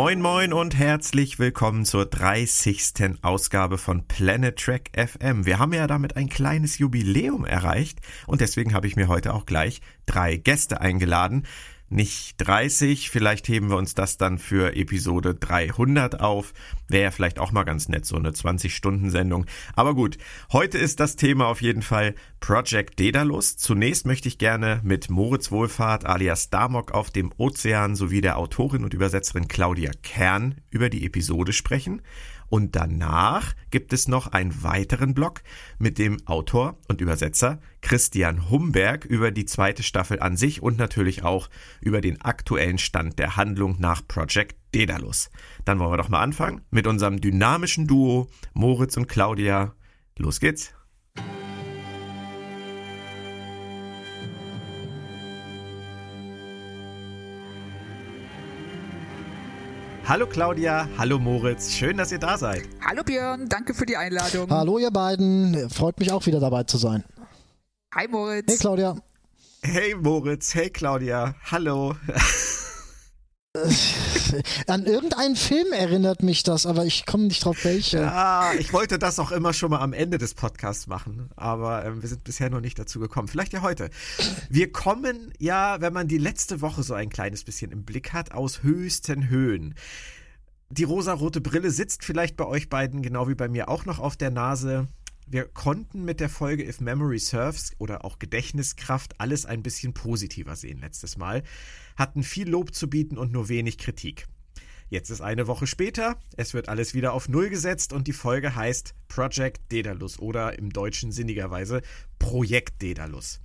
Moin moin und herzlich willkommen zur 30. Ausgabe von Planet Trek FM. Wir haben ja damit ein kleines Jubiläum erreicht und deswegen habe ich mir heute auch gleich drei Gäste eingeladen nicht 30. Vielleicht heben wir uns das dann für Episode 300 auf. Wäre ja vielleicht auch mal ganz nett, so eine 20-Stunden-Sendung. Aber gut, heute ist das Thema auf jeden Fall Project Daedalus. Zunächst möchte ich gerne mit Moritz Wohlfahrt alias Damok auf dem Ozean sowie der Autorin und Übersetzerin Claudia Kern über die Episode sprechen. Und danach gibt es noch einen weiteren Blog mit dem Autor und Übersetzer Christian Humberg über die zweite Staffel an sich und natürlich auch über den aktuellen Stand der Handlung nach Project Daedalus. Dann wollen wir doch mal anfangen mit unserem dynamischen Duo Moritz und Claudia. Los geht's! Hallo Claudia, hallo Moritz, schön, dass ihr da seid. Hallo Björn, danke für die Einladung. Hallo ihr beiden, freut mich auch wieder dabei zu sein. Hi Moritz. Hey Claudia. Hey Moritz, hey Claudia, hallo. An irgendeinen Film erinnert mich das, aber ich komme nicht drauf welche. Ja, ich wollte das auch immer schon mal am Ende des Podcasts machen, aber ähm, wir sind bisher noch nicht dazu gekommen. Vielleicht ja heute. Wir kommen ja, wenn man die letzte Woche so ein kleines bisschen im Blick hat, aus höchsten Höhen. Die rosarote Brille sitzt vielleicht bei euch beiden genau wie bei mir auch noch auf der Nase. Wir konnten mit der Folge If Memory Serves oder auch Gedächtniskraft alles ein bisschen positiver sehen letztes Mal, hatten viel Lob zu bieten und nur wenig Kritik. Jetzt ist eine Woche später, es wird alles wieder auf Null gesetzt und die Folge heißt Project Daedalus oder im Deutschen sinnigerweise Projekt Daedalus.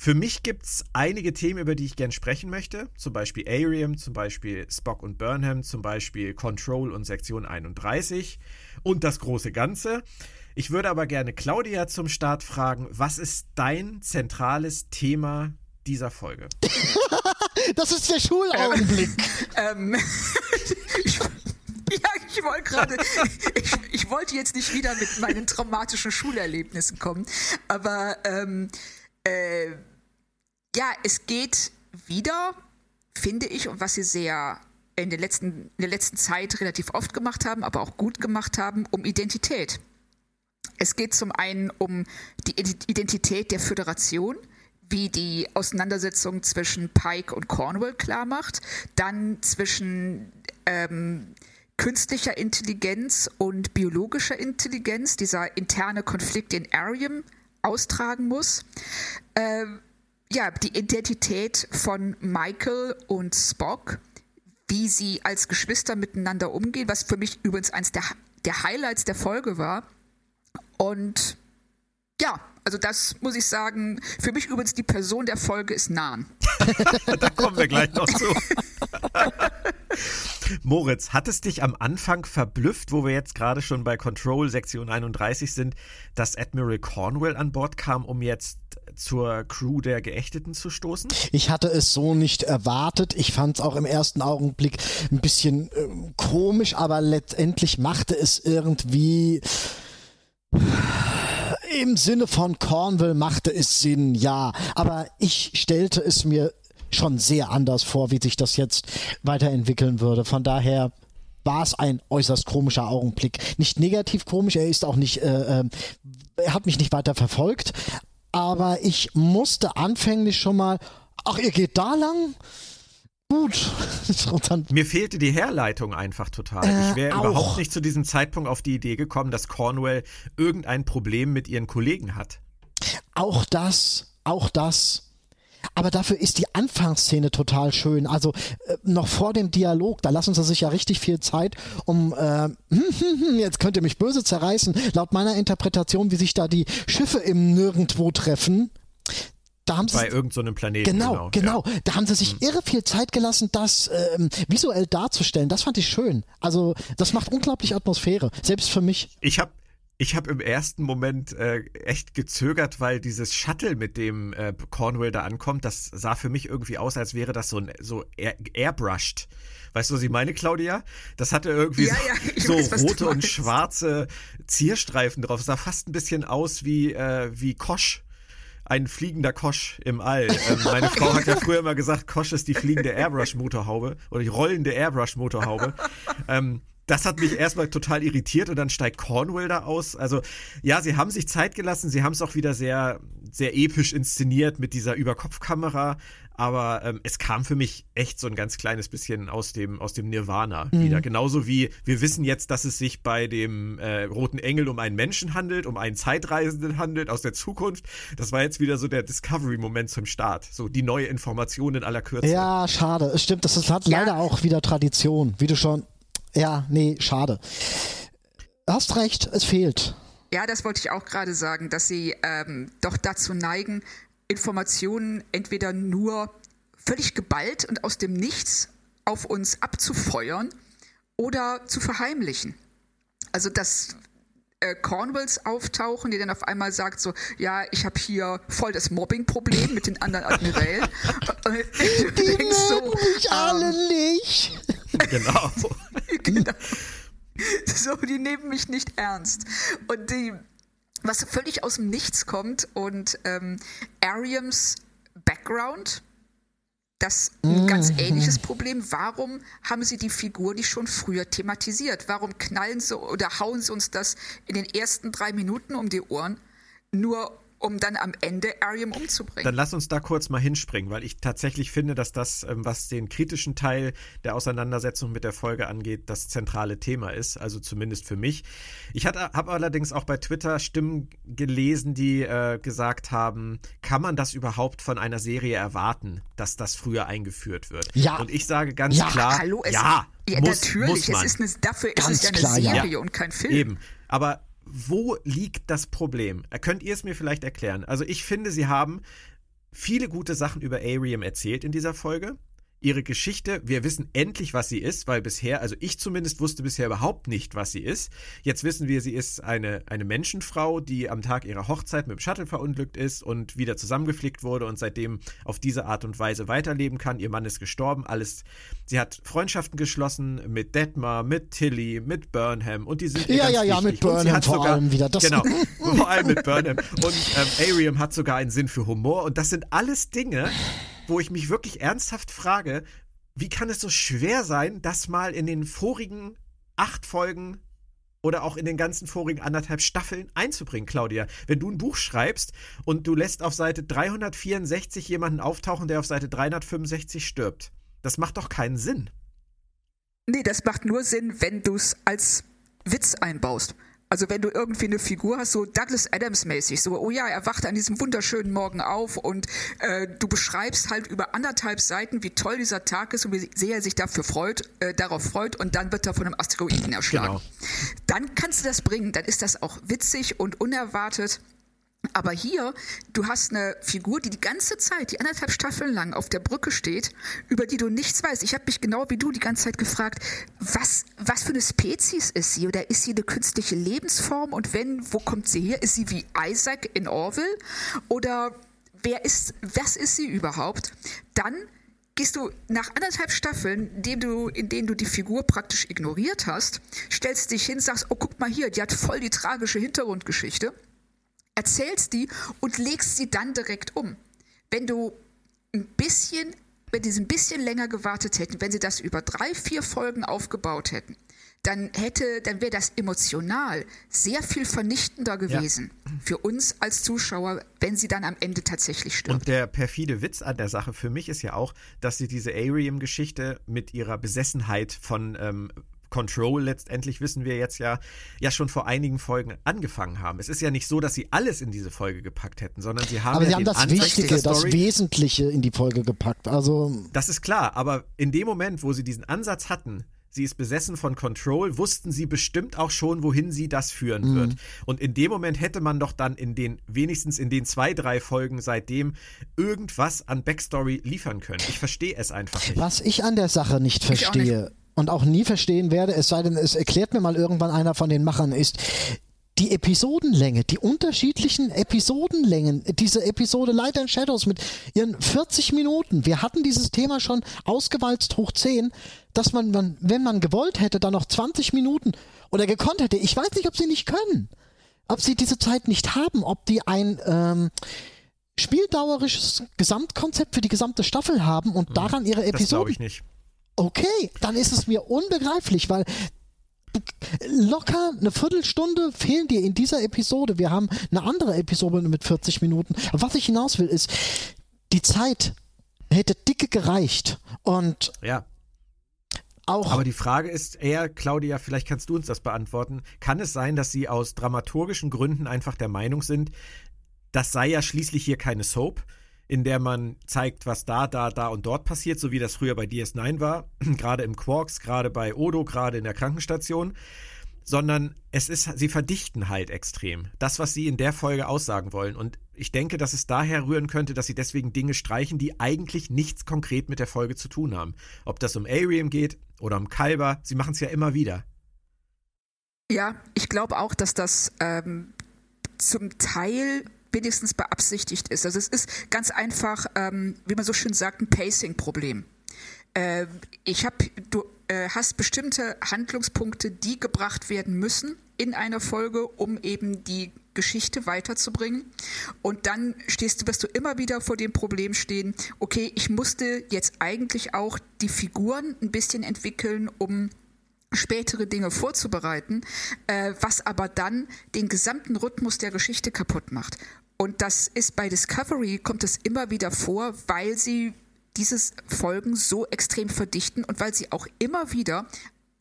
Für mich gibt es einige Themen, über die ich gern sprechen möchte. Zum Beispiel Arium, zum Beispiel Spock und Burnham, zum Beispiel Control und Sektion 31 und das große Ganze. Ich würde aber gerne Claudia zum Start fragen, was ist dein zentrales Thema dieser Folge? das ist der Schulaugenblick. ähm, ich, ja, ich wollte gerade, ich, ich, wollte jetzt nicht wieder mit meinen traumatischen Schulerlebnissen kommen, aber ähm, äh, ja, es geht wieder, finde ich, und was sie sehr in der, letzten, in der letzten Zeit relativ oft gemacht haben, aber auch gut gemacht haben, um Identität. Es geht zum einen um die Identität der Föderation, wie die Auseinandersetzung zwischen Pike und Cornwall klar macht, dann zwischen ähm, künstlicher Intelligenz und biologischer Intelligenz, dieser interne Konflikt, den Arium austragen muss. Ähm, ja, die Identität von Michael und Spock, wie sie als Geschwister miteinander umgehen, was für mich übrigens eines der, der Highlights der Folge war und ja, also das muss ich sagen. Für mich übrigens die Person der Folge ist Nahen. da kommen wir gleich noch zu. Moritz, hat es dich am Anfang verblüfft, wo wir jetzt gerade schon bei Control Sektion 31 sind, dass Admiral Cornwell an Bord kam, um jetzt zur Crew der Geächteten zu stoßen? Ich hatte es so nicht erwartet. Ich fand es auch im ersten Augenblick ein bisschen äh, komisch, aber letztendlich machte es irgendwie im Sinne von Cornwall machte es Sinn, ja. Aber ich stellte es mir schon sehr anders vor, wie sich das jetzt weiterentwickeln würde. Von daher war es ein äußerst komischer Augenblick. Nicht negativ komisch, er ist auch nicht, äh, äh, er hat mich nicht weiter verfolgt, aber ich musste anfänglich schon mal, ach, ihr geht da lang? Gut. Mir fehlte die Herleitung einfach total. Äh, ich wäre überhaupt nicht zu diesem Zeitpunkt auf die Idee gekommen, dass Cornwell irgendein Problem mit ihren Kollegen hat. Auch das, auch das. Aber dafür ist die Anfangsszene total schön. Also äh, noch vor dem Dialog, da lassen sie sich ja richtig viel Zeit, um äh, jetzt könnt ihr mich böse zerreißen, laut meiner Interpretation, wie sich da die Schiffe im Nirgendwo treffen da haben bei irgendeinem so Planeten. Genau, genau. Ja. Da haben sie sich mhm. irre viel Zeit gelassen, das ähm, visuell darzustellen. Das fand ich schön. Also das macht unglaublich Atmosphäre, selbst für mich. Ich habe ich habe im ersten Moment äh, echt gezögert, weil dieses Shuttle, mit dem äh, Cornwall da ankommt, das sah für mich irgendwie aus, als wäre das so, ein, so air, airbrushed. Weißt du, was ich meine, Claudia? Das hatte irgendwie ja, so, ja, so weiß, rote und schwarze Zierstreifen drauf. Das sah fast ein bisschen aus wie, äh, wie Kosch ein fliegender Kosch im All. Ähm, meine Frau hat ja früher immer gesagt, Kosch ist die fliegende Airbrush-Motorhaube oder die rollende Airbrush-Motorhaube. Ähm, das hat mich erstmal total irritiert und dann steigt Cornwall da aus. Also ja, sie haben sich Zeit gelassen, sie haben es auch wieder sehr, sehr episch inszeniert mit dieser Überkopfkamera, aber ähm, es kam für mich echt so ein ganz kleines bisschen aus dem, aus dem Nirvana mhm. wieder. Genauso wie wir wissen jetzt, dass es sich bei dem äh, Roten Engel um einen Menschen handelt, um einen Zeitreisenden handelt aus der Zukunft. Das war jetzt wieder so der Discovery-Moment zum Start. So die neue Information in aller Kürze. Ja, schade. Es stimmt, das hat ja. leider auch wieder Tradition, wie du schon ja, nee, schade. Hast recht, es fehlt. Ja, das wollte ich auch gerade sagen, dass sie ähm, doch dazu neigen, Informationen entweder nur völlig geballt und aus dem Nichts auf uns abzufeuern oder zu verheimlichen. Also das äh, Cornwalls auftauchen, die dann auf einmal sagt so, ja, ich habe hier voll das Mobbing-Problem mit den anderen Admirälen. die denkst so, mich ähm, alle nicht. Genau. genau. So, die nehmen mich nicht ernst. Und die, was völlig aus dem Nichts kommt und ähm, Ariams Background, das ein ganz mhm. ähnliches Problem. Warum haben sie die Figur nicht schon früher thematisiert? Warum knallen sie oder hauen sie uns das in den ersten drei Minuten um die Ohren? Nur um dann am Ende Ariam umzubringen. Dann lass uns da kurz mal hinspringen, weil ich tatsächlich finde, dass das, ähm, was den kritischen Teil der Auseinandersetzung mit der Folge angeht, das zentrale Thema ist, also zumindest für mich. Ich habe allerdings auch bei Twitter Stimmen gelesen, die äh, gesagt haben, kann man das überhaupt von einer Serie erwarten, dass das früher eingeführt wird? Ja. Und ich sage ganz ja. klar, Hallo, ja, ja, muss, natürlich. Muss man. Es ist eine, dafür ganz ist es ja eine klar, Serie ja. und kein Film. Eben. Aber wo liegt das Problem? Könnt ihr es mir vielleicht erklären? Also ich finde, sie haben viele gute Sachen über Ariam erzählt in dieser Folge ihre Geschichte. Wir wissen endlich, was sie ist, weil bisher, also ich zumindest wusste bisher überhaupt nicht, was sie ist. Jetzt wissen wir, sie ist eine, eine Menschenfrau, die am Tag ihrer Hochzeit mit dem Shuttle verunglückt ist und wieder zusammengeflickt wurde und seitdem auf diese Art und Weise weiterleben kann. Ihr Mann ist gestorben, alles. Sie hat Freundschaften geschlossen mit Detmar, mit Tilly, mit Burnham und die sind Ja, ja, ja, mit Burnham vor sogar, allem wieder. Das genau, vor allem mit Burnham. Und ähm, Ariam hat sogar einen Sinn für Humor und das sind alles Dinge, wo ich mich wirklich ernsthaft frage, wie kann es so schwer sein, das mal in den vorigen acht Folgen oder auch in den ganzen vorigen anderthalb Staffeln einzubringen, Claudia. Wenn du ein Buch schreibst und du lässt auf Seite 364 jemanden auftauchen, der auf Seite 365 stirbt, das macht doch keinen Sinn. Nee, das macht nur Sinn, wenn du es als Witz einbaust. Also wenn du irgendwie eine Figur hast, so Douglas Adams mäßig, so, oh ja, er wacht an diesem wunderschönen Morgen auf und äh, du beschreibst halt über anderthalb Seiten, wie toll dieser Tag ist und wie sehr er sich dafür freut, äh, darauf freut und dann wird er von einem Asteroiden erschlagen. Genau. Dann kannst du das bringen, dann ist das auch witzig und unerwartet. Aber hier, du hast eine Figur, die die ganze Zeit, die anderthalb Staffeln lang auf der Brücke steht, über die du nichts weißt. Ich habe mich genau wie du die ganze Zeit gefragt, was, was für eine Spezies ist sie? Oder ist sie eine künstliche Lebensform? Und wenn, wo kommt sie her? Ist sie wie Isaac in Orville? Oder wer ist, was ist sie überhaupt? Dann gehst du nach anderthalb Staffeln, in denen, du, in denen du die Figur praktisch ignoriert hast, stellst dich hin, sagst, oh, guck mal hier, die hat voll die tragische Hintergrundgeschichte erzählst die und legst sie dann direkt um. Wenn du ein bisschen, wenn die ein bisschen länger gewartet hätten, wenn sie das über drei, vier Folgen aufgebaut hätten, dann hätte, dann wäre das emotional sehr viel vernichtender gewesen ja. für uns als Zuschauer, wenn sie dann am Ende tatsächlich stirbt. Und der perfide Witz an der Sache für mich ist ja auch, dass sie diese Arium-Geschichte mit ihrer Besessenheit von ähm, Control letztendlich wissen wir jetzt ja, ja schon vor einigen Folgen angefangen haben. Es ist ja nicht so, dass sie alles in diese Folge gepackt hätten, sondern sie haben aber ja sie haben das Ansatz Wichtige, das Wesentliche in die Folge gepackt. Also das ist klar, aber in dem Moment, wo sie diesen Ansatz hatten, sie ist besessen von Control, wussten sie bestimmt auch schon, wohin sie das führen mhm. wird. Und in dem Moment hätte man doch dann in den, wenigstens in den zwei, drei Folgen seitdem, irgendwas an Backstory liefern können. Ich verstehe es einfach nicht. Was ich an der Sache nicht verstehe, und auch nie verstehen werde, es sei denn, es erklärt mir mal irgendwann einer von den Machern, ist, die Episodenlänge, die unterschiedlichen Episodenlängen, diese Episode Light and Shadows mit ihren 40 Minuten. Wir hatten dieses Thema schon ausgewalzt hoch 10, dass man, man, wenn man gewollt hätte, dann noch 20 Minuten oder gekonnt hätte. Ich weiß nicht, ob sie nicht können. Ob sie diese Zeit nicht haben, ob die ein, ähm, spieldauerisches Gesamtkonzept für die gesamte Staffel haben und daran ihre Das glaube Episoden. ich nicht. Okay, dann ist es mir unbegreiflich, weil locker eine Viertelstunde fehlen dir in dieser Episode. Wir haben eine andere Episode mit 40 Minuten. Aber was ich hinaus will, ist, die Zeit hätte dicke gereicht. Und Ja. auch Aber die Frage ist eher, Claudia, vielleicht kannst du uns das beantworten. Kann es sein, dass Sie aus dramaturgischen Gründen einfach der Meinung sind, das sei ja schließlich hier keine Soap, in der man zeigt, was da, da, da und dort passiert, so wie das früher bei DS9 war, gerade im Quarks, gerade bei Odo, gerade in der Krankenstation, sondern es ist, sie verdichten halt extrem. Das, was sie in der Folge aussagen wollen. Und ich denke, dass es daher rühren könnte, dass sie deswegen Dinge streichen, die eigentlich nichts konkret mit der Folge zu tun haben. Ob das um Ariam geht oder um Kalber, sie machen es ja immer wieder. Ja, ich glaube auch, dass das ähm, zum Teil wenigstens beabsichtigt ist. Also es ist ganz einfach, ähm, wie man so schön sagt, ein Pacing-Problem. Äh, ich habe, du äh, hast bestimmte Handlungspunkte, die gebracht werden müssen in einer Folge, um eben die Geschichte weiterzubringen. Und dann stehst du, wirst du immer wieder vor dem Problem stehen, okay, ich musste jetzt eigentlich auch die Figuren ein bisschen entwickeln, um spätere Dinge vorzubereiten, äh, was aber dann den gesamten Rhythmus der Geschichte kaputt macht. Und das ist bei Discovery, kommt es immer wieder vor, weil sie dieses Folgen so extrem verdichten und weil sie auch immer wieder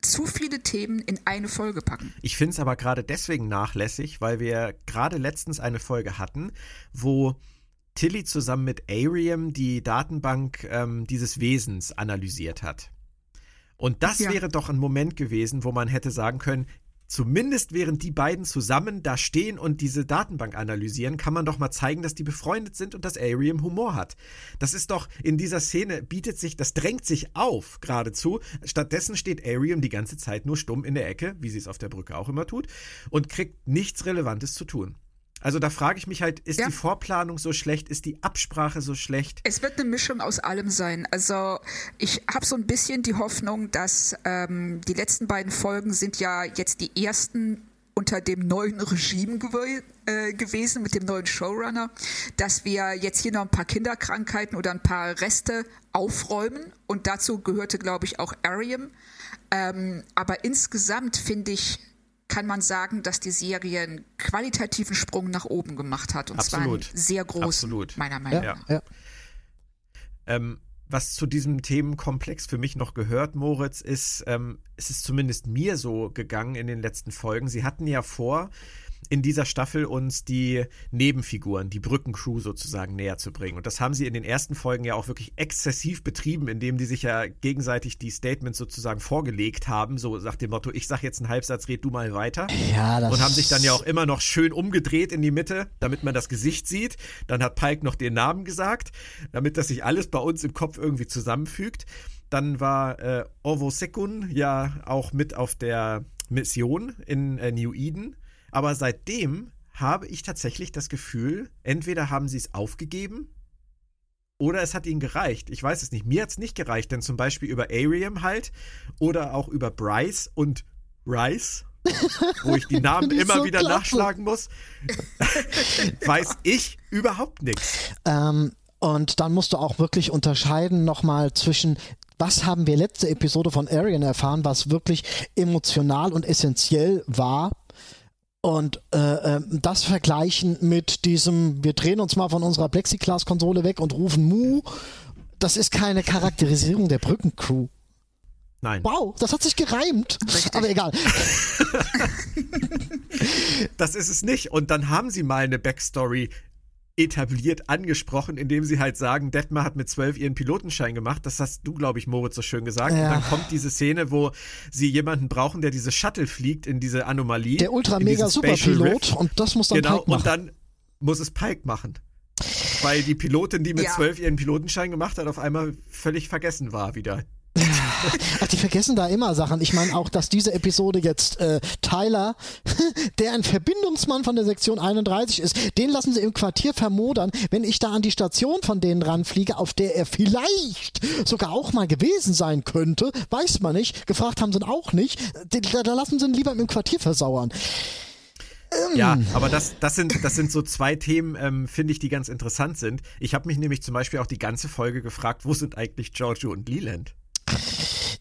zu viele Themen in eine Folge packen. Ich finde es aber gerade deswegen nachlässig, weil wir gerade letztens eine Folge hatten, wo Tilly zusammen mit Ariam die Datenbank ähm, dieses Wesens analysiert hat. Und das Ja. wäre doch ein Moment gewesen, wo man hätte sagen können, zumindest während die beiden zusammen da stehen und diese Datenbank analysieren, kann man doch mal zeigen, dass die befreundet sind und dass Ariam Humor hat. Das ist doch in dieser Szene bietet sich, das drängt sich auf geradezu. Stattdessen steht Ariam die ganze Zeit nur stumm in der Ecke, wie sie es auf der Brücke auch immer tut, und kriegt nichts Relevantes zu tun. Also da frage ich mich halt, ist Ja. die Vorplanung so schlecht, ist die Absprache so schlecht? Es wird eine Mischung aus allem sein. Also ich habe so ein bisschen die Hoffnung, dass ähm, die letzten beiden Folgen sind ja jetzt die ersten unter dem neuen Regime gew äh, gewesen, mit dem neuen Showrunner, dass wir jetzt hier noch ein paar Kinderkrankheiten oder ein paar Reste aufräumen. Und dazu gehörte, glaube ich, auch Ariam. Ähm, aber insgesamt finde ich, kann man sagen, dass die Serie einen qualitativen Sprung nach oben gemacht hat. Und zwar Absolut. einen sehr großen, Absolut. meiner Meinung ja, nach. ja. Ähm, was zu diesem Themenkomplex für mich noch gehört, Moritz, ist, ähm, es ist zumindest mir so gegangen in den letzten Folgen. Sie hatten ja vor, in dieser Staffel uns die Nebenfiguren, die Brückencrew sozusagen näher zu bringen. Und das haben sie in den ersten Folgen ja auch wirklich exzessiv betrieben, indem die sich ja gegenseitig die Statements sozusagen vorgelegt haben, so nach dem Motto, ich sag jetzt einen Halbsatz, red du mal weiter. ja das Und haben sich dann ja auch immer noch schön umgedreht in die Mitte, damit man das Gesicht sieht. Dann hat Pike noch den Namen gesagt, damit das sich alles bei uns im Kopf irgendwie zusammenfügt. Dann war äh, Ovo Sekun ja auch mit auf der Mission in äh, New Eden. Aber seitdem habe ich tatsächlich das Gefühl, entweder haben sie es aufgegeben oder es hat ihnen gereicht. Ich weiß es nicht. Mir hat es nicht gereicht, denn zum Beispiel über Ariam halt oder auch über Bryce und Rice, wo ich die Namen immer so wieder klasse. nachschlagen muss, weiß ich überhaupt nichts. Ähm, und dann musst du auch wirklich unterscheiden nochmal zwischen, was haben wir letzte Episode von Arian erfahren, was wirklich emotional und essentiell war. Und äh, äh, das vergleichen mit diesem, wir drehen uns mal von unserer Plexiglas-Konsole weg und rufen Mu. Das ist keine Charakterisierung der Brückencrew. Nein, Wow, das hat sich gereimt. Richtig. Aber egal. das ist es nicht. Und dann haben sie mal eine Backstory etabliert angesprochen, indem sie halt sagen, Detmar hat mit zwölf ihren Pilotenschein gemacht. Das hast du, glaube ich, Moritz, so schön gesagt. Ja. Und dann kommt diese Szene, wo sie jemanden brauchen, der diese Shuttle fliegt in diese Anomalie. Der ultra in mega diesen Spatial Superpilot Rift. und das muss dann Genau, Pike machen. und dann muss es Pike machen. Weil die Pilotin, die mit Ja. zwölf ihren Pilotenschein gemacht hat, auf einmal völlig vergessen war wieder. Ach, die vergessen da immer Sachen. Ich meine auch, dass diese Episode jetzt äh, Tyler, der ein Verbindungsmann von der Sektion 31 ist, den lassen sie im Quartier vermodern. Wenn ich da an die Station von denen ranfliege, auf der er vielleicht sogar auch mal gewesen sein könnte, weiß man nicht. Gefragt haben sie ihn auch nicht. Da, da lassen sie ihn lieber im Quartier versauern. Ja, aber das, das, sind, das sind so zwei Themen, ähm, finde ich, die ganz interessant sind. Ich habe mich nämlich zum Beispiel auch die ganze Folge gefragt, wo sind eigentlich Giorgio und Leland?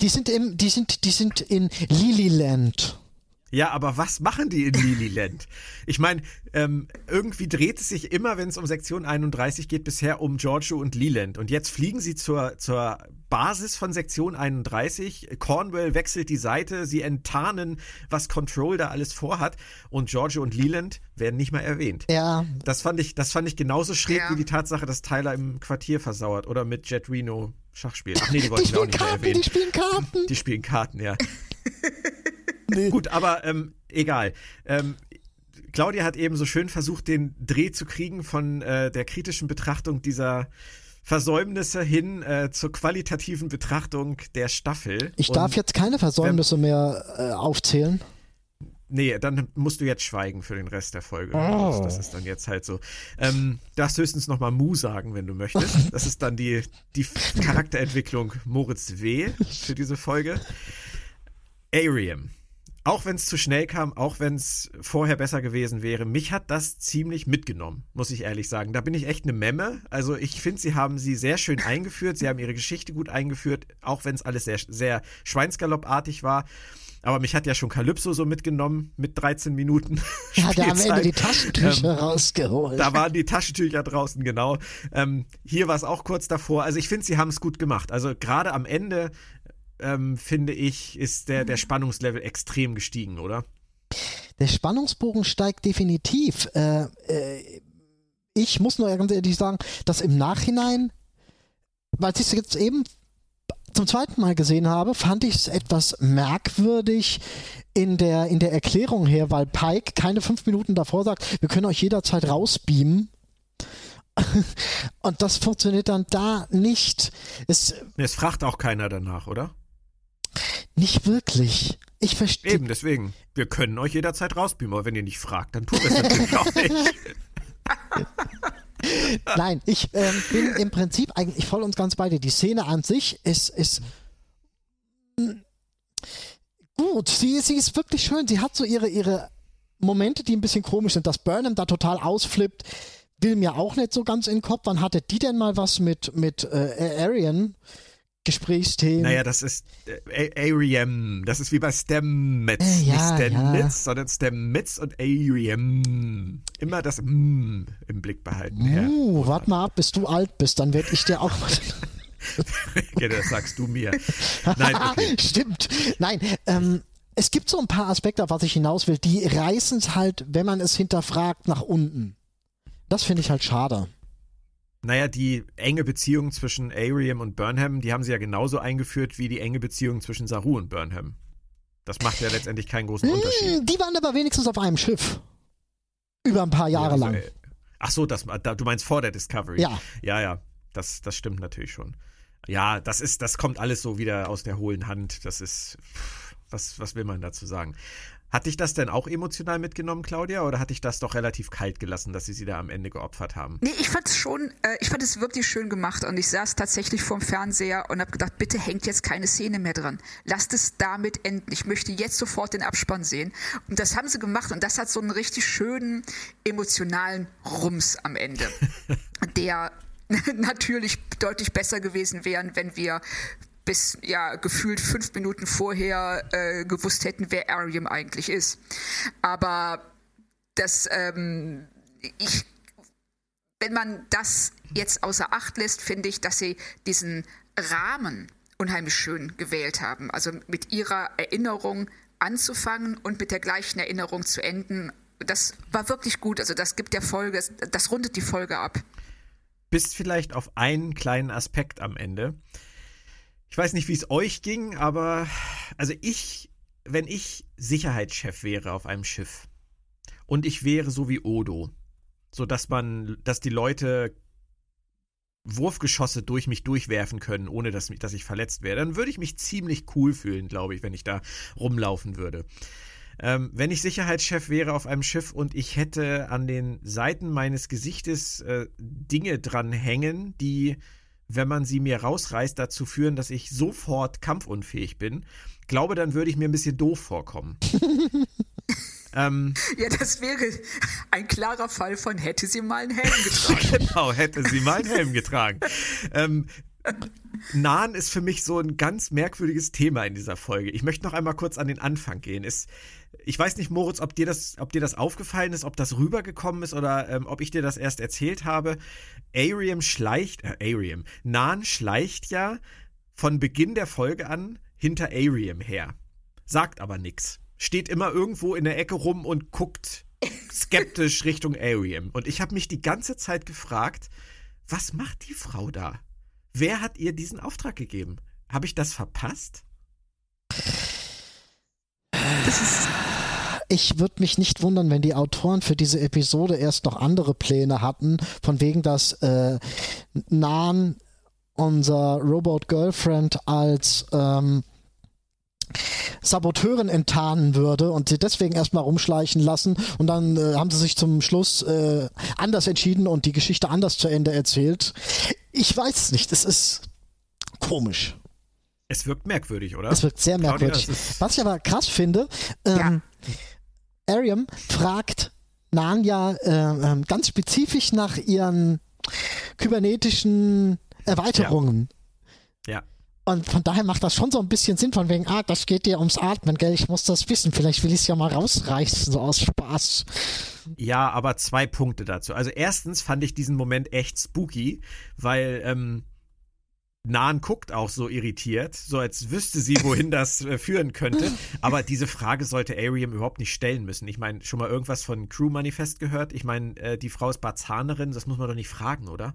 Die sind im, die sind, die sind in Lilyland. Ja, aber was machen die in Lilyland? Ich meine, ähm, irgendwie dreht es sich immer, wenn es um Sektion 31 geht, bisher um Giorgio und Leland. Und jetzt fliegen sie zur, zur Basis von Sektion 31. Cornwell wechselt die Seite, sie enttarnen, was Control da alles vorhat. Und Giorgio und Leland werden nicht mal erwähnt. Ja. Das fand ich, das fand ich genauso schräg Ja. wie die Tatsache, dass Tyler im Quartier versauert oder mit Jet Reno Schach spielt. Ach nee, die wollten Die wir auch nicht mehr Karten, erwähnen. die spielen Karten. Die spielen Karten, ja. Nee. Gut, aber ähm, egal. Ähm, Claudia hat eben so schön versucht, den Dreh zu kriegen von äh, der kritischen Betrachtung dieser Versäumnisse hin äh, zur qualitativen Betrachtung der Staffel. Ich Und- darf jetzt keine Versäumnisse mehr äh, aufzählen. Nee, dann musst du jetzt schweigen für den Rest der Folge. Oh. Das, ist dann jetzt halt so. Ähm, darfst höchstens nochmal Mu sagen, wenn du möchtest. Das ist dann die, die Charakterentwicklung Moritz W. für diese Folge. Ariam. Auch wenn es zu schnell kam, auch wenn es vorher besser gewesen wäre, mich hat das ziemlich mitgenommen, muss ich ehrlich sagen. Da bin ich echt eine Memme. Also ich finde, sie haben sie sehr schön eingeführt. Sie haben ihre Geschichte gut eingeführt, auch wenn es alles sehr, sehr schweinsgaloppartig war. Aber mich hat ja schon Calypso so mitgenommen mit 13 Minuten. Hat er am Ende die Taschentücher rausgeholt. Da waren die Taschentücher draußen, genau. Ähm, hier war es auch kurz davor. Also ich finde, sie haben es gut gemacht. Also gerade am Ende, ähm, finde ich, ist der, der Spannungslevel extrem gestiegen, oder? Der Spannungsbogen steigt definitiv. Äh, äh, ich muss nur ganz ehrlich sagen, dass im Nachhinein, weil ich es jetzt eben zum zweiten Mal gesehen habe, fand ich es etwas merkwürdig in der, in der Erklärung her, weil Pike keine fünf Minuten davor sagt, wir können euch jederzeit rausbeamen. Und das funktioniert dann da nicht. Es Es fragt auch keiner danach, oder? nicht wirklich. Ich verstehe. Eben, deswegen. Wir können euch jederzeit rausbeamen, aber wenn ihr nicht fragt, dann tut es natürlich auch nicht. Nein, ich ähm, bin im Prinzip eigentlich voll und ganz bei dir. Die Szene an sich ist, ist gut. Sie, sie ist wirklich schön. Sie hat so ihre, ihre Momente, die ein bisschen komisch sind. Dass Burnham da total ausflippt, will mir auch nicht so ganz in den Kopf. Wann hatte die denn mal was mit, mit äh, Arian? Gesprächsthemen. Naja, das ist äh, A- Ariam. Das ist wie bei Stemmetz. Äh, ja, Nicht Stemnitz, ja. sondern Stemmitz und Ariam. Immer das M im Blick behalten. Uh, warte mal ab, bis du alt bist, dann werde ich dir auch mal. Ja, das sagst du mir. Nein, okay. Stimmt. Nein, ähm, es gibt so ein paar Aspekte, auf was ich hinaus will, die reißen es halt, wenn man es hinterfragt, nach unten. Das finde ich halt schade. Naja, die enge Beziehung zwischen Ariam und Burnham, die haben sie ja genauso eingeführt wie die enge Beziehung zwischen Saru und Burnham. Das macht ja letztendlich keinen großen Unterschied. Hm, die waren aber wenigstens auf einem Schiff. Über ein paar Jahre Ja, lang. also, äh, Ach so, das, da, du meinst vor der Discovery. Ja. Ja, ja, das, das stimmt natürlich schon. Ja, das ist, das kommt alles so wieder aus der hohlen Hand. Das ist, was, was will man dazu sagen? Hat dich das denn auch emotional mitgenommen, Claudia, oder hat dich das doch relativ kalt gelassen, dass sie sie da am Ende geopfert haben? Nee, ich fand es schon, äh, ich fand es wirklich schön gemacht und ich saß tatsächlich vorm Fernseher und habe gedacht, bitte hängt jetzt keine Szene mehr dran. Lasst es damit enden. Ich möchte jetzt sofort den Abspann sehen. Und das haben sie gemacht und das hat so einen richtig schönen emotionalen Rums am Ende, der natürlich deutlich besser gewesen wäre, wenn wir bis ja gefühlt fünf Minuten vorher äh, gewusst hätten, wer Ariam eigentlich ist. Aber das, ähm, ich wenn man das jetzt außer Acht lässt, finde ich, dass sie diesen Rahmen unheimlich schön gewählt haben. Also mit ihrer Erinnerung anzufangen und mit der gleichen Erinnerung zu enden. Das war wirklich gut. Also das gibt der Folge, das rundet die Folge ab. Bis vielleicht auf einen kleinen Aspekt am Ende. Ich weiß nicht, wie es euch ging, aber also ich, wenn ich Sicherheitschef wäre auf einem Schiff und ich wäre so wie Odo, so dass man, dass die Leute Wurfgeschosse durch mich durchwerfen können, ohne dass, dass ich verletzt wäre, dann würde ich mich ziemlich cool fühlen, glaube ich, wenn ich da rumlaufen würde. Ähm, wenn ich Sicherheitschef wäre auf einem Schiff und ich hätte an den Seiten meines Gesichtes äh, Dinge dran hängen, die, wenn man sie mir rausreißt, dazu führen, dass ich sofort kampfunfähig bin, glaube, dann würde ich mir ein bisschen doof vorkommen. Ähm, Ja, das wäre ein klarer Fall von hätte sie mal einen Helm getragen. genau, hätte sie mal einen Helm getragen. Ähm, Nahen ist für mich so ein ganz merkwürdiges Thema in dieser Folge. Ich möchte noch einmal kurz an den Anfang gehen. Es, ich weiß nicht, Moritz, ob dir das, ob dir das aufgefallen ist, ob das rübergekommen ist oder ähm, ob ich dir das erst erzählt habe. Ariam schleicht, äh, Ariam, Nahen schleicht ja von Beginn der Folge an hinter Ariam her. Sagt aber nichts. Steht immer irgendwo in der Ecke rum und guckt skeptisch Richtung Ariam. Und ich habe mich die ganze Zeit gefragt, was macht die Frau da? Wer hat ihr diesen Auftrag gegeben? Habe ich das verpasst? Ich würde mich nicht wundern, wenn die Autoren für diese Episode erst noch andere Pläne hatten, von wegen, dass äh, Nan unser Robot Girlfriend als ähm, Saboteurin enttarnen würde und sie deswegen erstmal rumschleichen lassen und dann äh, haben sie sich zum Schluss äh, anders entschieden und die Geschichte anders zu Ende erzählt. Ich weiß es nicht, es ist komisch. Es wirkt merkwürdig, oder? Es wirkt sehr Claudia, merkwürdig. ist- Was ich aber krass finde, ähm, Ariam fragt Nanja äh, ähm, ganz spezifisch nach ihren kybernetischen Erweiterungen. Ja. Und von daher macht das schon so ein bisschen Sinn, von wegen, ah, das geht dir ums Atmen, gell, ich muss das wissen, vielleicht will ich es ja mal rausreißen, so aus Spaß. Ja, aber zwei Punkte dazu. Also erstens fand ich diesen Moment echt spooky, weil ähm, Nan guckt auch so irritiert, so als wüsste sie, wohin das äh, führen könnte. Aber diese Frage sollte Ariam überhaupt nicht stellen müssen. Ich meine, schon mal irgendwas von Crew Manifest gehört? Ich meine, äh, die Frau ist Barzanerin, das muss man doch nicht fragen, oder?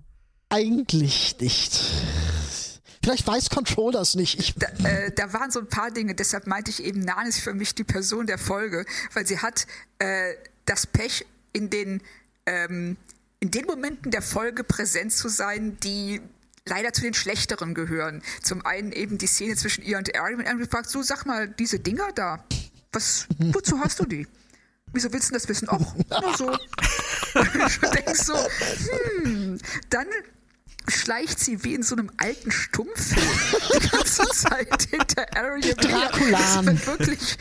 Eigentlich nicht. Vielleicht weiß Control das nicht. Ich, Da, äh, da waren so ein paar Dinge, deshalb meinte ich eben, Nan ist für mich die Person der Folge, weil sie hat äh, das Pech, in den, ähm, in den Momenten der Folge präsent zu sein, die leider zu den schlechteren gehören. Zum einen eben die Szene zwischen ihr und Ariam und Ariam fragt, so sag mal, diese Dinger da, was, wozu hast du die? Wieso willst du das wissen? Och, nur so. Und du denkst so, hm, dann schleicht sie wie in so einem alten Stummfilm die ganze Zeit hinter. Das wird wirklich,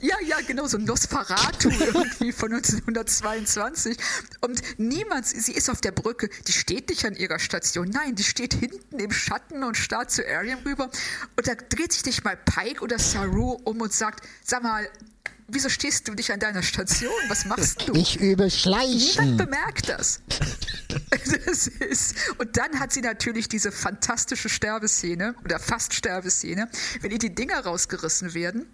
ja, ja, genau, so ein Nosferatu irgendwie von 1922. Und niemand, sie ist auf der Brücke, die steht nicht an ihrer Station. Nein, die steht hinten im Schatten und starrt zu Ariam rüber. Und da dreht sich nicht mal Pike oder Saru um und sagt, sag mal, wieso stehst du nicht an deiner Station? Was machst du? ich übe Niemand Schleichen. bemerkt das. das ist, und dann hat sie natürlich diese fantastische Sterbeszene oder fast Sterbeszene, wenn ihr die Dinger rausgerissen werden.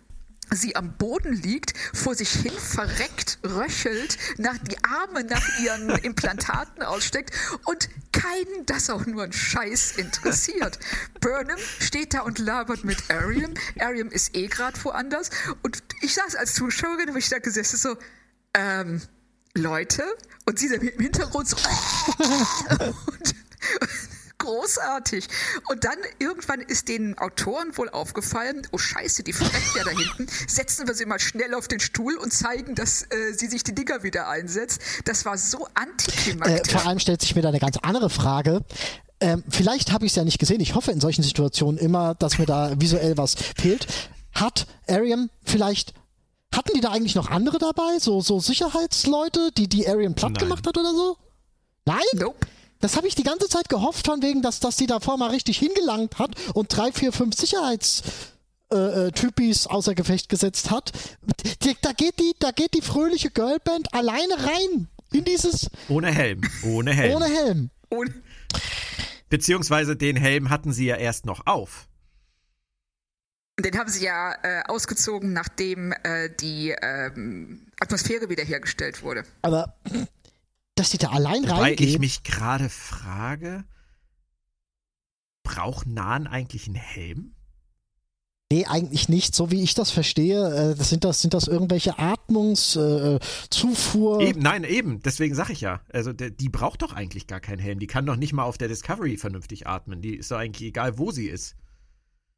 Sie am Boden liegt, vor sich hin verreckt, röchelt, nach, die Arme nach ihren Implantaten aussteckt und keinen das auch nur ein Scheiß interessiert. Burnham steht da und labert mit Ariam. Ariam ist eh gerade woanders. Und ich saß als Zuschauerin, habe ich da gesessen, so, ähm, Leute und sie im Hintergrund so und, großartig. Und dann irgendwann ist den Autoren wohl aufgefallen, oh scheiße, die verreckt ja da hinten, setzen wir sie mal schnell auf den Stuhl und zeigen, dass äh, sie sich die Dinger wieder einsetzt. Das war so Äh, antiklimaktisch. vor allem stellt sich mir da eine ganz andere Frage. Ähm, vielleicht habe ich es ja nicht gesehen. Ich hoffe in solchen Situationen immer, dass mir da visuell was fehlt. Hat Ariam vielleicht hatten die da eigentlich noch andere dabei? So, so Sicherheitsleute, die die Ariam platt Nein. gemacht hat oder so? Nein? nope. Das habe ich die ganze Zeit gehofft, von wegen, dass, dass die davor mal richtig hingelangt hat und drei, vier, fünf Sicherheits. Äh, äh, Typis außer Gefecht gesetzt hat. Die, da, geht die, da geht die fröhliche Girlband alleine rein in dieses Ohne Helm. Ohne Helm. ohne Helm. Und Beziehungsweise den Helm hatten sie ja erst noch auf. den haben sie ja äh, ausgezogen, nachdem äh, die ähm, Atmosphäre wiederhergestellt wurde. Aber dass die da allein Weil ich reingehen. mich gerade frage, braucht Nahen eigentlich einen Helm? Nee, eigentlich nicht. So wie ich das verstehe, äh, das sind, das, sind das irgendwelche Atmungs-, äh, Zufuhr. Eben, nein, eben. Deswegen sage ich ja. Also der, die braucht doch eigentlich gar keinen Helm. Die kann doch nicht mal auf der Discovery vernünftig atmen. Die ist doch eigentlich egal, wo sie ist.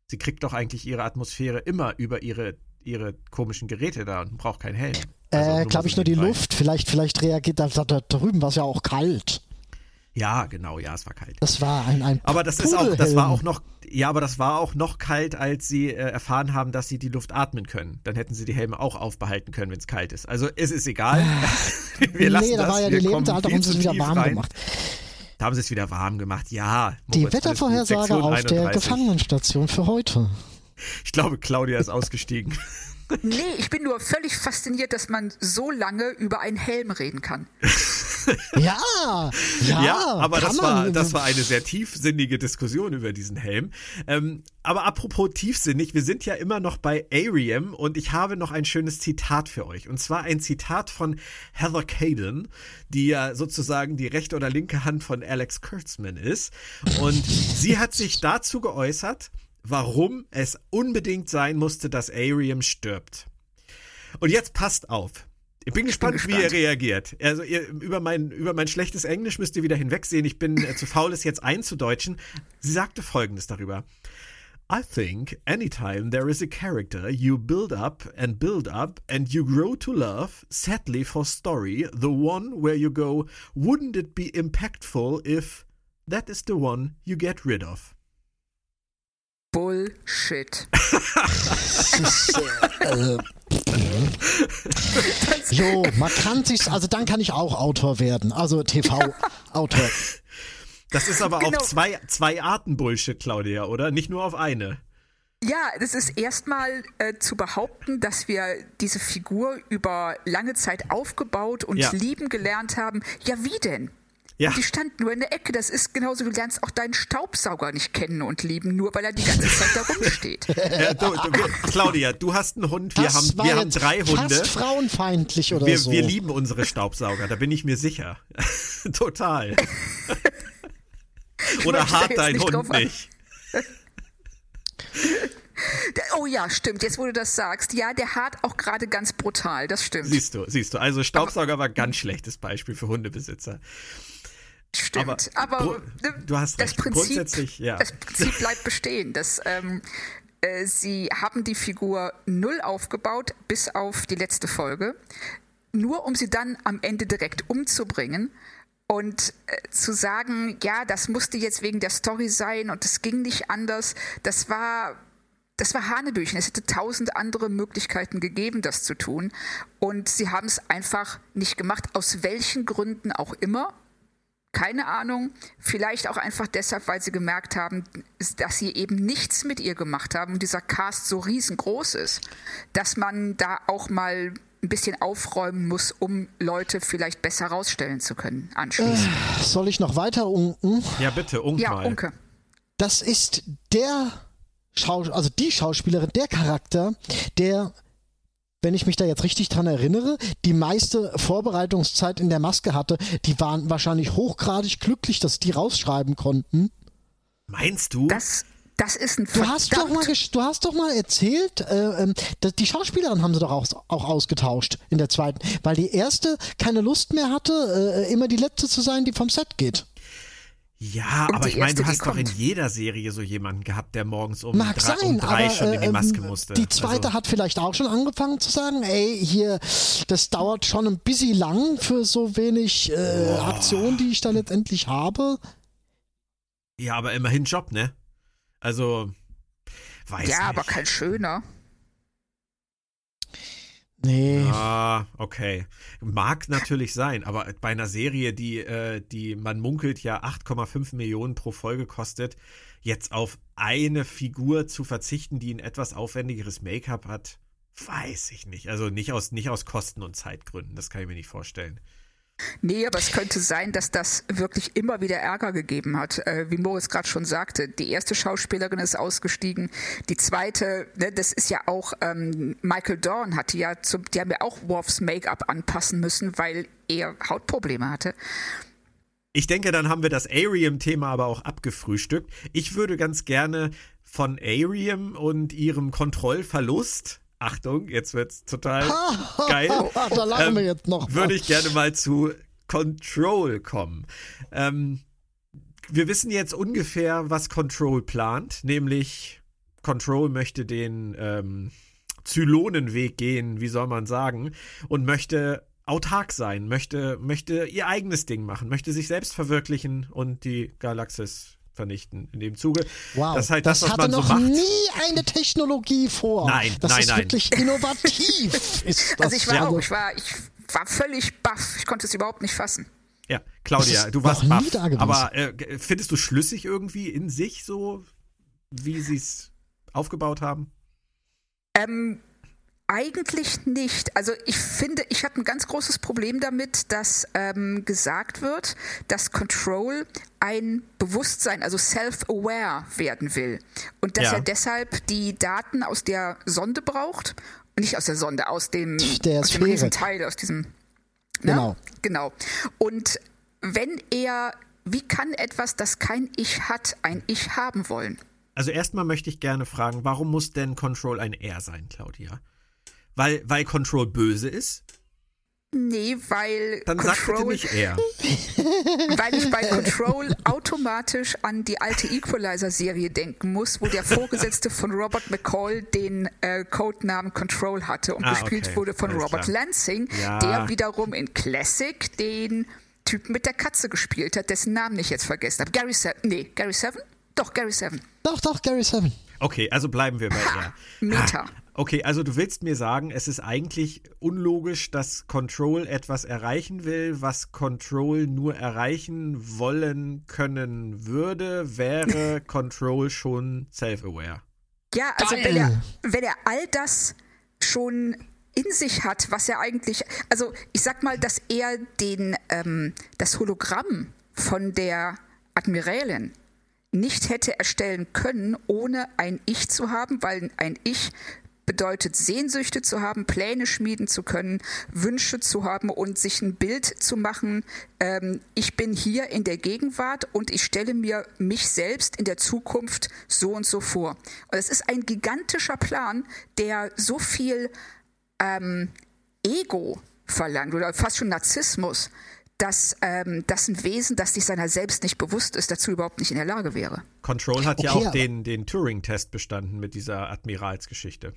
Sie kriegt doch eigentlich ihre Atmosphäre immer über ihre, ihre komischen Geräte da und braucht keinen Helm. Also äh, glaube ich nur die nebenbei. Luft. Vielleicht, vielleicht reagiert da, da, da drüben war es ja auch kalt. Ja, genau, ja, es war kalt. Das war ein, ein Aber das ist auch, das war auch noch, ja, aber das war auch noch kalt, als sie äh, erfahren haben, dass sie die Luft atmen können. Dann hätten sie die Helme auch aufbehalten können, wenn es kalt ist. Also es ist egal. Wir lassen nee, da das. war ja Wir die Lebenshaltung, viel haben sie es wieder warm rein. gemacht. Da haben sie es wieder warm gemacht. Ja. Die alles gut. Wettervorhersage auf der 31. Gefangenenstation für heute. Ich glaube, Claudia ist ausgestiegen. Nee, ich bin nur völlig fasziniert, dass man so lange über einen Helm reden kann. Ja, ja, Ja, aber das war, das war eine sehr tiefsinnige Diskussion über diesen Helm. Ähm, aber apropos tiefsinnig, wir sind ja immer noch bei Ariam und ich habe noch ein schönes Zitat für euch. Und zwar ein Zitat von Heather Caden, die ja sozusagen die rechte oder linke Hand von Alex Kurtzman ist. Und sie hat sich dazu geäußert, warum es unbedingt sein musste, dass Ariam stirbt. Und jetzt passt auf. Ich bin gespannt, wie ihr gespannt. reagiert. Also ihr, über, mein, über mein schlechtes Englisch müsst ihr wieder hinwegsehen. Ich bin äh, zu faul, es jetzt einzudeutschen. Sie sagte Folgendes darüber. I think anytime there is a character you build up and build up and you grow to love, sadly for story, the one where you go, wouldn't it be impactful if that is the one you get rid of? Bullshit. Äh, jo, man kann sich, also dann kann ich auch Autor werden, also TV-Autor. Das ist aber Genau. auf zwei, zwei Arten Bullshit, Claudia, oder? Nicht nur auf eine. Ja, das ist erstmal äh, zu behaupten, dass wir diese Figur über lange Zeit aufgebaut und Ja. lieben gelernt haben. Ja, wie denn? Ja. Die stand nur in der Ecke. Das ist genauso, du lernst auch deinen Staubsauger nicht kennen und lieben, nur weil er die ganze Zeit da rumsteht. Ja, du, du, Claudia, du hast einen Hund, wir, haben, wir haben drei Hunde. Fast frauenfeindlich oder Wir, so. wir lieben unsere Staubsauger, da bin ich mir sicher. Total. Oder hart dein nicht Hund nicht. Oh ja, stimmt. Jetzt, wo du das sagst. Ja, der hart auch gerade ganz brutal. Das stimmt. Siehst du, siehst du. Also Staubsauger war ganz schlechtes Beispiel für Hundebesitzer. Stimmt. aber Aber, ne, du hast das recht. Prinzip, ja. das Prinzip bleibt bestehen. Das, ähm, äh, sie haben die Figur null aufgebaut, bis auf die letzte Folge, nur um sie dann am Ende direkt umzubringen. Und äh, zu sagen, ja, das musste jetzt wegen der Story sein und es ging nicht anders, das war das war Hanebüchen. Es hätte tausend andere Möglichkeiten gegeben, das zu tun. Und sie haben es einfach nicht gemacht, aus welchen Gründen auch immer. Keine Ahnung. Vielleicht auch einfach deshalb, weil sie gemerkt haben, dass sie eben nichts mit ihr gemacht haben und dieser Cast so riesengroß ist, dass man da auch mal ein bisschen aufräumen muss, um Leute vielleicht besser rausstellen zu können anschließend. Soll ich noch weiter unken? Ja, bitte, Unk ja. Unke. Das ist der Schau also die Schauspielerin, der Charakter, der, wenn ich mich da jetzt richtig dran erinnere, die meiste Vorbereitungszeit in der Maske hatte. Die waren wahrscheinlich hochgradig glücklich, dass die rausschreiben konnten. Meinst du? Das, das ist ein Du hast doch mal, du hast doch mal erzählt, äh, ähm, dass die Schauspielerin haben sie doch auch, auch ausgetauscht in der zweiten, weil die erste keine Lust mehr hatte, äh, immer die letzte zu sein, die vom Set geht. Ja, aber ich meine, du hast doch in jeder Serie so jemanden gehabt, der morgens um, Mag drei, sein, um drei aber schon in die äh, Maske ähm, musste. die zweite also, hat vielleicht auch schon angefangen zu sagen, ey, hier, das dauert schon ein bisschen lang für so wenig äh, Aktion, die ich da letztendlich habe. Ja, aber immerhin Job, ne? Also, weiß Ja, nicht. aber kein schöner. Nee. Ah, okay. Mag natürlich sein, aber bei einer Serie, die, äh, die man munkelt ja 8,5 Millionen pro Folge kostet, jetzt auf eine Figur zu verzichten, die ein etwas aufwendigeres Make-up hat, weiß ich nicht. Also nicht aus, nicht aus Kosten- und Zeitgründen, das kann ich mir nicht vorstellen. Nee, aber es könnte sein, dass das wirklich immer wieder Ärger gegeben hat. Äh, wie Moritz gerade schon sagte, die erste Schauspielerin ist ausgestiegen. Die zweite, ne, das ist ja auch, ähm, Michael Dorn hatte ja, zum, die haben ja auch Worfs Make-up anpassen müssen, weil er Hautprobleme hatte. Ich denke, dann haben wir das Arium-Thema aber auch abgefrühstückt. Ich würde ganz gerne von Arium und ihrem Kontrollverlust, Achtung, jetzt wird's total geil, Ach, da lachen Ähm, wir jetzt noch. würde ich gerne mal zu Control kommen. Ähm, wir wissen jetzt ungefähr, was Control plant, nämlich Control möchte den ähm, Zylonenweg gehen, wie soll man sagen, und möchte autark sein, möchte, möchte ihr eigenes Ding machen, möchte sich selbst verwirklichen und die Galaxis vernichten in dem Zuge. Wow, das ist halt das das, was hatte man so noch macht. nie eine Technologie vor. Nein, das nein, ist nein. wirklich innovativ. Ist das Also ich war also- auch, ich war, ich war völlig baff. Ich konnte es überhaupt nicht fassen. Ja, Claudia, du warst baff. da gewesen. Aber äh, findest du schlüssig irgendwie in sich so, wie sie es aufgebaut haben? Ähm, eigentlich nicht. Also ich finde, ich habe ein ganz großes Problem damit, dass ähm, gesagt wird, dass Control ein Bewusstsein, also self-aware werden will. Und dass Ja. er deshalb die Daten aus der Sonde braucht. Nicht aus der Sonde, aus dem, Der aus dem Sphäre. Riesenteil, aus diesem. Ne? Genau. Genau. Und wenn er, wie kann etwas, das kein Ich hat, ein Ich haben wollen? Also erstmal möchte ich gerne fragen, warum muss denn Control ein R sein, Claudia? Weil, weil Control böse ist? Nee, weil Dann Control, nicht R. weil ich bei Control automatisch an die alte Equalizer-Serie denken muss, wo der Vorgesetzte von Robert McCall den äh, Codenamen Control hatte und Ah, gespielt okay. wurde von Alles Robert klar. Lansing, Ja. der wiederum in Classic den Typen mit der Katze gespielt hat, dessen Namen ich jetzt vergessen habe. Gary Seven. Nee, Gary Seven? Doch, Gary Seven. Doch, doch, Gary Seven. Okay, also bleiben wir bei R. Meta. Okay, also du willst mir sagen, es ist eigentlich unlogisch, dass Control etwas erreichen will, was Control nur erreichen wollen können würde, wäre Control schon self-aware. Ja, also wenn er, wenn er all das schon in sich hat, was er eigentlich, also ich sag mal, dass er den, ähm, das Hologramm von der Admiralin nicht hätte erstellen können, ohne ein Ich zu haben, weil ein Ich bedeutet Sehnsüchte zu haben, Pläne schmieden zu können, Wünsche zu haben und sich ein Bild zu machen, ähm, ich bin hier in der Gegenwart und ich stelle mir mich selbst in der Zukunft so und so vor. Und es ist ein gigantischer Plan, der so viel ähm, Ego verlangt oder fast schon Narzissmus, dass, ähm, dass ein Wesen, das sich seiner selbst nicht bewusst ist, dazu überhaupt nicht in der Lage wäre. Control hat ja Okay, auch aber- den, den Turing-Test bestanden mit dieser Admiralsgeschichte.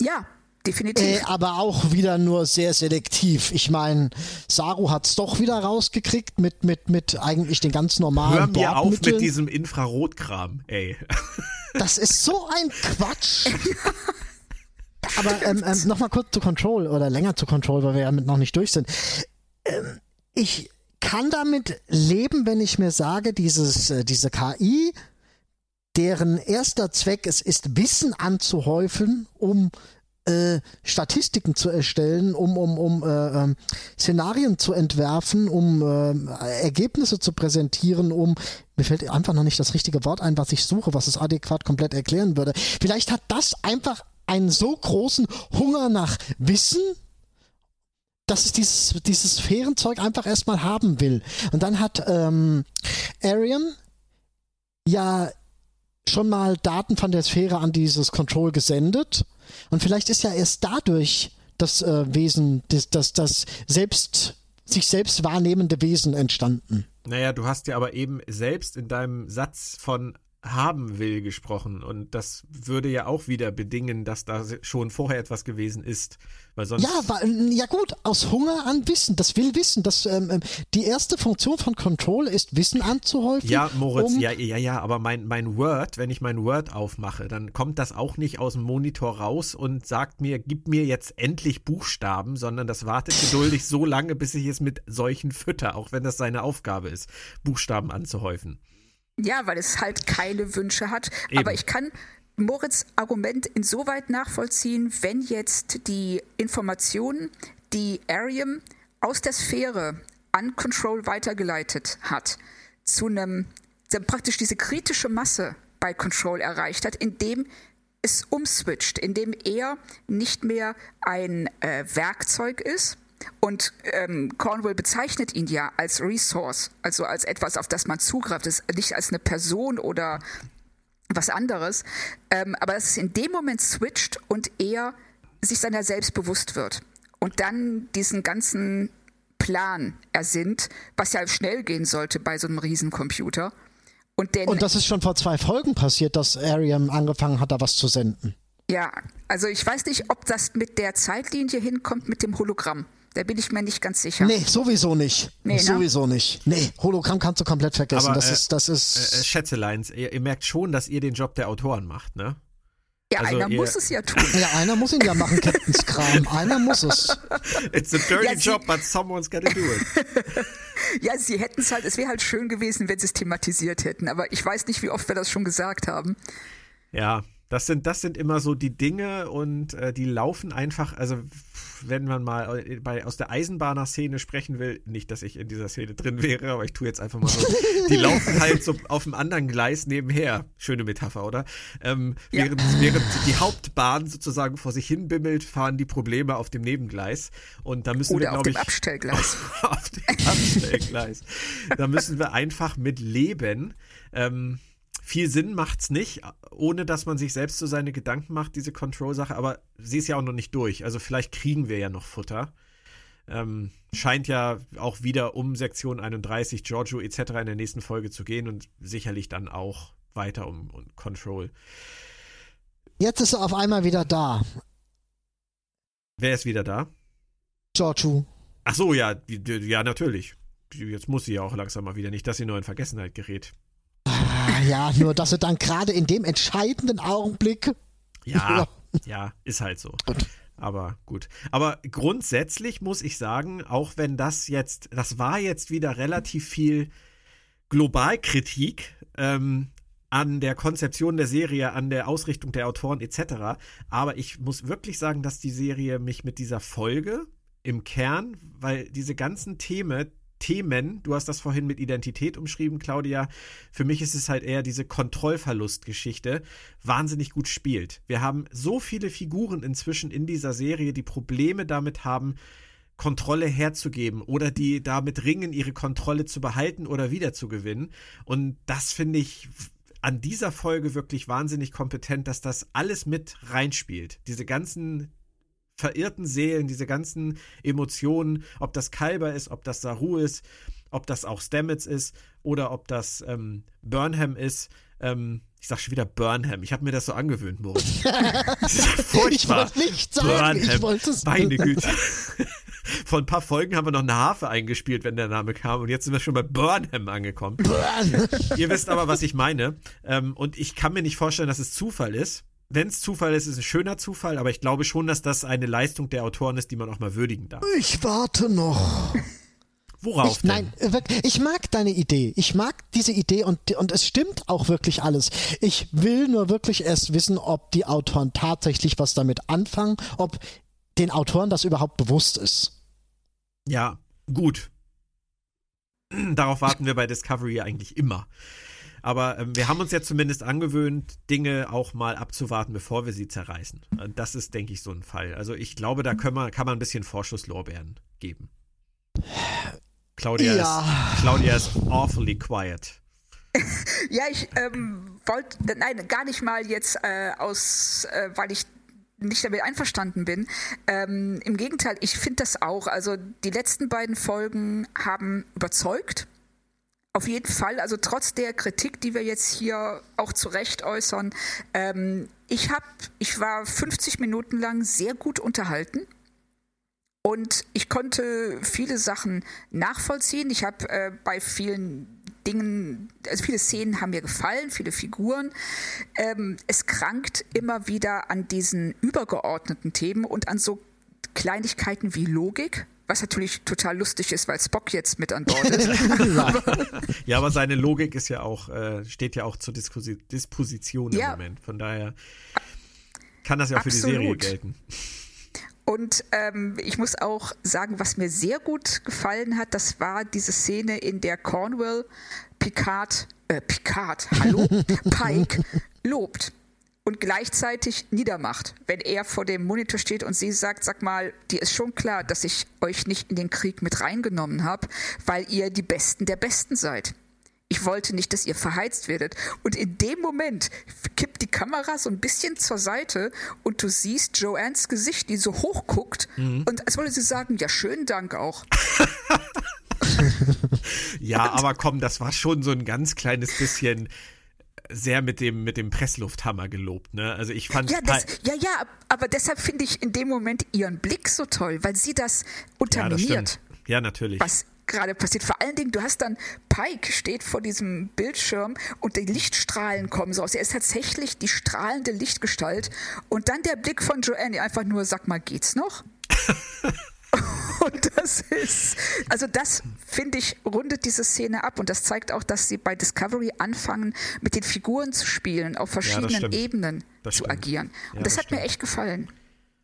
Ja, definitiv. Äh, aber auch wieder nur sehr selektiv. Ich meine, Saru hat's doch wieder rausgekriegt mit, mit, mit eigentlich den ganz normalen Hör mir auf mit diesem Infrarotkram, ey. Das ist so ein Quatsch. Aber ähm, ähm, nochmal kurz zu Control oder länger zu Control, weil wir damit noch nicht durch sind. Ähm, ich kann damit leben, wenn ich mir sage, dieses, äh, diese KI, deren erster Zweck es ist, Wissen anzuhäufen, um äh, Statistiken zu erstellen, um, um, um äh, ähm, Szenarien zu entwerfen, um ähm, Ergebnisse zu präsentieren, um mir fällt einfach noch nicht das richtige Wort ein, was ich suche, was es adäquat komplett erklären würde. Vielleicht hat das einfach einen so großen Hunger nach Wissen, dass es dieses, dieses Sphärenzeug einfach erstmal haben will. Und dann hat ähm, Arian ja schon mal Daten von der Sphäre an dieses Control gesendet. Und vielleicht ist ja erst dadurch das äh, Wesen, das, das, das selbst, sich selbst wahrnehmende Wesen entstanden. Naja, du hast ja aber eben selbst in deinem Satz von haben will gesprochen und das würde ja auch wieder bedingen, dass da schon vorher etwas gewesen ist, Ja, wa- ja gut, aus Hunger an Wissen. Das will Wissen. Das, ähm, ähm, die erste Funktion von Control ist, Wissen anzuhäufen. Ja, Moritz, um, ja, ja, ja, aber mein, mein Word, wenn ich mein Word aufmache, dann kommt das auch nicht aus dem Monitor raus und sagt mir, gib mir jetzt endlich Buchstaben, sondern das wartet geduldig so lange, bis ich es mit solchen fütter, auch wenn das seine Aufgabe ist, Buchstaben anzuhäufen. Ja, weil es halt keine Wünsche hat. Eben. Aber ich kann Moritz Argument insoweit nachvollziehen, wenn jetzt die Informationen, die Arium aus der Sphäre an Control weitergeleitet hat, zu einem, praktisch diese kritische Masse bei Control erreicht hat, indem es umswitcht, indem er nicht mehr ein äh, Werkzeug ist. Und ähm, Cornwall bezeichnet ihn ja als Resource, also als etwas, auf das man zugreift, ist nicht als eine Person oder was anderes. Ähm, aber dass es in dem Moment switcht und er sich seiner selbst bewusst wird und dann diesen ganzen Plan ersinnt, was ja schnell gehen sollte bei so einem Riesencomputer. Und, den, Und das ist schon vor zwei Folgen passiert, dass Ariam angefangen hat, da was zu senden. ja, also ich weiß nicht, ob das mit der Zeitlinie hinkommt mit dem Hologramm. Da bin ich mir nicht ganz sicher. Nee, sowieso nicht. Nee, ne? sowieso nicht. Nee, Hologramm kannst du komplett vergessen. Aber, das äh, ist, das ist. Äh, Schätzeleins, ihr, ihr merkt schon, dass ihr den Job der Autoren macht, ne? ja, also einer ihr- muss es ja tun. ja, einer muss ihn ja machen, Captain Skram. Einer muss es. It's a dirty Ja, sie- job, but someone's gotta do it. Ja, sie hätten es halt, es wäre halt schön gewesen, wenn sie es thematisiert hätten, aber ich weiß nicht, wie oft wir das schon gesagt haben. Ja, das sind, das sind immer so die Dinge und äh, die laufen einfach, also wenn man mal äh, bei, aus der Eisenbahner-Szene sprechen will, nicht, dass ich in dieser Szene drin wäre, aber ich tue jetzt einfach mal so, die laufen halt so auf einem anderen Gleis nebenher. Schöne Metapher, oder? Ähm, Ja. während, während die Hauptbahn sozusagen vor sich hin bimmelt, fahren die Probleme auf dem Nebengleis und da müssen wir, Oder auf glaube dem ich, Abstellgleis. auf dem Abstellgleis. Da müssen wir einfach mit leben. Ähm, viel Sinn macht's nicht, ohne dass man sich selbst so seine Gedanken macht, diese Control-Sache, aber sie ist ja auch noch nicht durch. Also vielleicht kriegen wir ja noch Futter. Ähm, scheint ja auch wieder um Sektion 31, Giorgio etc. in der nächsten Folge zu gehen und sicherlich dann auch weiter um, um Control. Jetzt ist er auf einmal wieder da. Wer ist wieder da? Giorgio. Ach so, ja, ja, natürlich. Jetzt muss sie ja auch langsam mal wieder, nicht, dass sie nur in Vergessenheit gerät. Ja, nur dass er dann gerade in dem entscheidenden Augenblick. Ja, ja, ist halt so. Gut. Aber gut. Aber grundsätzlich muss ich sagen, auch wenn das jetzt, das war jetzt wieder relativ viel Globalkritik ähm, an der Konzeption der Serie, an der Ausrichtung der Autoren etc. Aber ich muss wirklich sagen, dass die Serie mich mit dieser Folge im Kern, weil diese ganzen Themen, Themen, du hast das vorhin mit Identität umschrieben, Claudia, für mich ist es halt eher diese Kontrollverlustgeschichte, wahnsinnig gut spielt. Wir haben so viele Figuren inzwischen in dieser Serie, die Probleme damit haben, Kontrolle herzugeben oder die damit ringen, ihre Kontrolle zu behalten oder wiederzugewinnen. Und das finde ich an dieser Folge wirklich wahnsinnig kompetent, dass das alles mit reinspielt. Diese ganzen verirrten Seelen, diese ganzen Emotionen, ob das Kalber ist, ob das Saru ist, ob das auch Stamets ist oder ob das ähm, Burnham ist. Ähm, ich sag schon wieder Burnham. Ich habe mir das so angewöhnt, Moritz. Das ist furchtbar. Ich wollte nicht sagen, ich Burnham. wollte es- Meine Güte. Vor ein paar Folgen haben wir noch eine Harfe eingespielt, wenn der Name kam. Und jetzt sind wir schon bei Burnham angekommen. Ihr wisst aber, was ich meine. Ähm, und ich kann mir nicht vorstellen, dass es Zufall ist. Wenn es Zufall ist, ist es ein schöner Zufall, aber ich glaube schon, dass das eine Leistung der Autoren ist, die man auch mal würdigen darf. Ich warte noch. Worauf Ich, nein, äh, wirklich, ich mag deine Idee. Ich mag diese Idee und, und es stimmt auch wirklich alles. Ich will nur wirklich erst wissen, ob die Autoren tatsächlich was damit anfangen, ob den Autoren das überhaupt bewusst ist. Ja, gut. Darauf warten wir bei Discovery eigentlich immer. Aber ähm, wir haben uns ja zumindest angewöhnt, Dinge auch mal abzuwarten, bevor wir sie zerreißen. Das ist, denke ich, so ein Fall. Also ich glaube, da können wir, kann man ein bisschen Vorschusslorbeeren geben. Claudia, Ja. ist, Claudia ist awfully quiet. Ja, ich ähm, wollte, nein, gar nicht mal jetzt äh, aus, äh, weil ich nicht damit einverstanden bin. Ähm, Im Gegenteil, ich finde das auch. Also die letzten beiden Folgen haben überzeugt. Auf jeden Fall, also trotz der Kritik, die wir jetzt hier auch zu Recht äußern, ähm, ich hab, ich war 50 Minuten lang sehr gut unterhalten. Und ich konnte viele Sachen nachvollziehen. Ich habe äh, bei vielen Dingen, also viele Szenen haben mir gefallen, viele Figuren. Ähm, es krankt immer wieder an diesen übergeordneten Themen und an so Kleinigkeiten wie Logik, was natürlich total lustig ist, weil Spock jetzt mit an Bord ist. Ja, aber seine Logik ist ja auch, äh, steht ja auch zur Disposi Disposition im Ja. Moment. Von daher kann das ja auch für die Serie gelten. Und ähm, ich muss auch sagen, was mir sehr gut gefallen hat, das war diese Szene, in der Cornwell Picard, äh, Picard, hallo, Pike lobt und gleichzeitig niedermacht, wenn er vor dem Monitor steht und sie sagt, sag mal, dir ist schon klar, dass ich euch nicht in den Krieg mit reingenommen habe, weil ihr die Besten der Besten seid. Ich wollte nicht, dass ihr verheizt werdet. Und in dem Moment kippt die Kamera so ein bisschen zur Seite und du siehst Joannes Gesicht, die so hoch guckt und als wollte sie sagen, ja, schönen Dank auch. Ja, aber komm, das war schon so ein ganz kleines bisschen. Sehr mit dem, mit dem Presslufthammer gelobt, ne? Also ich fand. Ja, das, ja, ja, aber deshalb finde ich in dem Moment ihren Blick so toll, weil sie das unterminiert. Ja, ja natürlich. Was gerade passiert. Vor allen Dingen, du hast dann Pike steht vor diesem Bildschirm und die Lichtstrahlen kommen so aus. Er ist tatsächlich die strahlende Lichtgestalt. Und dann der Blick von Joanne, einfach nur, sag mal, geht's noch? Und das ist, also das finde ich, rundet diese Szene ab und das zeigt auch, dass sie bei Discovery anfangen, mit den Figuren zu spielen, auf verschiedenen stimmt. Ebenen Das zu stimmt. agieren. Und Ja, das, das hat mir stimmt. echt gefallen.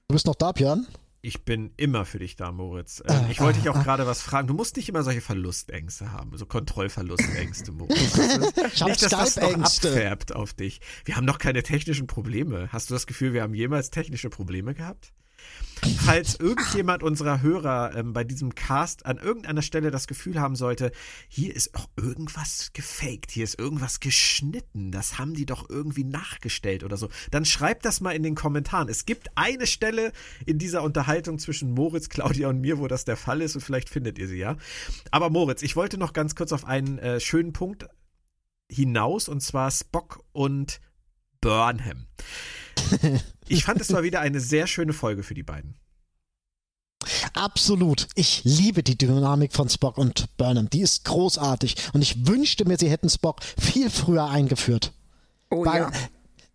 Du bist noch da, Björn? Ich bin immer für dich da, Moritz. Äh, ich wollte dich auch gerade was fragen. Du musst nicht immer solche Verlustängste haben, so Kontrollverlustängste, Moritz. Ich nicht, dass das noch abfärbt auf dich. Wir haben doch keine technischen Probleme. Hast du das Gefühl, wir haben jemals technische Probleme gehabt? Falls irgendjemand unserer Hörer ähm, bei diesem Cast an irgendeiner Stelle das Gefühl haben sollte, hier ist auch irgendwas gefaked, hier ist irgendwas geschnitten, das haben die doch irgendwie nachgestellt oder so, dann schreibt das mal in den Kommentaren. Es gibt eine Stelle in dieser Unterhaltung zwischen Moritz, Claudia und mir, wo das der Fall ist und vielleicht findet ihr sie ja. Aber Moritz, ich wollte noch ganz kurz auf einen äh, schönen Punkt hinaus und zwar Spock und Burnham. Ich fand es war wieder eine sehr schöne Folge für die beiden. Absolut. Ich liebe die Dynamik von Spock und Burnham. Die ist großartig. Und ich wünschte mir, sie hätten Spock viel früher eingeführt. Oh Weil ja.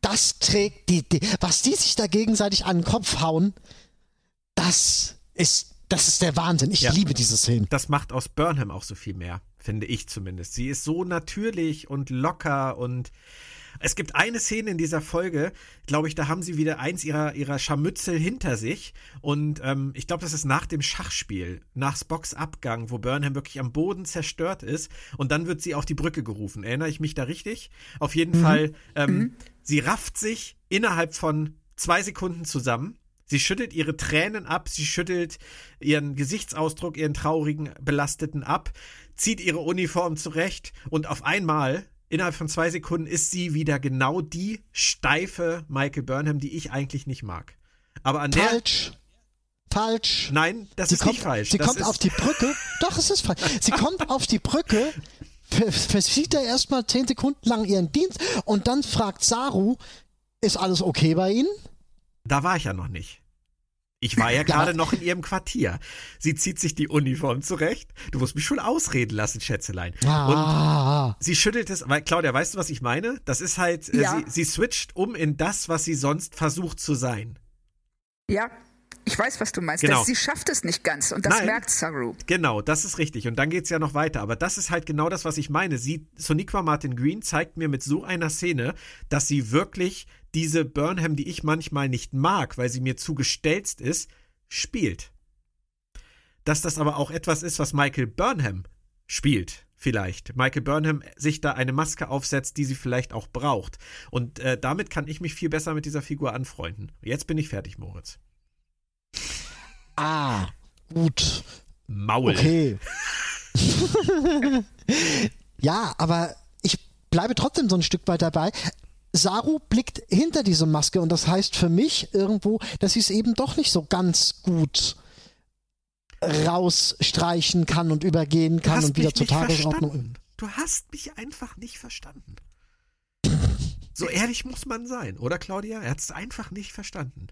das trägt die, die, was die sich da gegenseitig an den Kopf hauen, das ist, das ist der Wahnsinn. Ich Ja. liebe diese Szenen. Das macht aus Burnham auch so viel mehr, finde ich zumindest. Sie ist so natürlich und locker und es gibt eine Szene in dieser Folge, glaube ich, da haben sie wieder eins ihrer, ihrer Scharmützel hinter sich. Und ähm, ich glaube, das ist nach dem Schachspiel, nach Spocks Abgang, wo Burnham wirklich am Boden zerstört ist. Und dann wird sie auf die Brücke gerufen. Erinnere ich mich da richtig? Auf jeden Fall, ähm, sie rafft sich innerhalb von zwei Sekunden zusammen. Sie schüttelt ihre Tränen ab, sie schüttelt ihren Gesichtsausdruck, ihren traurigen, belasteten ab, zieht ihre Uniform zurecht und auf einmal, innerhalb von zwei Sekunden, ist sie wieder genau die steife Michael Burnham, die ich eigentlich nicht mag. Aber an der. Falsch. Falsch. Nein, das Sie ist kommt, nicht falsch. sie das kommt auf die Brücke. Doch, es ist falsch. Sie kommt auf die Brücke, ver- versieht da erstmal zehn Sekunden lang ihren Dienst und dann fragt Saru, ist alles okay bei Ihnen? Da war ich ja noch nicht. Ich war ja gerade noch in ihrem Quartier. Sie zieht sich die Uniform zurecht. Du musst mich schon ausreden lassen, Schätzelein. Und Ah, Sie schüttelt es, weil Claudia, weißt du, was ich meine? Das ist halt, äh, Ja. sie, sie switcht um in das, was sie sonst versucht zu sein. Ja, ich weiß, was du meinst. Genau. Das, sie schafft es nicht ganz und das Nein. merkt Saru. Genau, das ist richtig. Und dann geht's ja noch weiter. Aber das ist halt genau das, was ich meine. Sie, Soniqua Martin Green zeigt mir mit so einer Szene, dass sie wirklich diese Burnham, die ich manchmal nicht mag, weil sie mir zu gestelzt ist, spielt. Dass das aber auch etwas ist, was Michael Burnham spielt, vielleicht. Michael Burnham sich da eine Maske aufsetzt, die sie vielleicht auch braucht. Und äh, damit kann ich mich viel besser mit dieser Figur anfreunden. Jetzt bin ich fertig, Moritz. Ah, gut. Maul. Okay. ja, aber ich bleibe trotzdem so ein Stück weit dabei. Saru blickt hinter diese Maske und das heißt für mich irgendwo, dass sie es eben doch nicht so ganz gut rausstreichen kann und übergehen kann und wieder zur Tagesordnung. Du hast mich einfach nicht verstanden. So ehrlich muss man sein, oder Claudia? Er hat es einfach nicht verstanden.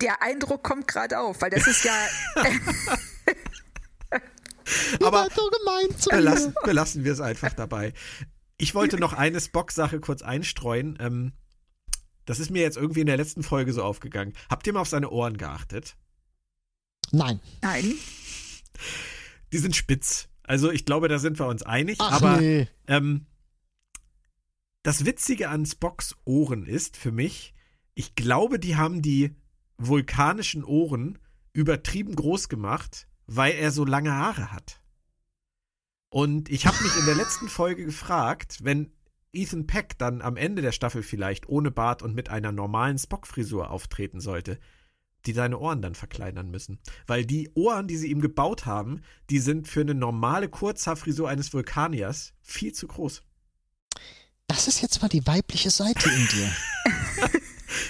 Der Eindruck kommt gerade auf, weil das ist ja. Aber so gemein zu belassen, belassen wir es einfach dabei. Ich wollte noch eine Spock-Sache kurz einstreuen. Ähm, das ist mir jetzt irgendwie in der letzten Folge so aufgegangen. Habt ihr mal auf seine Ohren geachtet? Nein. Nein. Die sind spitz. Also ich glaube, da sind wir uns einig. Ach aber nee. Ähm, das Witzige an Spocks Ohren ist für mich, ich glaube, die haben die vulkanischen Ohren übertrieben groß gemacht, weil er so lange Haare hat. Und ich habe mich in der letzten Folge gefragt, wenn Ethan Peck dann am Ende der Staffel vielleicht ohne Bart und mit einer normalen Spock-Frisur auftreten sollte, die seine Ohren dann verkleinern müssen. Weil die Ohren, die sie ihm gebaut haben, die sind für eine normale Kurzhaarfrisur eines Vulkaniers viel zu groß. Das ist jetzt mal die weibliche Seite in dir.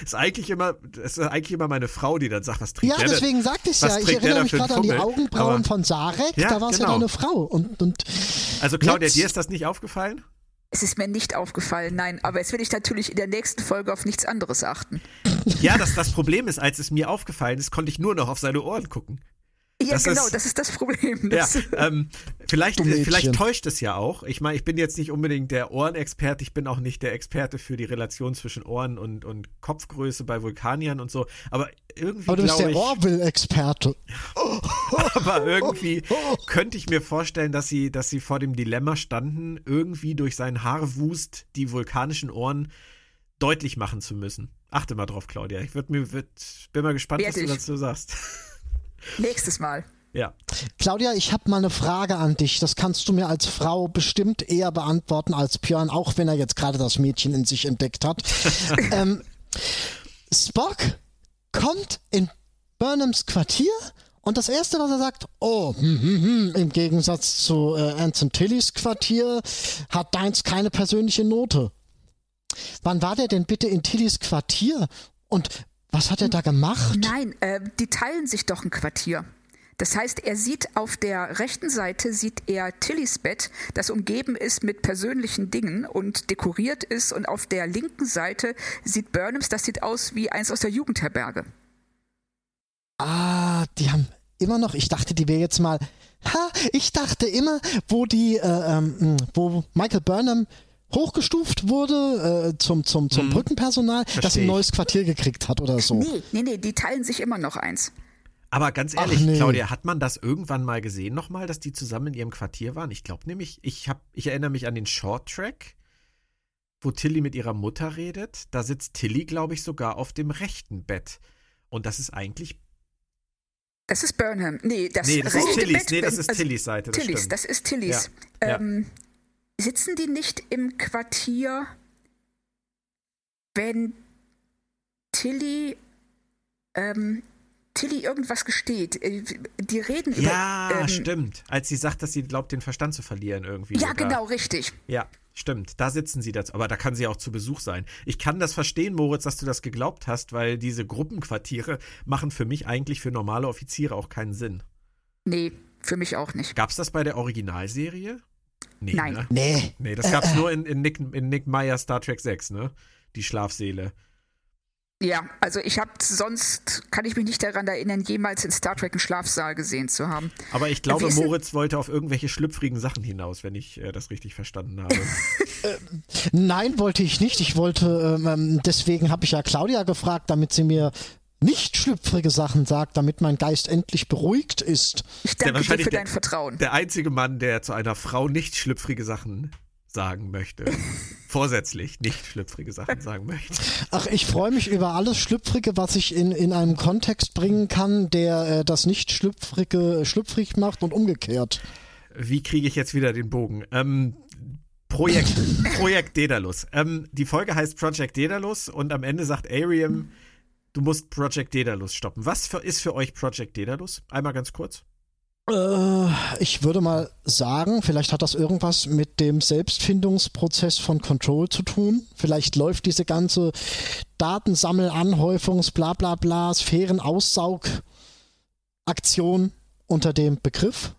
Ist eigentlich immer, ist eigentlich immer meine Frau, die dann sagt, was trägt Ja, der deswegen sagte ich ja. Ich erinnere da mich gerade an die? Augenbrauen Aber- von Sarek. Ja, da war es genau. ja deine Frau. Und, und Also Claudia, jetzt- dir ist das nicht aufgefallen? Es ist mir nicht aufgefallen, nein, aber jetzt will ich natürlich in der nächsten Folge auf nichts anderes achten. Ja, das, das Problem ist, als es mir aufgefallen ist, konnte ich nur noch auf seine Ohren gucken. Ja, Das genau, ist- das ist das Problem. Ja, Das, ähm, vielleicht, Mädchen. vielleicht täuscht es ja auch. Ich meine, ich bin jetzt nicht unbedingt der Ohrenexperte, ich bin auch nicht der Experte für die Relation zwischen Ohren und, und Kopfgröße bei Vulkaniern und so. Aber irgendwie Aber du bist der ich, Orville-Experte. aber irgendwie könnte ich mir vorstellen, dass sie, dass sie vor dem Dilemma standen, irgendwie durch seinen Haarwust die vulkanischen Ohren deutlich machen zu müssen. Achte mal drauf, Claudia. Ich würd mir, würd, bin mal gespannt, was du dazu sagst. Nächstes Mal. Ja. Claudia, ich habe mal eine Frage an dich. Das kannst du mir als Frau bestimmt eher beantworten als Björn, auch wenn er jetzt gerade das Mädchen in sich entdeckt hat. ähm, Spock kommt in Burnhams Quartier und das Erste, was er sagt, oh, hm, hm, hm, im Gegensatz zu äh, Anson Tillys Quartier hat deins keine persönliche Note. Wann war der denn bitte in Tillys Quartier und was hat er da gemacht? Nein, äh, die teilen sich doch ein Quartier. Das heißt, er sieht auf der rechten Seite sieht er Tillys Bett, das umgeben ist mit persönlichen Dingen und dekoriert ist, und auf der linken Seite sieht Burnhams, das sieht aus wie eins aus der Jugendherberge. Ah, die haben immer noch, ich dachte, die wäre jetzt mal, ha, ich dachte immer, wo die, äh, ähm, wo Michael Burnham hochgestuft wurde äh, zum, zum, zum Brückenpersonal, dass sie Versteh ein ich. neues Quartier gekriegt hat oder so. Nee, nee, nee, die teilen sich immer noch eins. Aber ganz ehrlich, nee. Claudia, hat man das irgendwann mal gesehen nochmal, dass die zusammen in ihrem Quartier waren? Ich glaube nämlich, ich, hab, ich erinnere mich an den Short Track, wo Tilly mit ihrer Mutter redet. Da sitzt Tilly, glaube ich, sogar auf dem rechten Bett. Und das ist eigentlich. Das ist Burnham. Nee, das, Nee, das ist Tillys. Bett, Nee, das ist also Tillys Seite. Das Tillys, stimmt. das ist Tillys. Ja, ja. Sitzen die nicht im Quartier, wenn Tilly, ähm, Tilly irgendwas gesteht? Äh, Die reden über. ja, ähm, stimmt. Als sie sagt, dass sie glaubt, den Verstand zu verlieren irgendwie. Ja, sogar. genau, richtig. Ja, stimmt. Da sitzen sie dazu. Aber da kann sie auch zu Besuch sein. Ich kann das verstehen, Moritz, dass du das geglaubt hast, weil diese Gruppenquartiere machen für mich eigentlich für normale Offiziere auch keinen Sinn. Nee, für mich auch nicht. Gab's das bei der Originalserie? Nee, Nein. Ne? Nee. Nee, das gab's nur in, in, Nick, in Nick Meyer Star Trek 6, ne? Die Schlafsäle. Ja, also ich habe sonst, kann ich mich nicht daran erinnern, jemals in Star Trek einen Schlafsaal gesehen zu haben. Aber ich glaube, Moritz wollte auf irgendwelche schlüpfrigen Sachen hinaus, wenn ich äh, das richtig verstanden habe. Nein, wollte ich nicht. Ich wollte, ähm, deswegen habe ich ja Claudia gefragt, damit sie mir nicht schlüpfrige Sachen sagt, damit mein Geist endlich beruhigt ist. Ich der danke dir wahrscheinlich für der- dein Vertrauen. Der einzige Mann, der zu einer Frau nicht schlüpfrige Sachen sagen möchte. Vorsätzlich nicht schlüpfrige Sachen sagen möchte. Ach, ich freue mich über alles Schlüpfrige, was ich in, in einem Kontext bringen kann, der äh, das nicht Schlüpfrige schlüpfrig macht und umgekehrt. Wie kriege ich jetzt wieder den Bogen? Ähm, Projekt, Projekt Daedalus. Ähm, die Folge heißt Project Daedalus und am Ende sagt Ariam, du musst Project Daedalus stoppen. Was für, ist für euch Project Daedalus? Einmal ganz kurz. Äh, ich würde mal sagen, vielleicht hat das irgendwas mit dem Selbstfindungsprozess von Control zu tun. Vielleicht läuft diese ganze Datensammelanhäufungs, bla bla bla, Sphärenaussaugaktion unter dem Begriff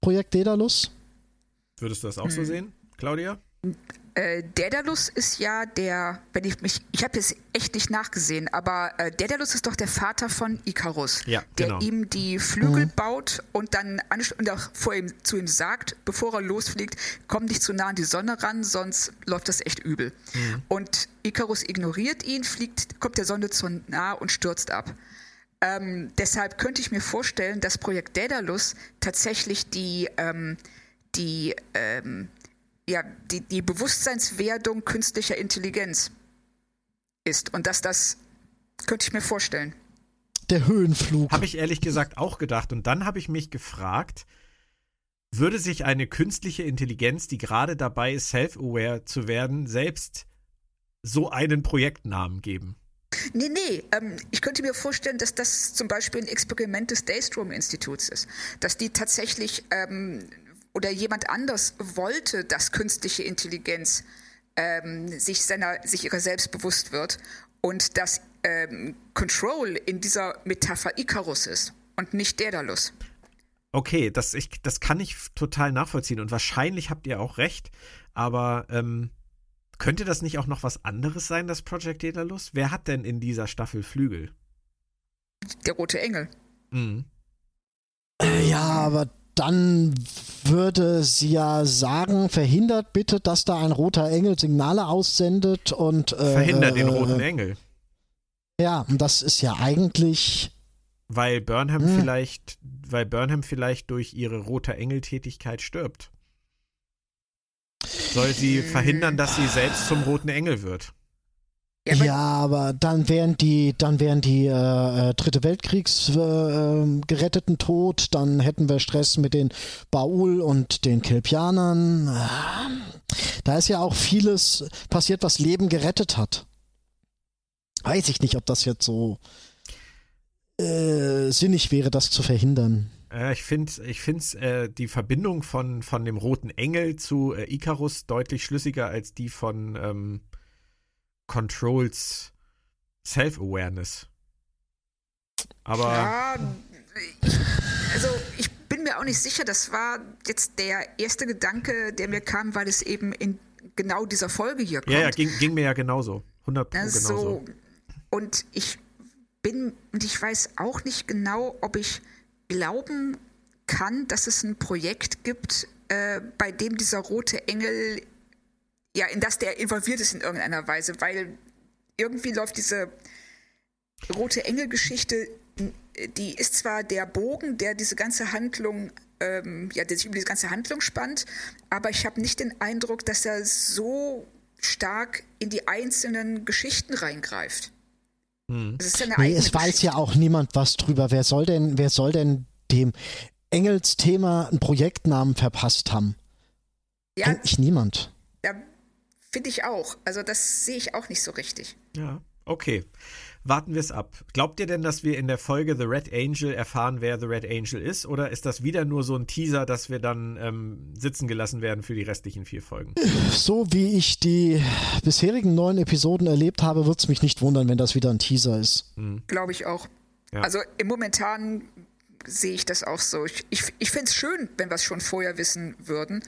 Projekt Daedalus. Würdest du das auch so sehen, Claudia? Äh, Daedalus ist ja der, wenn ich mich, ich habe jetzt echt nicht nachgesehen, aber äh, Daedalus ist doch der Vater von Icarus, Ja, der genau. ihm die Flügel baut und dann und auch vor ihm, zu ihm sagt, bevor er losfliegt, komm nicht zu nah an die Sonne ran, sonst läuft das echt übel. Mhm. Und Icarus ignoriert ihn, fliegt, kommt der Sonne zu nah und stürzt ab. Ähm, deshalb könnte ich mir vorstellen, dass Projekt Daedalus tatsächlich die, ähm, die, ähm, ja, die, die Bewusstseinswerdung künstlicher Intelligenz ist. Und dass das könnte ich mir vorstellen. Der Höhenflug. Habe ich ehrlich gesagt auch gedacht. Und dann habe ich mich gefragt, würde sich eine künstliche Intelligenz, die gerade dabei ist, self-aware zu werden, selbst so einen Projektnamen geben? Nee, nee, ähm, ich könnte mir vorstellen, dass das zum Beispiel ein Experiment des Daystrom-Instituts ist. Dass die tatsächlich ähm, oder jemand anders wollte, dass künstliche Intelligenz ähm, sich, seiner, sich ihrer selbst bewusst wird und dass ähm, Control in dieser Metapher Icarus ist und nicht Daedalus. Okay, das, ich, das kann ich total nachvollziehen und wahrscheinlich habt ihr auch recht. Aber ähm, könnte das nicht auch noch was anderes sein, das Project Daedalus? Wer hat denn in dieser Staffel Flügel? Der rote Engel. Mhm. Äh, ja, aber dann würde sie ja sagen, verhindert bitte, dass da ein roter Engel Signale aussendet und äh, Verhindert den äh, roten Engel. Ja, und das ist ja eigentlich Weil Burnham Hm. vielleicht, weil Burnham vielleicht durch ihre rote Engel-Tätigkeit stirbt. Soll sie verhindern, dass sie selbst zum roten Engel wird? Ja, aber- Ja, aber dann wären die, dann wären die äh, äh, Dritte Weltkriegs äh, ähm, Geretteten tot, dann hätten wir Stress mit den Baul und den Kelpianern. Äh, Da ist ja auch vieles passiert, was Leben gerettet hat. Weiß ich nicht, ob das jetzt so äh, sinnig wäre, das zu verhindern. Äh, ich finde ich find's, äh, die Verbindung von, von dem roten Engel zu äh, Icarus deutlich schlüssiger als die von ähm, Controls Self-Awareness. Aber Ja, ich, also ich bin mir auch nicht sicher. Das war jetzt der erste Gedanke, der mir kam, weil es eben in genau dieser Folge hier kommt. ja, ja, ging, ging mir ja genauso. 100 Pro Ja, genauso. so. Und ich bin, und ich weiß auch nicht genau, ob ich glauben kann, dass es ein Projekt gibt, äh, bei dem dieser rote Engel, ja, in das der involviert ist in irgendeiner Weise, weil irgendwie läuft diese rote Engel-Geschichte, die ist zwar der Bogen, der diese ganze Handlung, ähm, ja, der sich über diese ganze Handlung spannt, aber ich habe nicht den Eindruck, dass er so stark in die einzelnen Geschichten reingreift. Das ist ja eine Nee, es weiß ja auch niemand was drüber. Wer soll denn, wer soll denn dem Engelsthema einen Projektnamen verpasst haben? Ja, Eigentlich niemand. Finde ich auch. Also das sehe ich auch nicht so richtig. Ja, okay. Warten wir es ab. Glaubt ihr denn, dass wir in der Folge The Red Angel erfahren, wer The Red Angel ist? Oder ist das wieder nur so ein Teaser, dass wir dann ähm, sitzen gelassen werden für die restlichen vier Folgen? So wie ich die bisherigen neun Episoden erlebt habe, wird es mich nicht wundern, wenn das wieder ein Teaser ist. Glaube ich auch. Ja. Also im Momentan sehe ich das auch so. Ich, ich, ich finde es schön, wenn wir es schon vorher wissen würden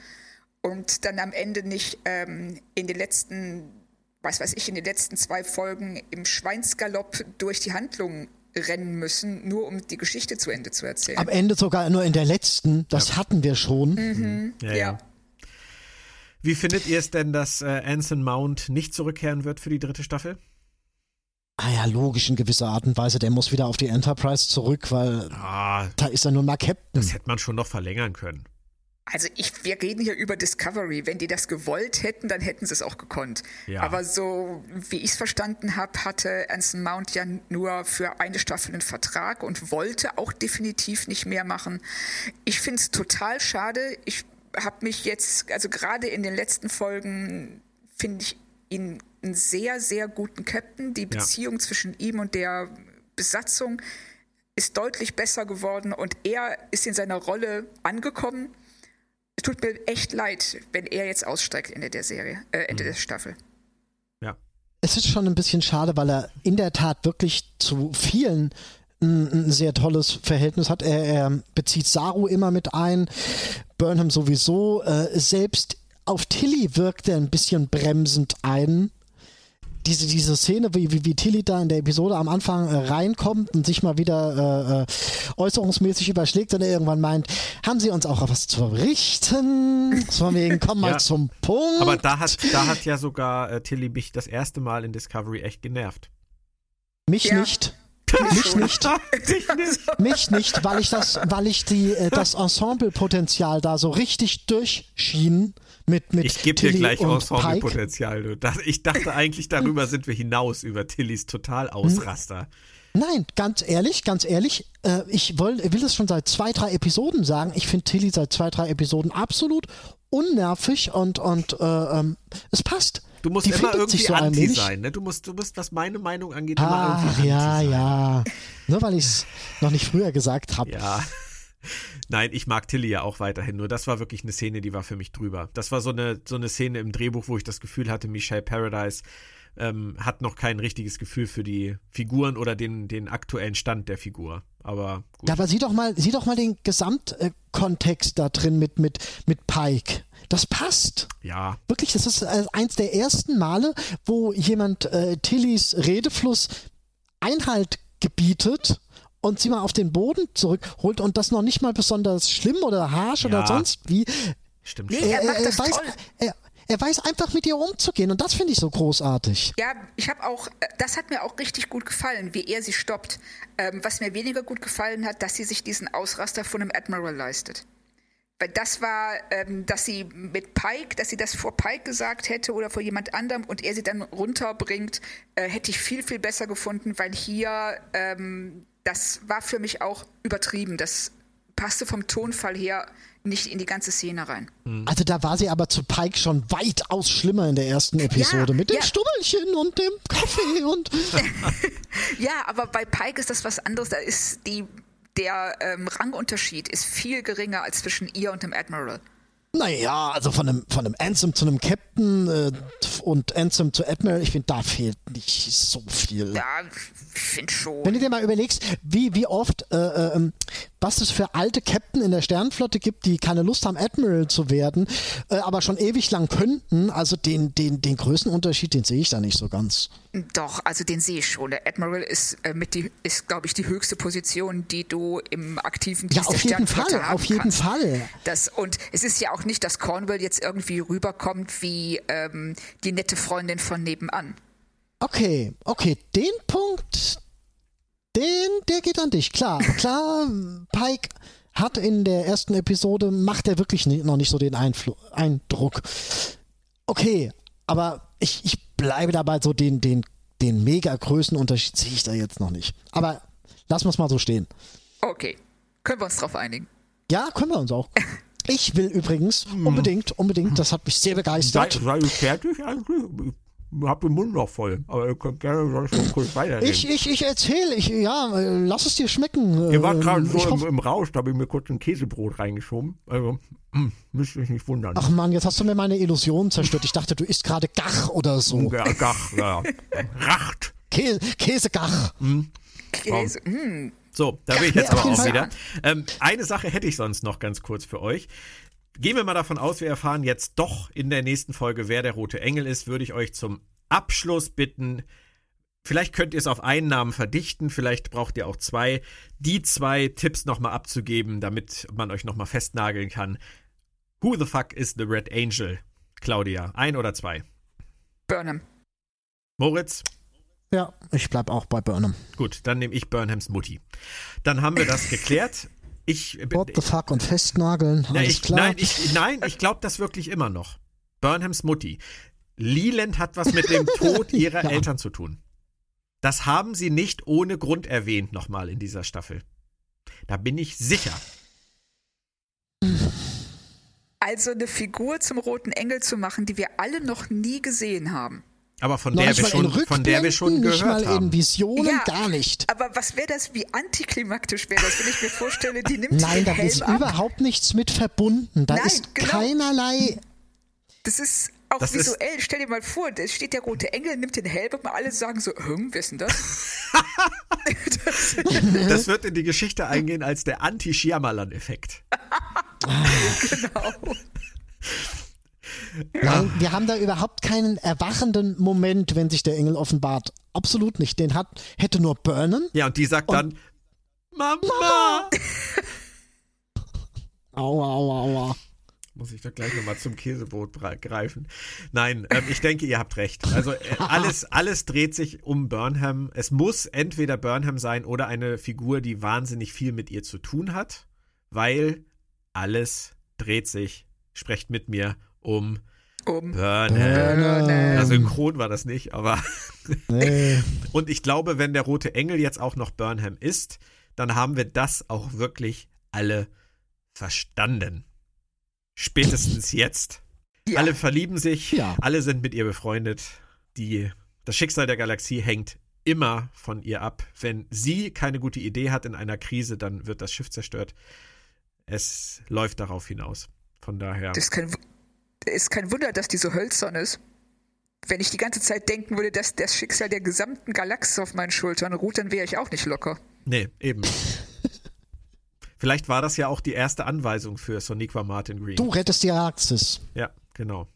und dann am Ende nicht ähm, in den letzten, was weiß ich, in den letzten zwei Folgen im Schweinsgalopp durch die Handlung rennen müssen, nur um die Geschichte zu Ende zu erzählen. Am Ende sogar nur in der letzten, das hatten wir schon. Ja, Ja. Wie findet ihr es denn, dass äh, Anson Mount nicht zurückkehren wird für die dritte Staffel? Ah ja, logisch in gewisser Art und Weise. Der muss wieder auf die Enterprise zurück, weil Ah, da ist er nun mal Captain. das hätte man schon noch verlängern können. Also ich, wir reden hier über Discovery. Wenn die das gewollt hätten, dann hätten sie es auch gekonnt. Ja. Aber so wie ich es verstanden habe, hatte Anson Mount ja nur für eine Staffel einen Vertrag und wollte auch definitiv nicht mehr machen. Ich finde es total schade. Ich habe mich jetzt, also gerade in den letzten Folgen, finde ich ihn einen sehr, sehr guten Captain. Die Beziehung zwischen ihm und der Besatzung ist deutlich besser geworden und er ist in seiner Rolle angekommen. Es tut mir echt leid, wenn er jetzt aussteigt Ende der Serie, äh, Ende der Staffel. Ja. Es ist schon ein bisschen schade, weil er in der Tat wirklich zu vielen ein, ein sehr tolles Verhältnis hat. Er, er bezieht Saru immer mit ein, Burnham sowieso. Äh, selbst auf Tilly wirkt er ein bisschen bremsend ein. Diese, diese Szene, wie, wie, wie Tilly da in der Episode am Anfang äh, reinkommt und sich mal wieder äh, äh, äußerungsmäßig überschlägt und er irgendwann meint, haben Sie uns auch was zu berichten? Von wegen, komm mal Ja. zum Punkt. Aber da hat, da hat ja sogar äh, Tilly mich das erste Mal in Discovery echt genervt. Mich Ja. nicht. Mich nicht. Mich nicht, weil ich das, weil ich die, äh, das Ensemblepotenzial da so richtig durchschien mit, mit Ich gebe dir gleich. Ensemblepotenzial. Das- Ich dachte eigentlich, darüber sind wir hinaus, über Tillys Totalausraster. Nein, ganz ehrlich, ganz ehrlich, äh, ich woll, will es schon seit zwei, drei Episoden sagen. Ich finde Tilly seit zwei, drei Episoden absolut unnervig und, und äh, ähm, es passt. Du musst Die immer irgendwie so anti allmählich. sein, ne? Du musst, du musst, was meine Meinung angeht, immer Ah, irgendwie ja, anti sein. ja. Nur weil ich es noch nicht früher gesagt habe. Ja. Nein, ich mag Tilly ja auch weiterhin. Nur das war wirklich eine Szene, die war für mich drüber. Das war so eine, so eine Szene im Drehbuch, wo ich das Gefühl hatte, Michelle Paradise ähm, hat noch kein richtiges Gefühl für die Figuren oder den, den aktuellen Stand der Figur. Aber gut. Ja, aber sieh doch mal, sieh doch mal den Gesamtkontext da drin mit, mit, mit Pike. Das passt. Ja. Wirklich, das ist äh, eins der ersten Male, wo jemand äh, Tillys Redefluss Einhalt gebietet und sie mal auf den Boden zurückholt und das noch nicht mal besonders schlimm oder harsch Ja. oder sonst wie. Stimmt Nee, er macht das weiß, toll. er, er weiß einfach mit ihr umzugehen und das finde ich so großartig. Ja, ich habe auch, äh, das hat mir auch richtig gut gefallen, wie er sie stoppt. Ähm, was mir weniger gut gefallen hat, dass sie sich diesen Ausraster von einem Admiral leistet. Weil das war, ähm, dass sie mit Pike, dass sie das vor Pike gesagt hätte oder vor jemand anderem und er sie dann runterbringt, äh, hätte ich viel, viel besser gefunden, weil hier, ähm, das war für mich auch übertrieben. Das passte vom Tonfall her nicht in die ganze Szene rein. Also da war sie aber zu Pike schon weitaus schlimmer in der ersten Episode Ja, mit dem ja. Stubelchen und dem Kaffee und Ja, aber bei Pike ist das was anderes. Da ist die, der ähm, Rangunterschied ist viel geringer als zwischen ihr und dem Admiral. Naja, also von einem, von einem Ansem zu einem Captain äh, und Ansem zu Admiral, ich finde, da fehlt nicht so viel. Ja, ich finde schon. Wenn du dir mal überlegst, wie, wie oft, äh, äh, ähm, was es für alte Captain in der Sternenflotte gibt, die keine Lust haben, Admiral zu werden, äh, aber schon ewig lang könnten, also den, den, den Größenunterschied, den sehe ich da nicht so ganz. Doch, also den sehe ich schon. Der Admiral ist äh, mit die, ist, glaube ich, die höchste Position, die du im aktiven Ja, Dienst auf der jeden Fall, auf jeden kannst. Fall. Das, und es ist ja auch nicht, dass Cornwall jetzt irgendwie rüberkommt wie ähm, die nette Freundin von nebenan. Okay, okay, den Punkt, den, der geht an dich. Klar, klar, Pike hat in der ersten Episode, macht er wirklich noch nicht so den Einflu Eindruck. Okay, aber ich, ich bleibe dabei, so den, den, den mega Größenunterschied sehe ich da jetzt noch nicht. Aber lassen wir es mal so stehen. Okay, können wir uns drauf einigen. Ja, können wir uns auch. Ich will übrigens Hm. unbedingt, unbedingt, das hat mich sehr begeistert. Seid ihr fertig eigentlich? Ich hab den Mund noch voll, aber ihr könnt gerne sonst noch kurz weiterreden. Ich, ich, ich erzähle, ich, ja, lass es dir schmecken. Ihr wart Ähm, gerade so im, im Rausch, da habe ich mir kurz ein Käsebrot reingeschoben. Also, hm, müsst ihr euch nicht wundern. Ach man, jetzt hast du mir meine Illusion zerstört. Ich dachte, du isst gerade Gach oder so. Ja, Gach, ja. Racht. Kä Käsegach. Käse, mm, So, da bin ich jetzt aber auch Fall. wieder. Ähm, eine Sache hätte ich sonst noch ganz kurz für euch. Gehen wir mal davon aus, wir erfahren jetzt doch in der nächsten Folge, wer der rote Engel ist, würde ich euch zum Abschluss bitten. Vielleicht könnt ihr es auf einen Namen verdichten, vielleicht braucht ihr auch zwei, die zwei Tipps nochmal abzugeben, damit man euch nochmal festnageln kann. Who the fuck is the Red Angel? Claudia, ein oder zwei? Burnham. Moritz? Ja, ich bleib auch bei Burnham. Gut, dann nehme ich Burnhams Mutti. Dann haben wir das geklärt. Ich What the fuck und festnageln, Ja, alles ich, klar. Nein, ich, nein, ich glaube das wirklich immer noch. Burnhams Mutti. Leland hat was mit dem Tod ihrer Ja. Eltern zu tun. Das haben sie nicht ohne Grund erwähnt nochmal in dieser Staffel. Da bin ich sicher. Also eine Figur zum roten Engel zu machen, die wir alle noch nie gesehen haben. Aber von Noch der, wir in schon, von der wir schon Rückblenden, nicht gehört mal in haben. Visionen, Ja. gar nicht. Aber was wäre das, wie antiklimaktisch wäre das, wenn ich mir vorstelle, die nimmt Nein, den da Helm ist ab. überhaupt nichts mit verbunden. Da Nein, ist genau. keinerlei. Das ist auch Das ist- visuell. Stell dir mal vor, da steht der rote Engel, nimmt den Helm ab und alle sagen so, hm, wer ist denn das? das wird in die Geschichte eingehen als der genau. Nein, wir haben da überhaupt keinen erwachenden Moment, wenn sich der Engel offenbart. Absolut nicht. Den hat, hätte nur Burnham. Ja, und die sagt dann, Mama! Aua, aua, aua. Muss ich doch gleich nochmal zum Käsebrot greifen. Nein, ähm, ich denke, ihr habt recht. Also äh, alles, alles dreht sich um Burnham. Es muss entweder Burnham sein oder eine Figur, die wahnsinnig viel mit ihr zu tun hat, weil alles dreht sich, sprecht mit mir, um Um. Burnham. Burnham. Ja, synchron war das nicht, aber Nee. und ich glaube, wenn der rote Engel jetzt auch noch Burnham ist, dann haben wir das auch wirklich alle verstanden. Spätestens jetzt. Ja. Alle verlieben sich, Ja. alle sind mit ihr befreundet. Die, das Schicksal der Galaxie hängt immer von ihr ab. Wenn sie keine gute Idee hat in einer Krise, dann wird das Schiff zerstört. Es läuft darauf hinaus. Von daher. Das W- ist kein Wunder, dass die so hölzern ist. Wenn ich die ganze Zeit denken würde, dass das Schicksal der gesamten Galaxis auf meinen Schultern ruht, dann wäre ich auch nicht locker. Nee, eben. Vielleicht war das ja auch die erste Anweisung für Soniqua Martin Green. Du rettest die Galaxis. Ja, genau.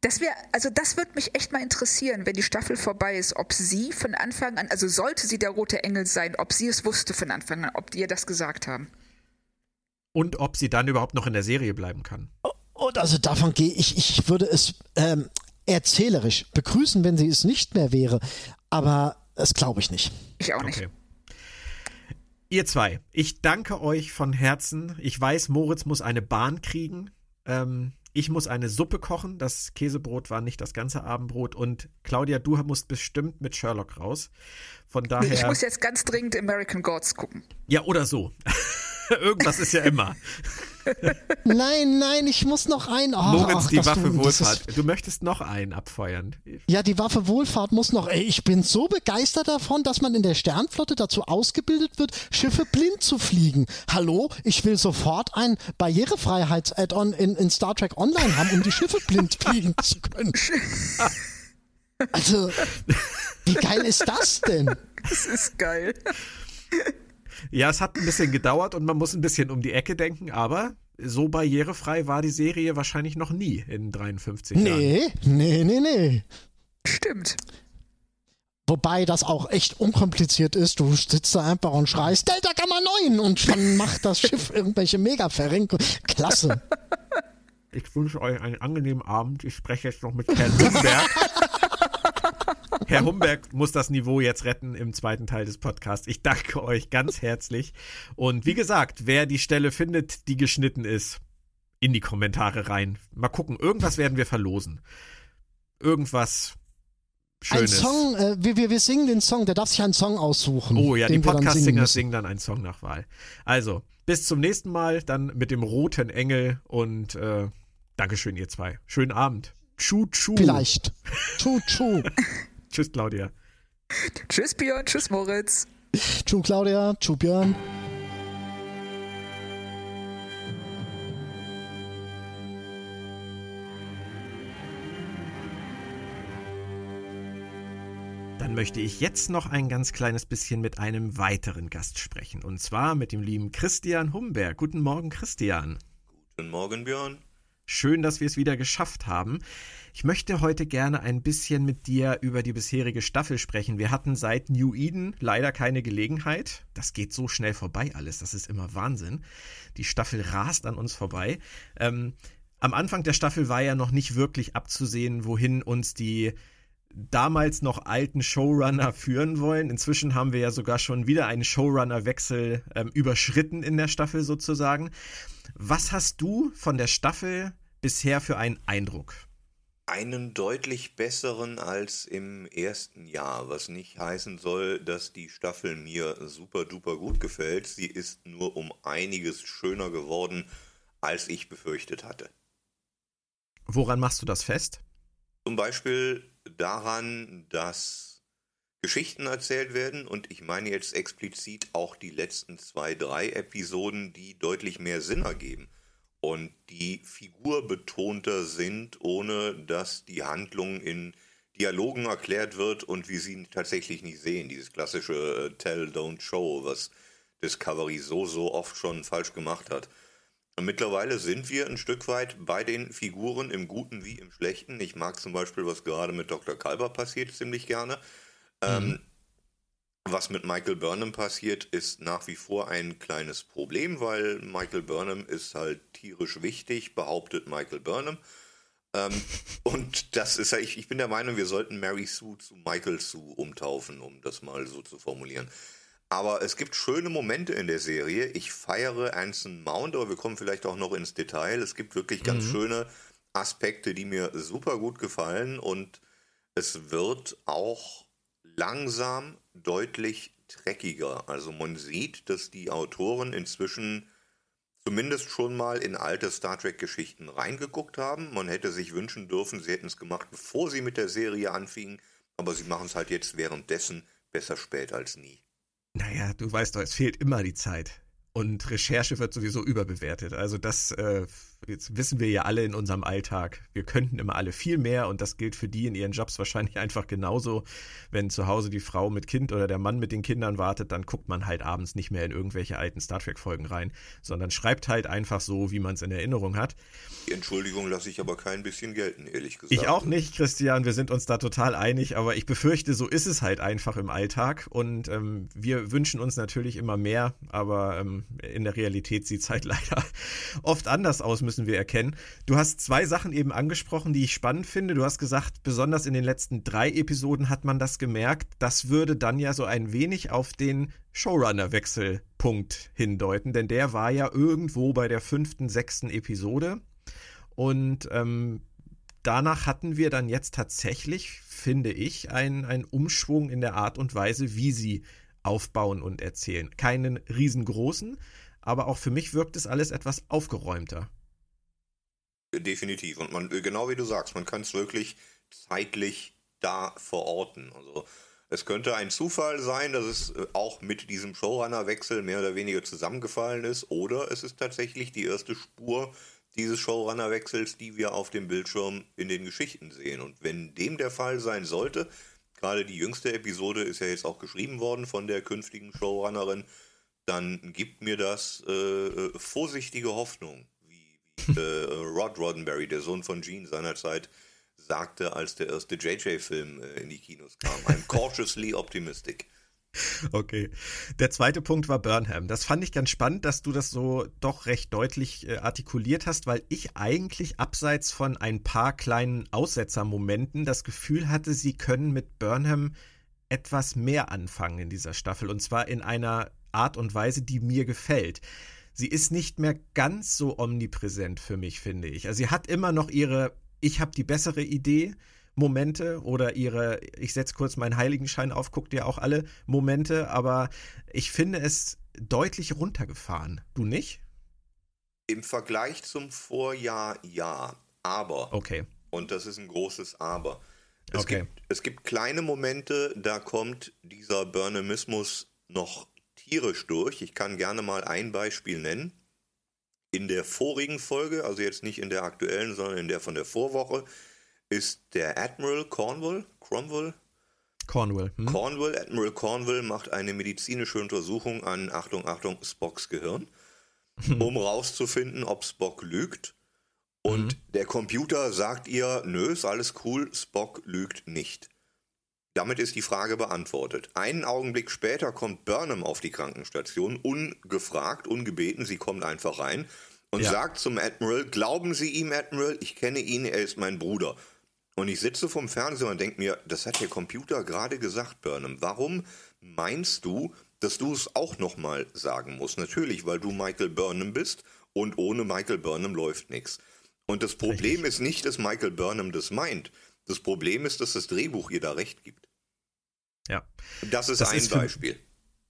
Das wäre, also das würde mich echt mal interessieren, wenn die Staffel vorbei ist, ob sie von Anfang an, also sollte sie der rote Engel sein, ob sie es wusste von Anfang an, ob die ihr das gesagt haben. Und ob sie dann überhaupt noch in der Serie bleiben kann. Und also davon gehe ich, ich würde es ähm, erzählerisch begrüßen, wenn sie es nicht mehr wäre. Aber das glaube ich nicht. Ich auch nicht. Okay. Ihr zwei, ich danke euch von Herzen. Ich weiß, Moritz muss eine Bahn kriegen. Ähm, ich muss eine Suppe kochen. Das Käsebrot war nicht das ganze Abendbrot. Und Claudia, du musst bestimmt mit Sherlock raus. Von daher. Ich muss jetzt ganz dringend American Gods gucken. Ja, oder so. Irgendwas ist ja immer. Nein, nein, ich muss noch ein. Oh, Moritz, ach, die Waffe du- Wohlfahrt. ist- Du möchtest noch einen abfeuern. Ja, die Waffe Wohlfahrt muss noch. Ey, ich bin so begeistert davon, dass man in der Sternflotte dazu ausgebildet wird, Schiffe blind zu fliegen. Hallo, ich will sofort ein Barrierefreiheits-Add-on in, in Star Trek Online haben, um die Schiffe blind fliegen zu können. Also, wie geil ist das denn? Das ist geil. Ja, es hat ein bisschen gedauert und man muss ein bisschen um die Ecke denken, aber so barrierefrei war die Serie wahrscheinlich noch nie in 53 Jahren. Nee, nee, nee, nee. Stimmt. Wobei das auch echt unkompliziert ist. Du sitzt da einfach und schreist Delta Gamma 9 und schon macht das Schiff irgendwelche Mega-Verrenkungen. Klasse. Ich wünsche euch einen angenehmen Abend. Ich spreche jetzt noch mit Herrn Humberg. Herr Humberg muss das Niveau jetzt retten im zweiten Teil des Podcasts. Ich danke euch ganz herzlich. Und wie gesagt, wer die Stelle findet, die geschnitten ist, in die Kommentare rein. Mal gucken, irgendwas werden wir verlosen. Irgendwas Ein Schönes. Song, äh, wir, wir, singen den Song, der darf sich einen Song aussuchen. Oh ja, die Podcast-Singer singen dann einen Song nach Wahl. Also, bis zum nächsten Mal, dann mit dem roten Engel und äh, Dankeschön, ihr zwei. Schönen Abend. Tschu, tschu. Vielleicht. Tschu, tschu. Tschüss, Claudia. Tschüss, Björn. Tschüss, Moritz. Tschu, Claudia. Tschu, Björn. Dann möchte ich jetzt noch ein ganz kleines bisschen mit einem weiteren Gast sprechen. Und zwar mit dem lieben Christian Humberg. Guten Morgen, Christian. Guten Morgen, Björn. Schön, dass wir es wieder geschafft haben. Ich möchte heute gerne ein bisschen mit dir über die bisherige Staffel sprechen. Wir hatten seit New Eden leider keine Gelegenheit. Das geht so schnell vorbei alles. Das ist immer Wahnsinn. Die Staffel rast an uns vorbei. Ähm, am Anfang der Staffel war ja noch nicht wirklich abzusehen, wohin uns die damals noch alten Showrunner führen wollen. Inzwischen haben wir ja sogar schon wieder einen Showrunner-Wechsel ähm, überschritten in der Staffel sozusagen. Was hast du von der Staffel bisher für einen Eindruck? Einen deutlich besseren als im ersten Jahr, was nicht heißen soll, dass die Staffel mir super duper gut gefällt. Sie ist nur um einiges schöner geworden, als ich befürchtet hatte. Woran machst du das fest? Zum Beispiel daran, dass Geschichten erzählt werden und ich meine jetzt explizit auch die letzten zwei, drei Episoden, die deutlich mehr Sinn ergeben und die figurbetonter sind, ohne dass die Handlung in Dialogen erklärt wird und wir sie tatsächlich nicht sehen. Dieses klassische äh, Tell, Don't Show, was Discovery so, so oft schon falsch gemacht hat. Und mittlerweile sind wir ein Stück weit bei den Figuren im Guten wie im Schlechten. Ich mag zum Beispiel, was gerade mit Dr. Kalber passiert, ziemlich gerne. Ähm, was mit Michael Burnham passiert, ist nach wie vor ein kleines Problem, weil Michael Burnham ist halt tierisch wichtig, behauptet Michael Burnham. Ähm, und das ist ja, ich, ich bin der Meinung, wir sollten Mary Sue zu Michael Sue umtaufen, um das mal so zu formulieren. Aber es gibt schöne Momente in der Serie. Ich feiere Anson Mount, aber wir kommen vielleicht auch noch ins Detail. Es gibt wirklich ganz schöne Aspekte, die mir super gut gefallen und es wird auch langsam deutlich dreckiger. Also man sieht, dass die Autoren inzwischen zumindest schon mal in alte Star Trek-Geschichten reingeguckt haben. Man hätte sich wünschen dürfen, sie hätten es gemacht, bevor sie mit der Serie anfingen, aber sie machen es halt jetzt währenddessen besser spät als nie. Naja, du weißt doch, es fehlt immer die Zeit. Und Recherche wird sowieso überbewertet. Also das äh, jetzt wissen wir ja alle in unserem Alltag. Wir könnten immer alle viel mehr und das gilt für die in ihren Jobs wahrscheinlich einfach genauso. Wenn zu Hause die Frau mit Kind oder der Mann mit den Kindern wartet, dann guckt man halt abends nicht mehr in irgendwelche alten Star Trek-Folgen rein, sondern schreibt halt einfach so, wie man es in Erinnerung hat. Die Entschuldigung lasse ich aber kein bisschen gelten, ehrlich gesagt. Ich auch nicht, Christian. Wir sind uns da total einig, aber ich befürchte, so ist es halt einfach im Alltag und ähm, wir wünschen uns natürlich immer mehr, aber ähm, in der Realität sieht es halt leider oft anders aus, müssen wir erkennen. Du hast zwei Sachen eben angesprochen, die ich spannend finde. Du hast gesagt, besonders in den letzten drei Episoden hat man das gemerkt. Das würde dann ja so ein wenig auf den Showrunner-Wechselpunkt hindeuten, denn der war ja irgendwo bei der fünften, sechsten Episode. Und ähm, danach hatten wir dann jetzt tatsächlich, finde ich, einen Umschwung in der Art und Weise, wie sie aufbauen und erzählen. Keinen riesengroßen, aber auch für mich wirkt es alles etwas aufgeräumter. Definitiv. Und man, genau wie du sagst, man kann es wirklich zeitlich da verorten. Also es könnte ein Zufall sein, dass es äh, auch mit diesem Showrunner-Wechsel mehr oder weniger zusammengefallen ist, oder es ist tatsächlich die erste Spur dieses Showrunner-Wechsels, die wir auf dem Bildschirm in den Geschichten sehen. Und wenn dem der Fall sein sollte, gerade die jüngste Episode ist ja jetzt auch geschrieben worden von der künftigen Showrunnerin, dann gibt mir das äh, äh vorsichtige Hoffnung, äh, Rod Roddenberry, der Sohn von Gene seinerzeit, sagte, als der erste JJ-Film äh, in die Kinos kam. I'm cautiously optimistic. Okay. Der zweite Punkt war Burnham. Das fand ich ganz spannend, dass du das so doch recht deutlich äh, artikuliert hast, weil ich eigentlich abseits von ein paar kleinen Aussetzermomenten das Gefühl hatte, sie können mit Burnham etwas mehr anfangen in dieser Staffel. Und zwar in einer Art und Weise, die mir gefällt. Sie ist nicht mehr ganz so omnipräsent für mich, finde ich. Also sie hat immer noch ihre Ich habe die bessere Idee Momente oder ihre, ich setze kurz meinen Heiligenschein auf, guckt ihr auch alle Momente, aber ich finde es deutlich runtergefahren. Du nicht? Im Vergleich zum Vorjahr ja, aber. Okay. Und das ist ein großes Aber. Es, okay. gibt, es gibt kleine Momente, da kommt dieser Burnhamismus noch tierisch durch. Ich kann gerne mal ein Beispiel nennen. In der vorigen Folge, also jetzt nicht in der aktuellen, sondern in der von der Vorwoche, ist der Admiral Cornwall, Cromwell? Cornwall. Hm? Cornwall, Admiral Cornwall macht eine medizinische Untersuchung an, Achtung, Achtung, Spocks Gehirn, um rauszufinden, ob Spock lügt. Und mhm. der Computer sagt ihr, nö, ist alles cool, Spock lügt nicht. Damit ist die Frage beantwortet. Einen Augenblick später kommt Burnham auf die Krankenstation, ungefragt, ungebeten, sie kommt einfach rein und ja. sagt zum Admiral, glauben Sie ihm, Admiral, ich kenne ihn, er ist mein Bruder. Und ich sitze vom Fernseher und denke mir, das hat der Computer gerade gesagt, Burnham. Warum meinst du, dass du es auch nochmal sagen musst? Natürlich, weil du Michael Burnham bist und ohne Michael Burnham läuft nichts. Und das Problem Richtig. ist nicht, dass Michael Burnham das meint. Das Problem ist, dass das Drehbuch ihr da recht gibt. Ja. Das ist das ein ist Beispiel.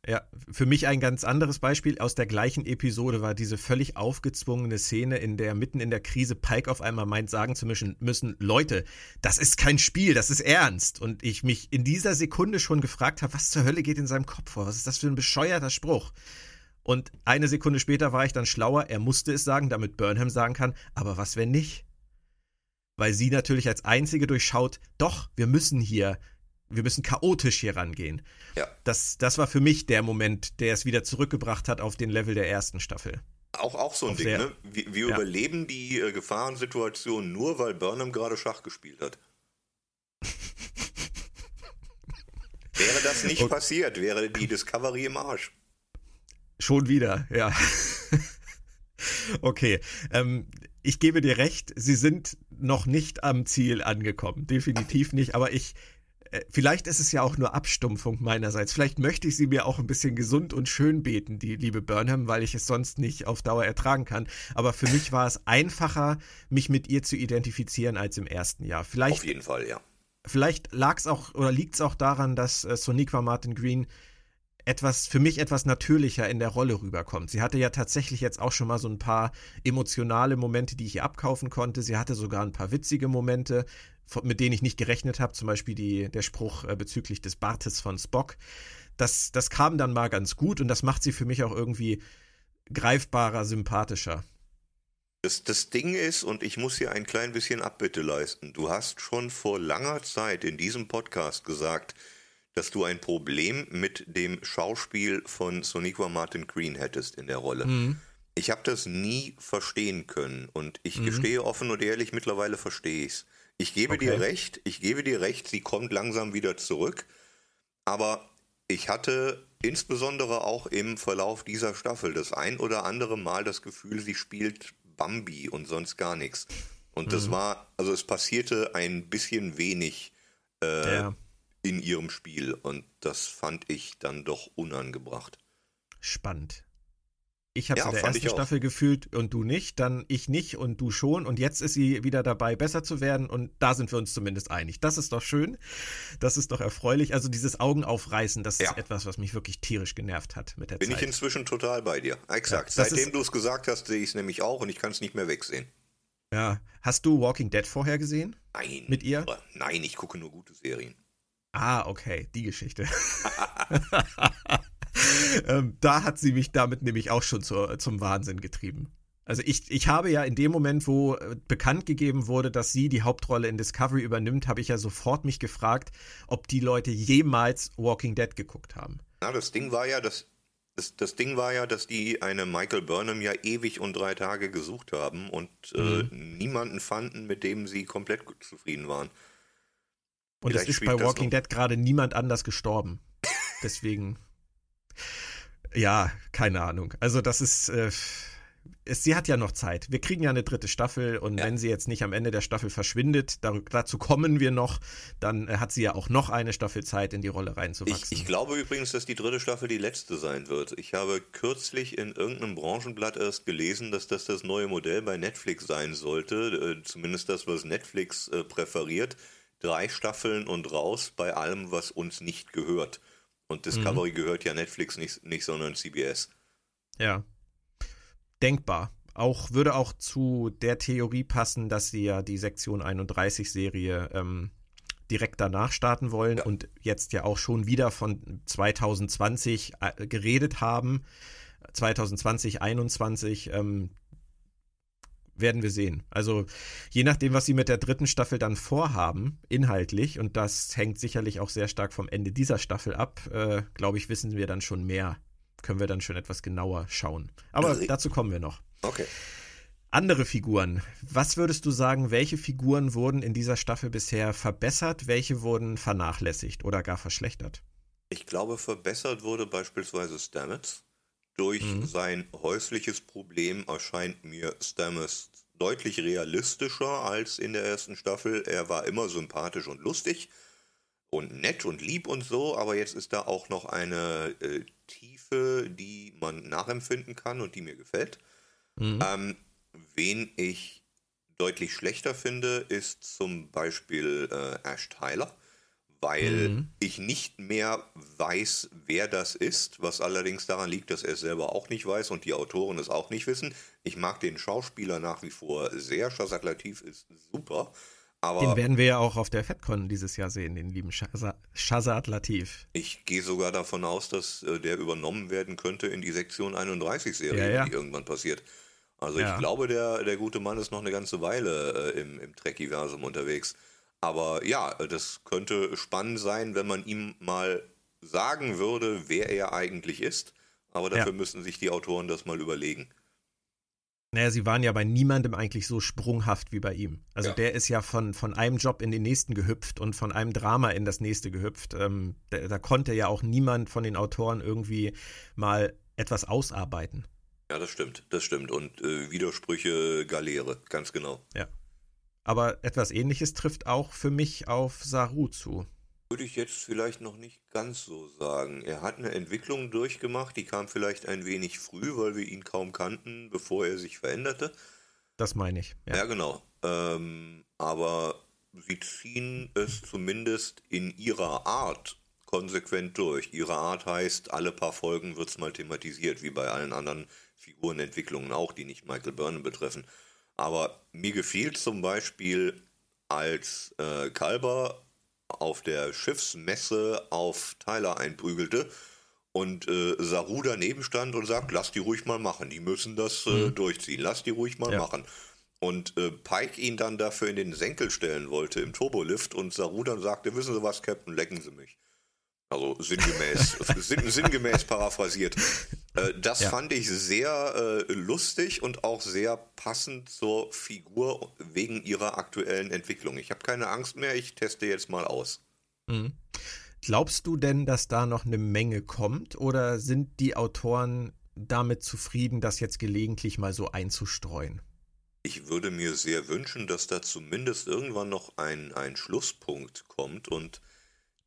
Ja, für mich ein ganz anderes Beispiel aus der gleichen Episode war diese völlig aufgezwungene Szene, in der mitten in der Krise Pike auf einmal meint, sagen zu müssen, müssen Leute, das ist kein Spiel, das ist ernst. Und ich mich in dieser Sekunde schon gefragt habe, was zur Hölle geht in seinem Kopf vor? Was ist das für ein bescheuerter Spruch? Und eine Sekunde später war ich dann schlauer, er musste es sagen, damit Burnham sagen kann, aber was wenn nicht? Weil sie natürlich als einzige durchschaut, doch, wir müssen hier wir müssen chaotisch hier rangehen. Ja. Das, das war für mich der Moment, der es wieder zurückgebracht hat auf den Level der ersten Staffel. Auch, auch so ein auf Ding, ne? Wir, wir ja. überleben die äh, Gefahrensituation nur, weil Burnham gerade Schach gespielt hat. wäre das nicht okay. passiert, wäre die Discovery im Arsch. Schon wieder, ja. okay. Ähm, ich gebe dir recht, sie sind noch nicht am Ziel angekommen. Definitiv nicht, aber ich, äh, vielleicht ist es ja auch nur Abstumpfung meinerseits. Vielleicht möchte ich sie mir auch ein bisschen gesund und schön beten, die liebe Burnham, weil ich es sonst nicht auf Dauer ertragen kann. Aber für mich war es einfacher, mich mit ihr zu identifizieren als im ersten Jahr. Vielleicht, auf jeden Fall, ja. Vielleicht lag es auch oder liegt es auch daran, dass äh, Soniqua Martin Green etwas, für mich etwas natürlicher in der Rolle rüberkommt. Sie hatte ja tatsächlich jetzt auch schon mal so ein paar emotionale Momente, die ich ihr abkaufen konnte. Sie hatte sogar ein paar witzige Momente mit denen ich nicht gerechnet habe, zum Beispiel die, der Spruch äh, bezüglich des Bartes von Spock. Das, das kam dann mal ganz gut und das macht sie für mich auch irgendwie greifbarer, sympathischer. Das, das Ding ist, und ich muss hier ein klein bisschen Abbitte leisten, du hast schon vor langer Zeit in diesem Podcast gesagt, dass du ein Problem mit dem Schauspiel von Soniqua Martin Green hättest in der Rolle. Mhm. Ich habe das nie verstehen können und ich mhm. gestehe offen und ehrlich, mittlerweile verstehe ich's. Ich gebe okay. dir recht, ich gebe dir recht, sie kommt langsam wieder zurück, aber ich hatte insbesondere auch im Verlauf dieser Staffel das ein oder andere Mal das Gefühl, sie spielt Bambi und sonst gar nichts. Und das mhm. war, also es passierte ein bisschen wenig äh, ja. In ihrem Spiel und das fand ich dann doch unangebracht. Spannend. Ich habe ja, in der ersten Staffel gefühlt und du nicht, dann ich nicht und du schon und jetzt ist sie wieder dabei, besser zu werden und da sind wir uns zumindest einig. Das ist doch schön, das ist doch erfreulich. Also dieses Augenaufreißen, das ja. ist etwas, was mich wirklich tierisch genervt hat mit der Bin Zeit. Bin ich inzwischen total bei dir. Exakt. Ja, Seitdem du es gesagt hast, sehe ich es nämlich auch und ich kann es nicht mehr wegsehen. Ja. Hast du Walking Dead vorher gesehen? Nein. Mit ihr? Nein, ich gucke nur gute Serien. Ah, okay, die Geschichte. ähm, da hat sie mich damit nämlich auch schon zur, zum Wahnsinn getrieben. Also ich, ich habe ja in dem Moment, wo äh, bekannt gegeben wurde, dass sie die Hauptrolle in Discovery übernimmt, habe ich ja sofort mich gefragt, ob die Leute jemals Walking Dead geguckt haben. Na, das Ding war ja, dass das, das Ding war ja, dass die eine Michael Burnham ja ewig und drei Tage gesucht haben und äh, mhm. äh, niemanden fanden, mit dem sie komplett zufrieden waren. Und Vielleicht es ist bei Walking Dead gerade niemand anders gestorben. Deswegen. Ja, keine Ahnung. Also das ist, äh, es, sie hat ja noch Zeit. Wir kriegen ja eine dritte Staffel und ja. wenn sie jetzt nicht am Ende der Staffel verschwindet, da, dazu kommen wir noch, dann äh, hat sie ja auch noch eine Staffel Zeit, in die Rolle reinzuwachsen. Ich, ich glaube übrigens, dass die dritte Staffel die letzte sein wird. Ich habe kürzlich in irgendeinem Branchenblatt erst gelesen, dass das das neue Modell bei Netflix sein sollte, äh, zumindest das, was Netflix äh, präferiert. Drei Staffeln und raus bei allem, was uns nicht gehört. Und Discovery mhm. gehört ja Netflix nicht, nicht, sondern CBS. Ja. Denkbar. Auch würde auch zu der Theorie passen, dass sie ja die Sektion 31 Serie ähm, direkt danach starten wollen ja. und jetzt ja auch schon wieder von 2020 äh, geredet haben. 2020, 2021. Ähm, werden wir sehen. Also je nachdem, was sie mit der dritten Staffel dann vorhaben, inhaltlich, und das hängt sicherlich auch sehr stark vom Ende dieser Staffel ab, äh, glaube ich, wissen wir dann schon mehr. Können wir dann schon etwas genauer schauen. Aber also dazu kommen wir noch. Okay. Andere Figuren. Was würdest du sagen, welche Figuren wurden in dieser Staffel bisher verbessert, welche wurden vernachlässigt oder gar verschlechtert? Ich glaube, verbessert wurde beispielsweise Stamets. Durch mhm. sein häusliches Problem erscheint mir Stamets deutlich realistischer als in der ersten Staffel. Er war immer sympathisch und lustig und nett und lieb und so, aber jetzt ist da auch noch eine äh, Tiefe, die man nachempfinden kann und die mir gefällt. Mhm. Ähm, wen ich deutlich schlechter finde, ist zum Beispiel äh, Ash Tyler weil mhm. ich nicht mehr weiß, wer das ist, was allerdings daran liegt, dass er es selber auch nicht weiß und die Autoren es auch nicht wissen. Ich mag den Schauspieler nach wie vor sehr, Shazad Latif ist super. Aber den werden wir ja auch auf der FedCon dieses Jahr sehen, den lieben Shazad Latif. Ich gehe sogar davon aus, dass äh, der übernommen werden könnte in die Sektion 31 Serie, ja, ja. die irgendwann passiert. Also ja. ich glaube, der, der gute Mann ist noch eine ganze Weile äh, im, im Trek-Universum unterwegs. Aber ja, das könnte spannend sein, wenn man ihm mal sagen würde, wer er eigentlich ist. Aber dafür ja. müssen sich die Autoren das mal überlegen. Naja, sie waren ja bei niemandem eigentlich so sprunghaft wie bei ihm. Also ja. der ist ja von, von einem Job in den nächsten gehüpft und von einem Drama in das nächste gehüpft. Ähm, da, da, konnte ja auch niemand von den Autoren irgendwie mal etwas ausarbeiten. Ja, das stimmt, das stimmt. Und äh, Widersprüche Galeere, ganz genau. Ja. Aber etwas ähnliches trifft auch für mich auf Saru zu. Würde ich jetzt vielleicht noch nicht ganz so sagen. Er hat eine Entwicklung durchgemacht, die kam vielleicht ein wenig früh, weil wir ihn kaum kannten, bevor er sich veränderte. Das meine ich. Ja, ja genau. Ähm, aber sie ziehen es zumindest in ihrer Art konsequent durch. Ihre Art heißt, alle paar Folgen wird es mal thematisiert, wie bei allen anderen Figurenentwicklungen auch, die nicht Michael Burnham betreffen. Aber mir gefiel zum Beispiel, als äh, Kalber auf der Schiffsmesse auf Tyler einprügelte und äh, Saru daneben stand und sagt, lass die ruhig mal machen, die müssen das äh, Mhm. durchziehen, lass die ruhig mal Ja. machen. Und äh, Pike ihn dann dafür in den Senkel stellen wollte im Turbolift und Saru dann sagte, wissen Sie was, Captain, lecken Sie mich. Also sinngemäß, sinn, sinngemäß paraphrasiert. Äh, das Ja. fand ich sehr äh, lustig und auch sehr passend zur Figur wegen ihrer aktuellen Entwicklung. Ich habe keine Angst mehr, ich teste jetzt mal aus. Mhm. Glaubst du denn, dass da noch eine Menge kommt oder sind die Autoren damit zufrieden, das jetzt gelegentlich mal so einzustreuen? Ich würde mir sehr wünschen, dass da zumindest irgendwann noch ein, ein Schlusspunkt kommt und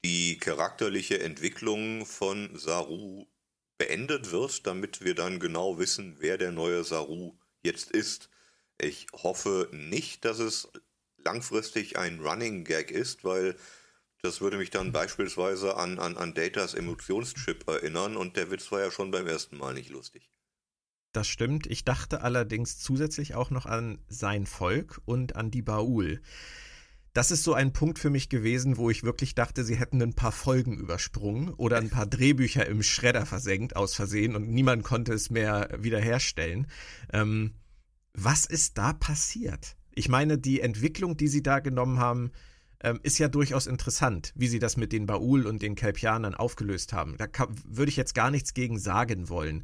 die charakterliche Entwicklung von Saru beendet wird, damit wir dann genau wissen, wer der neue Saru jetzt ist. Ich hoffe nicht, dass es langfristig ein Running Gag ist, weil das würde mich dann beispielsweise an, an, an Datas Emotionschip erinnern und der Witz war ja schon beim ersten Mal nicht lustig. Das stimmt. Ich dachte allerdings zusätzlich auch noch an sein Volk und an die Baul. Das ist so ein Punkt für mich gewesen, wo ich wirklich dachte, sie hätten ein paar Folgen übersprungen oder ein paar Drehbücher im Schredder versenkt aus Versehen und niemand konnte es mehr wiederherstellen. Ähm, was ist da passiert? Ich meine, die Entwicklung, die sie da genommen haben, ähm, ist ja durchaus interessant, wie sie das mit den Baul und den Kelpianern aufgelöst haben. Da würde ich jetzt gar nichts gegen sagen wollen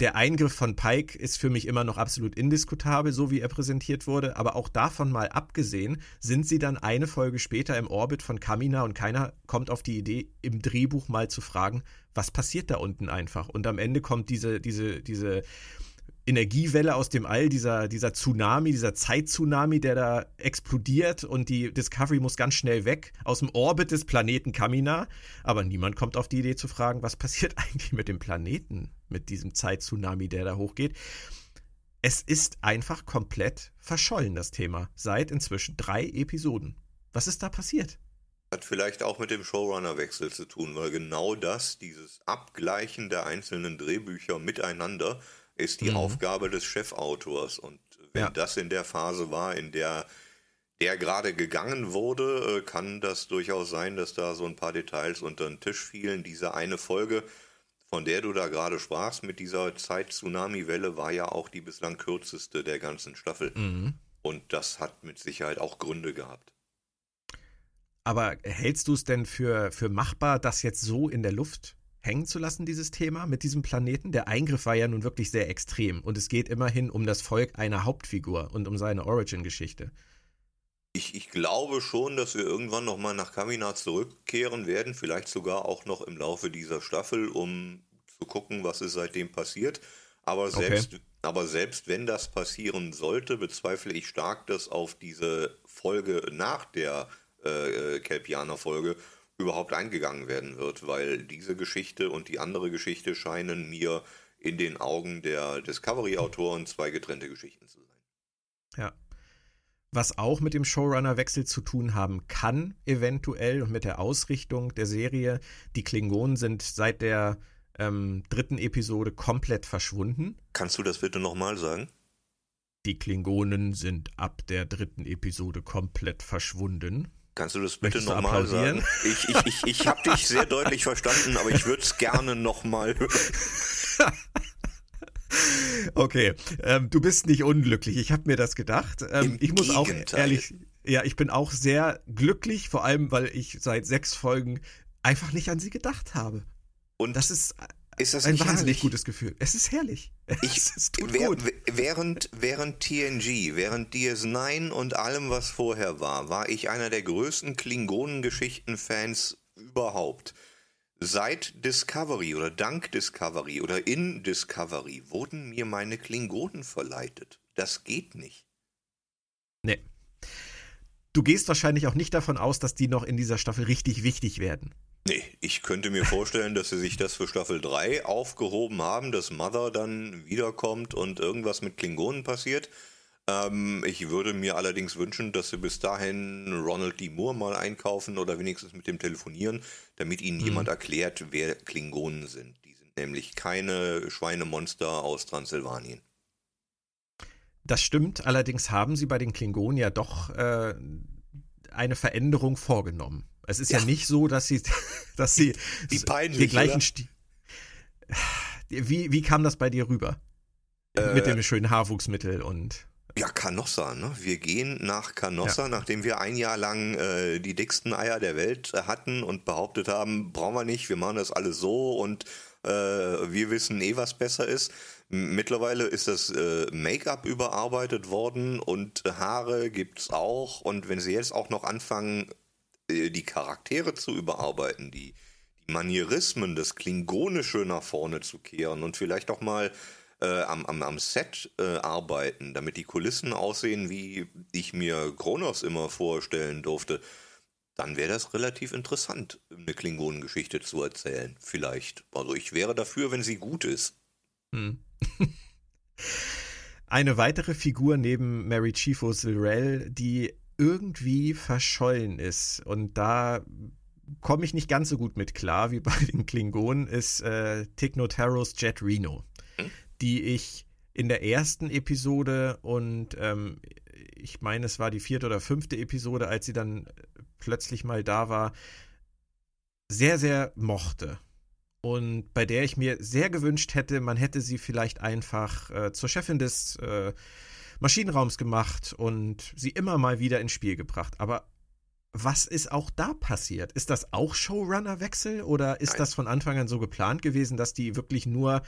der Eingriff von Pike ist für mich immer noch absolut indiskutabel, so wie er präsentiert wurde. Aber auch davon mal abgesehen, sind sie dann eine Folge später im Orbit von Kamina und keiner kommt auf die Idee, im Drehbuch mal zu fragen, was passiert da unten einfach. Und am Ende kommt diese, diese, diese Energiewelle aus dem All, dieser, dieser Tsunami, dieser Zeittsunami, der da explodiert und die Discovery muss ganz schnell weg aus dem Orbit des Planeten Kamina. Aber niemand kommt auf die Idee zu fragen, was passiert eigentlich mit dem Planeten, mit diesem Zeittsunami, der da hochgeht. Es ist einfach komplett verschollen, das Thema, seit inzwischen drei Episoden. Was ist da passiert? Hat vielleicht auch mit dem Showrunner-Wechsel zu tun, weil genau das, dieses Abgleichen der einzelnen Drehbücher miteinander, ist die Mhm. Aufgabe des Chefautors. Und wenn Ja. das in der Phase war, in der der gerade gegangen wurde, äh, kann das durchaus sein, dass da so ein paar Details unter den Tisch fielen. Diese eine Folge, von der du da gerade sprachst, mit dieser Zeit-Tsunami-Welle, war ja auch die bislang kürzeste der ganzen Staffel. Mhm. Und das hat mit Sicherheit auch Gründe gehabt. Aber hältst du es denn für, für machbar, das jetzt so in der Luft hängen zu lassen, dieses Thema mit diesem Planeten? Der Eingriff war ja nun wirklich sehr extrem und es geht immerhin um das Volk einer Hauptfigur und um seine Origin-Geschichte. Ich, ich glaube schon, dass wir irgendwann nochmal nach Kamina zurückkehren werden, vielleicht sogar auch noch im Laufe dieser Staffel, um zu gucken, was ist seitdem passiert. Aber selbst, aber selbst wenn das passieren sollte, bezweifle ich stark, dass auf diese Folge nach der äh, Kelpianer-Folge überhaupt eingegangen werden wird, weil diese Geschichte und die andere Geschichte scheinen mir in den Augen der Discovery-Autoren zwei getrennte Geschichten zu sein. Ja. Was auch mit dem Showrunner-Wechsel zu tun haben kann, eventuell, und mit der Ausrichtung der Serie. Die Klingonen sind seit der ähm, dritten Episode komplett verschwunden. Kannst du das bitte nochmal sagen? Die Klingonen sind ab der dritten Episode komplett verschwunden. Kannst du das bitte nochmal sagen? Ich, ich, ich, ich habe dich sehr deutlich verstanden, aber ich würde es gerne nochmal hören. Okay, ähm, du bist nicht unglücklich. Ich habe mir das gedacht. Ähm, ich muss auch Gegenteil. ehrlich, ja, ich bin auch sehr glücklich, vor allem, weil ich seit sechs Folgen einfach nicht an sie gedacht habe. Und Das ist ist das ein nicht wahnsinnig herrlich? gutes Gefühl. Es ist herrlich. Ich, es, tut wer- gut. Während, während TNG, während DS9 und allem, was vorher war, war ich einer der größten Klingonen-Geschichten-Fans überhaupt. Seit Discovery oder dank Discovery oder in Discovery wurden mir meine Klingonen verleitet. Das geht nicht. Nee. Du gehst wahrscheinlich auch nicht davon aus, dass die noch in dieser Staffel richtig wichtig werden. Nee, ich könnte mir vorstellen, dass sie sich das für Staffel 3 aufgehoben haben, dass Mother dann wiederkommt und irgendwas mit Klingonen passiert. Ähm, ich würde mir allerdings wünschen, dass sie bis dahin Ronald D. Moore mal einkaufen oder wenigstens mit dem telefonieren, damit ihnen jemand erklärt, wer Klingonen sind. Die sind nämlich keine Schweinemonster aus Transsilvanien. Das stimmt, allerdings haben sie bei den Klingonen ja doch äh, eine Veränderung vorgenommen. Es ist ja, Ja. nicht so, dass sie, dass sie Wie peinlich, den gleichen? Stil. Wie, wie kam das bei dir rüber? Äh, Mit dem schönen Haarwuchsmittel und. Ja, Canossa, ne? Wir gehen nach Canossa, ja. nachdem wir ein Jahr lang äh, die dicksten Eier der Welt äh, hatten und behauptet haben, brauchen wir nicht, wir machen das alles so und äh, wir wissen eh, was besser ist. Mittlerweile ist das äh, Make-up überarbeitet worden und Haare gibt's auch. Und wenn sie jetzt auch noch anfangen, die Charaktere zu überarbeiten, die, die Manierismen, das Klingonische nach vorne zu kehren und vielleicht auch mal äh, am, am, am Set äh, arbeiten, damit die Kulissen aussehen, wie ich mir Kronos immer vorstellen durfte, dann wäre das relativ interessant, eine Klingonengeschichte zu erzählen. Vielleicht. Also ich wäre dafür, wenn sie gut ist. Hm. Eine weitere Figur neben Mary Chifo Silrell, die irgendwie verschollen ist. Und da komme ich nicht ganz so gut mit klar wie bei den Klingonen, ist äh, Tignotaros Jet Reno die ich in der ersten Episode und ähm, ich meine, es war die vierte oder fünfte Episode, als sie dann plötzlich mal da war, sehr, sehr mochte. Und bei der ich mir sehr gewünscht hätte, man hätte sie vielleicht einfach äh, zur Chefin des äh, Maschinenraums gemacht und sie immer mal wieder ins Spiel gebracht. Aber was ist auch da passiert? Ist das auch Showrunner-Wechsel oder ist Nein. das von Anfang an so geplant gewesen, dass die wirklich nur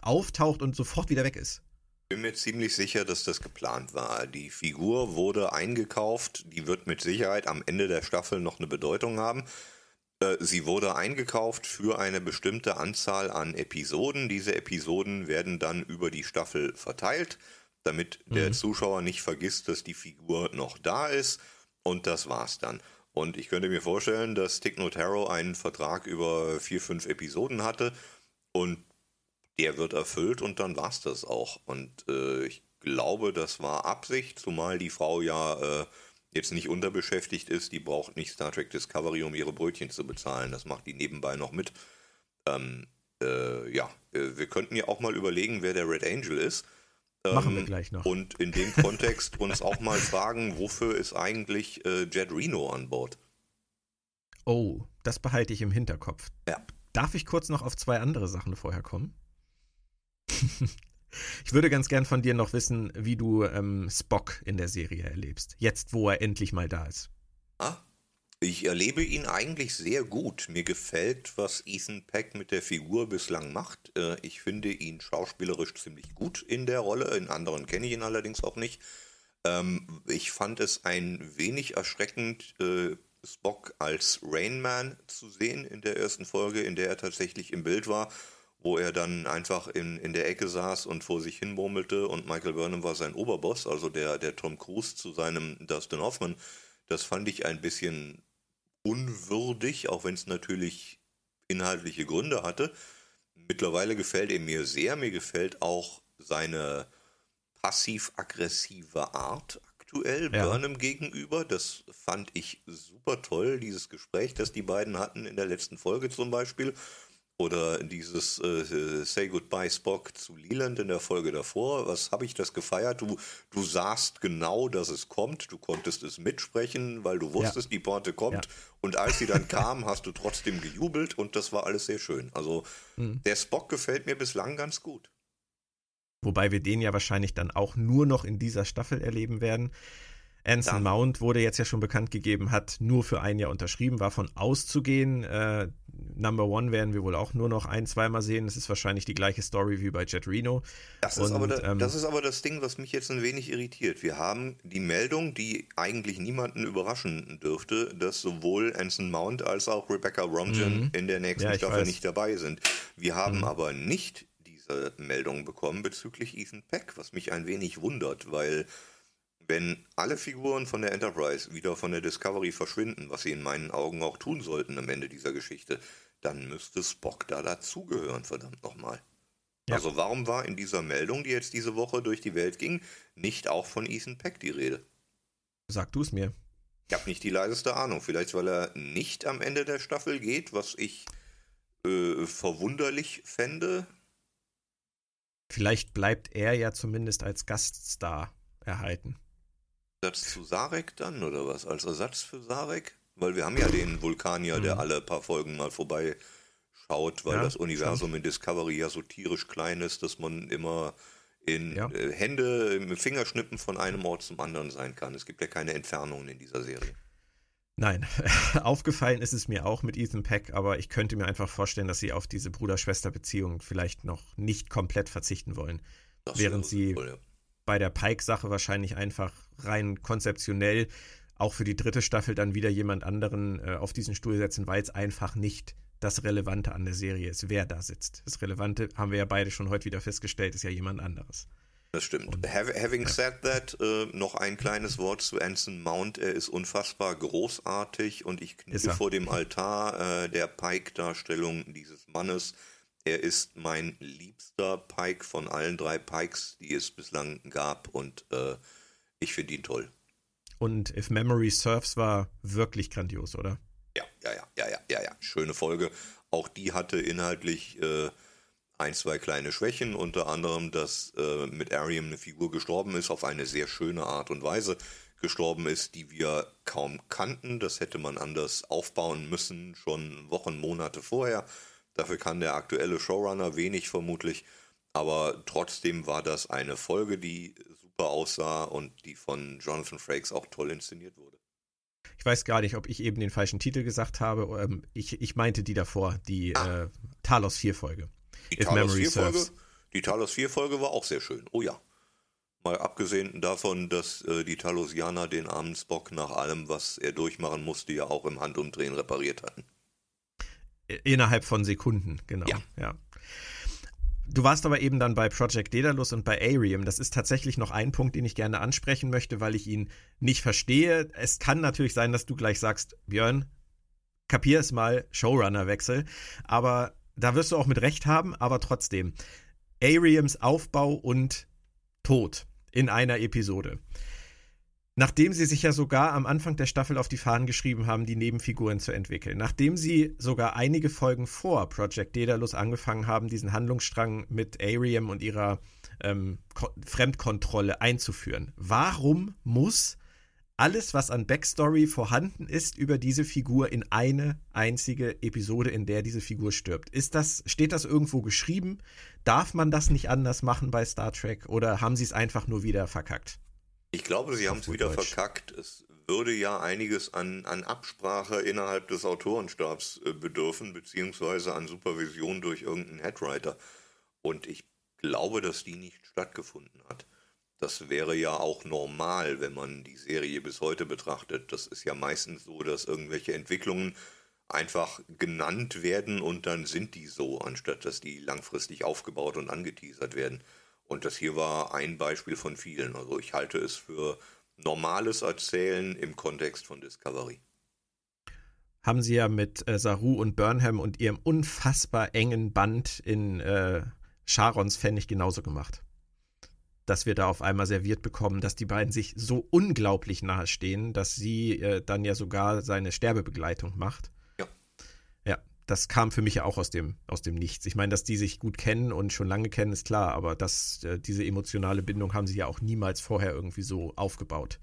auftaucht und sofort wieder weg ist. Ich bin mir ziemlich sicher, dass das geplant war. Die Figur wurde eingekauft, die wird mit Sicherheit am Ende der Staffel noch eine Bedeutung haben. Äh, sie wurde eingekauft für eine bestimmte Anzahl an Episoden. Diese Episoden werden dann über die Staffel verteilt, damit mhm. der Zuschauer nicht vergisst, dass die Figur noch da ist. Und das war's dann. Und ich könnte mir vorstellen, dass Tick Notaro einen Vertrag über vier, fünf Episoden hatte und der wird erfüllt und dann war es das auch. Und äh, ich glaube, das war Absicht, zumal die Frau ja äh, jetzt nicht unterbeschäftigt ist. Die braucht nicht Star Trek Discovery, um ihre Brötchen zu bezahlen. Das macht die nebenbei noch mit. Ähm, äh, ja, äh, wir könnten ja auch mal überlegen, wer der Red Angel ist. Ähm, Machen wir gleich noch. Und in dem Kontext uns auch mal fragen, wofür ist eigentlich äh, Jet Reno an Bord? Oh, das behalte ich im Hinterkopf. Ja. Darf ich kurz noch auf zwei andere Sachen vorher kommen? Ich würde ganz gern von dir noch wissen, wie du ähm, Spock in der Serie erlebst. Jetzt, wo er endlich mal da ist. Ah, ich erlebe ihn eigentlich sehr gut. Mir gefällt, was Ethan Peck mit der Figur bislang macht. Äh, ich finde ihn schauspielerisch ziemlich gut in der Rolle. In anderen kenne ich ihn allerdings auch nicht. Ähm, ich fand es ein wenig erschreckend, äh, Spock als Rainman zu sehen in der ersten Folge, in der er tatsächlich im Bild war wo er dann einfach in, in der Ecke saß und vor sich hin murmelte und Michael Burnham war sein Oberboss, also der, der Tom Cruise zu seinem Dustin Hoffman. Das fand ich ein bisschen unwürdig, auch wenn es natürlich inhaltliche Gründe hatte. Mittlerweile gefällt er mir sehr. Mir gefällt auch seine passiv-aggressive Art aktuell ja. Burnham gegenüber. Das fand ich super toll, dieses Gespräch, das die beiden hatten in der letzten Folge zum Beispiel. Oder dieses äh, Say Goodbye Spock zu Leland in der Folge davor. Was habe ich das gefeiert? Du, du sahst genau, dass es kommt. Du konntest es mitsprechen, weil du wusstest, ja. die Porte kommt. Ja. Und als sie dann kam, hast du trotzdem gejubelt und das war alles sehr schön. Also mhm. der Spock gefällt mir bislang ganz gut. Wobei wir den ja wahrscheinlich dann auch nur noch in dieser Staffel erleben werden. Anson. Mount wurde jetzt ja schon bekannt gegeben, hat nur für ein Jahr unterschrieben, war von auszugehen. Äh, Number One werden wir wohl auch nur noch ein, zweimal sehen. Das ist wahrscheinlich die gleiche Story wie bei Jet Reno. Das ist, Und, aber, da, ähm, das ist aber das Ding, was mich jetzt ein wenig irritiert. Wir haben die Meldung, die eigentlich niemanden überraschen dürfte, dass sowohl Anson Mount als auch Rebecca Romijn mhm. in der nächsten ja, Staffel weiß. nicht dabei sind. Wir haben mhm. aber nicht diese Meldung bekommen bezüglich Ethan Peck, was mich ein wenig wundert, weil wenn alle Figuren von der Enterprise wieder von der Discovery verschwinden, was sie in meinen Augen auch tun sollten am Ende dieser Geschichte, dann müsste Spock da dazugehören, verdammt nochmal. Ja. Also warum war in dieser Meldung, die jetzt diese Woche durch die Welt ging, nicht auch von Ethan Peck die Rede? Sag du es mir. Ich habe nicht die leiseste Ahnung. Vielleicht, weil er nicht am Ende der Staffel geht, was ich äh, verwunderlich fände. Vielleicht bleibt er ja zumindest als Gaststar erhalten. Ersatz zu Sarek dann oder was? Als Ersatz für Sarek? Weil wir haben ja den Vulkanier, der mhm. alle paar Folgen mal vorbeischaut schaut, weil ja, das Universum in Discovery ja so tierisch klein ist, dass man immer in ja. äh, Hände, mit Fingerschnippen von einem Ort zum anderen sein kann. Es gibt ja keine Entfernungen in dieser Serie. Nein, aufgefallen ist es mir auch mit Ethan Peck, aber ich könnte mir einfach vorstellen, dass sie auf diese Bruder-Schwester-Beziehung vielleicht noch nicht komplett verzichten wollen. Das während sie cool, ja. Bei der Pike-Sache wahrscheinlich einfach rein konzeptionell auch für die dritte Staffel dann wieder jemand anderen äh, auf diesen Stuhl setzen, weil es einfach nicht das Relevante an der Serie ist, wer da sitzt. Das Relevante, haben wir ja beide schon heute wieder festgestellt, ist ja jemand anderes. Das stimmt. Und, Having said that, äh, noch ein kleines Wort zu Anson Mount. Er ist unfassbar großartig und ich kniete vor dem Altar äh, der Pike-Darstellung dieses Mannes. Er ist mein liebster Pike von allen drei Pikes, die es bislang gab und äh, ich finde ihn toll. Und If Memory Serves war wirklich grandios, oder? Ja, ja, ja, ja, ja, ja, ja. Schöne Folge. Auch die hatte inhaltlich äh, ein, zwei kleine Schwächen, unter anderem, dass äh, mit Ariam eine Figur gestorben ist, auf eine sehr schöne Art und Weise gestorben ist, die wir kaum kannten. Das hätte man anders aufbauen müssen, schon Wochen, Monate vorher. Dafür kann der aktuelle Showrunner wenig vermutlich. Aber trotzdem war das eine Folge, die super aussah und die von Jonathan Frakes auch toll inszeniert wurde. Ich weiß gar nicht, ob ich eben den falschen Titel gesagt habe. Ähm, ich, ich meinte die davor, die ah. äh, Talos 4 Folge. Die If Talos 4 Folge, die Talos 4 Folge war auch sehr schön. Oh ja. Mal abgesehen davon, dass äh, die Talosianer den armen Spock nach allem, was er durchmachen musste, ja auch im Handumdrehen repariert hatten. Innerhalb von Sekunden, genau. Ja. ja. Du warst aber eben dann bei Project Daedalus und bei Arium. Das ist tatsächlich noch ein Punkt, den ich gerne ansprechen möchte, weil ich ihn nicht verstehe. Es kann natürlich sein, dass du gleich sagst, Björn, kapier es mal, Showrunner-Wechsel. Aber da wirst du auch mit Recht haben, aber trotzdem. Ariums Aufbau und Tod in einer Episode. Nachdem sie sich ja sogar am Anfang der Staffel auf die Fahnen geschrieben haben, die Nebenfiguren zu entwickeln. Nachdem sie sogar einige Folgen vor Project Daedalus angefangen haben, diesen Handlungsstrang mit Arium und ihrer ähm, Fremdkontrolle einzuführen. Warum muss alles, was an Backstory vorhanden ist, über diese Figur in eine einzige Episode, in der diese Figur stirbt. Ist das, steht das irgendwo geschrieben? Darf man das nicht anders machen bei Star Trek oder haben sie es einfach nur wieder verkackt? Ich glaube, sie haben es wieder Deutsch. verkackt. Es würde ja einiges an, an Absprache innerhalb des Autorenstabs äh, bedürfen, beziehungsweise an Supervision durch irgendeinen Headwriter. Und ich glaube, dass die nicht stattgefunden hat. Das wäre ja auch normal, wenn man die Serie bis heute betrachtet. Das ist ja meistens so, dass irgendwelche Entwicklungen einfach genannt werden und dann sind die so, anstatt dass die langfristig aufgebaut und angeteasert werden. Und das hier war ein Beispiel von vielen. Also ich halte es für normales Erzählen im Kontext von Discovery. Haben sie ja mit äh, Saru und Burnham und ihrem unfassbar engen Band in äh, Charons Pfennig genauso gemacht dass wir da auf einmal serviert bekommen, dass die beiden sich so unglaublich nahe stehen, dass sie äh, dann ja sogar seine Sterbebegleitung macht. Das kam für mich ja auch aus dem, aus dem Nichts. Ich meine, dass die sich gut kennen und schon lange kennen, ist klar, aber dass äh, diese emotionale Bindung haben sie ja auch niemals vorher irgendwie so aufgebaut.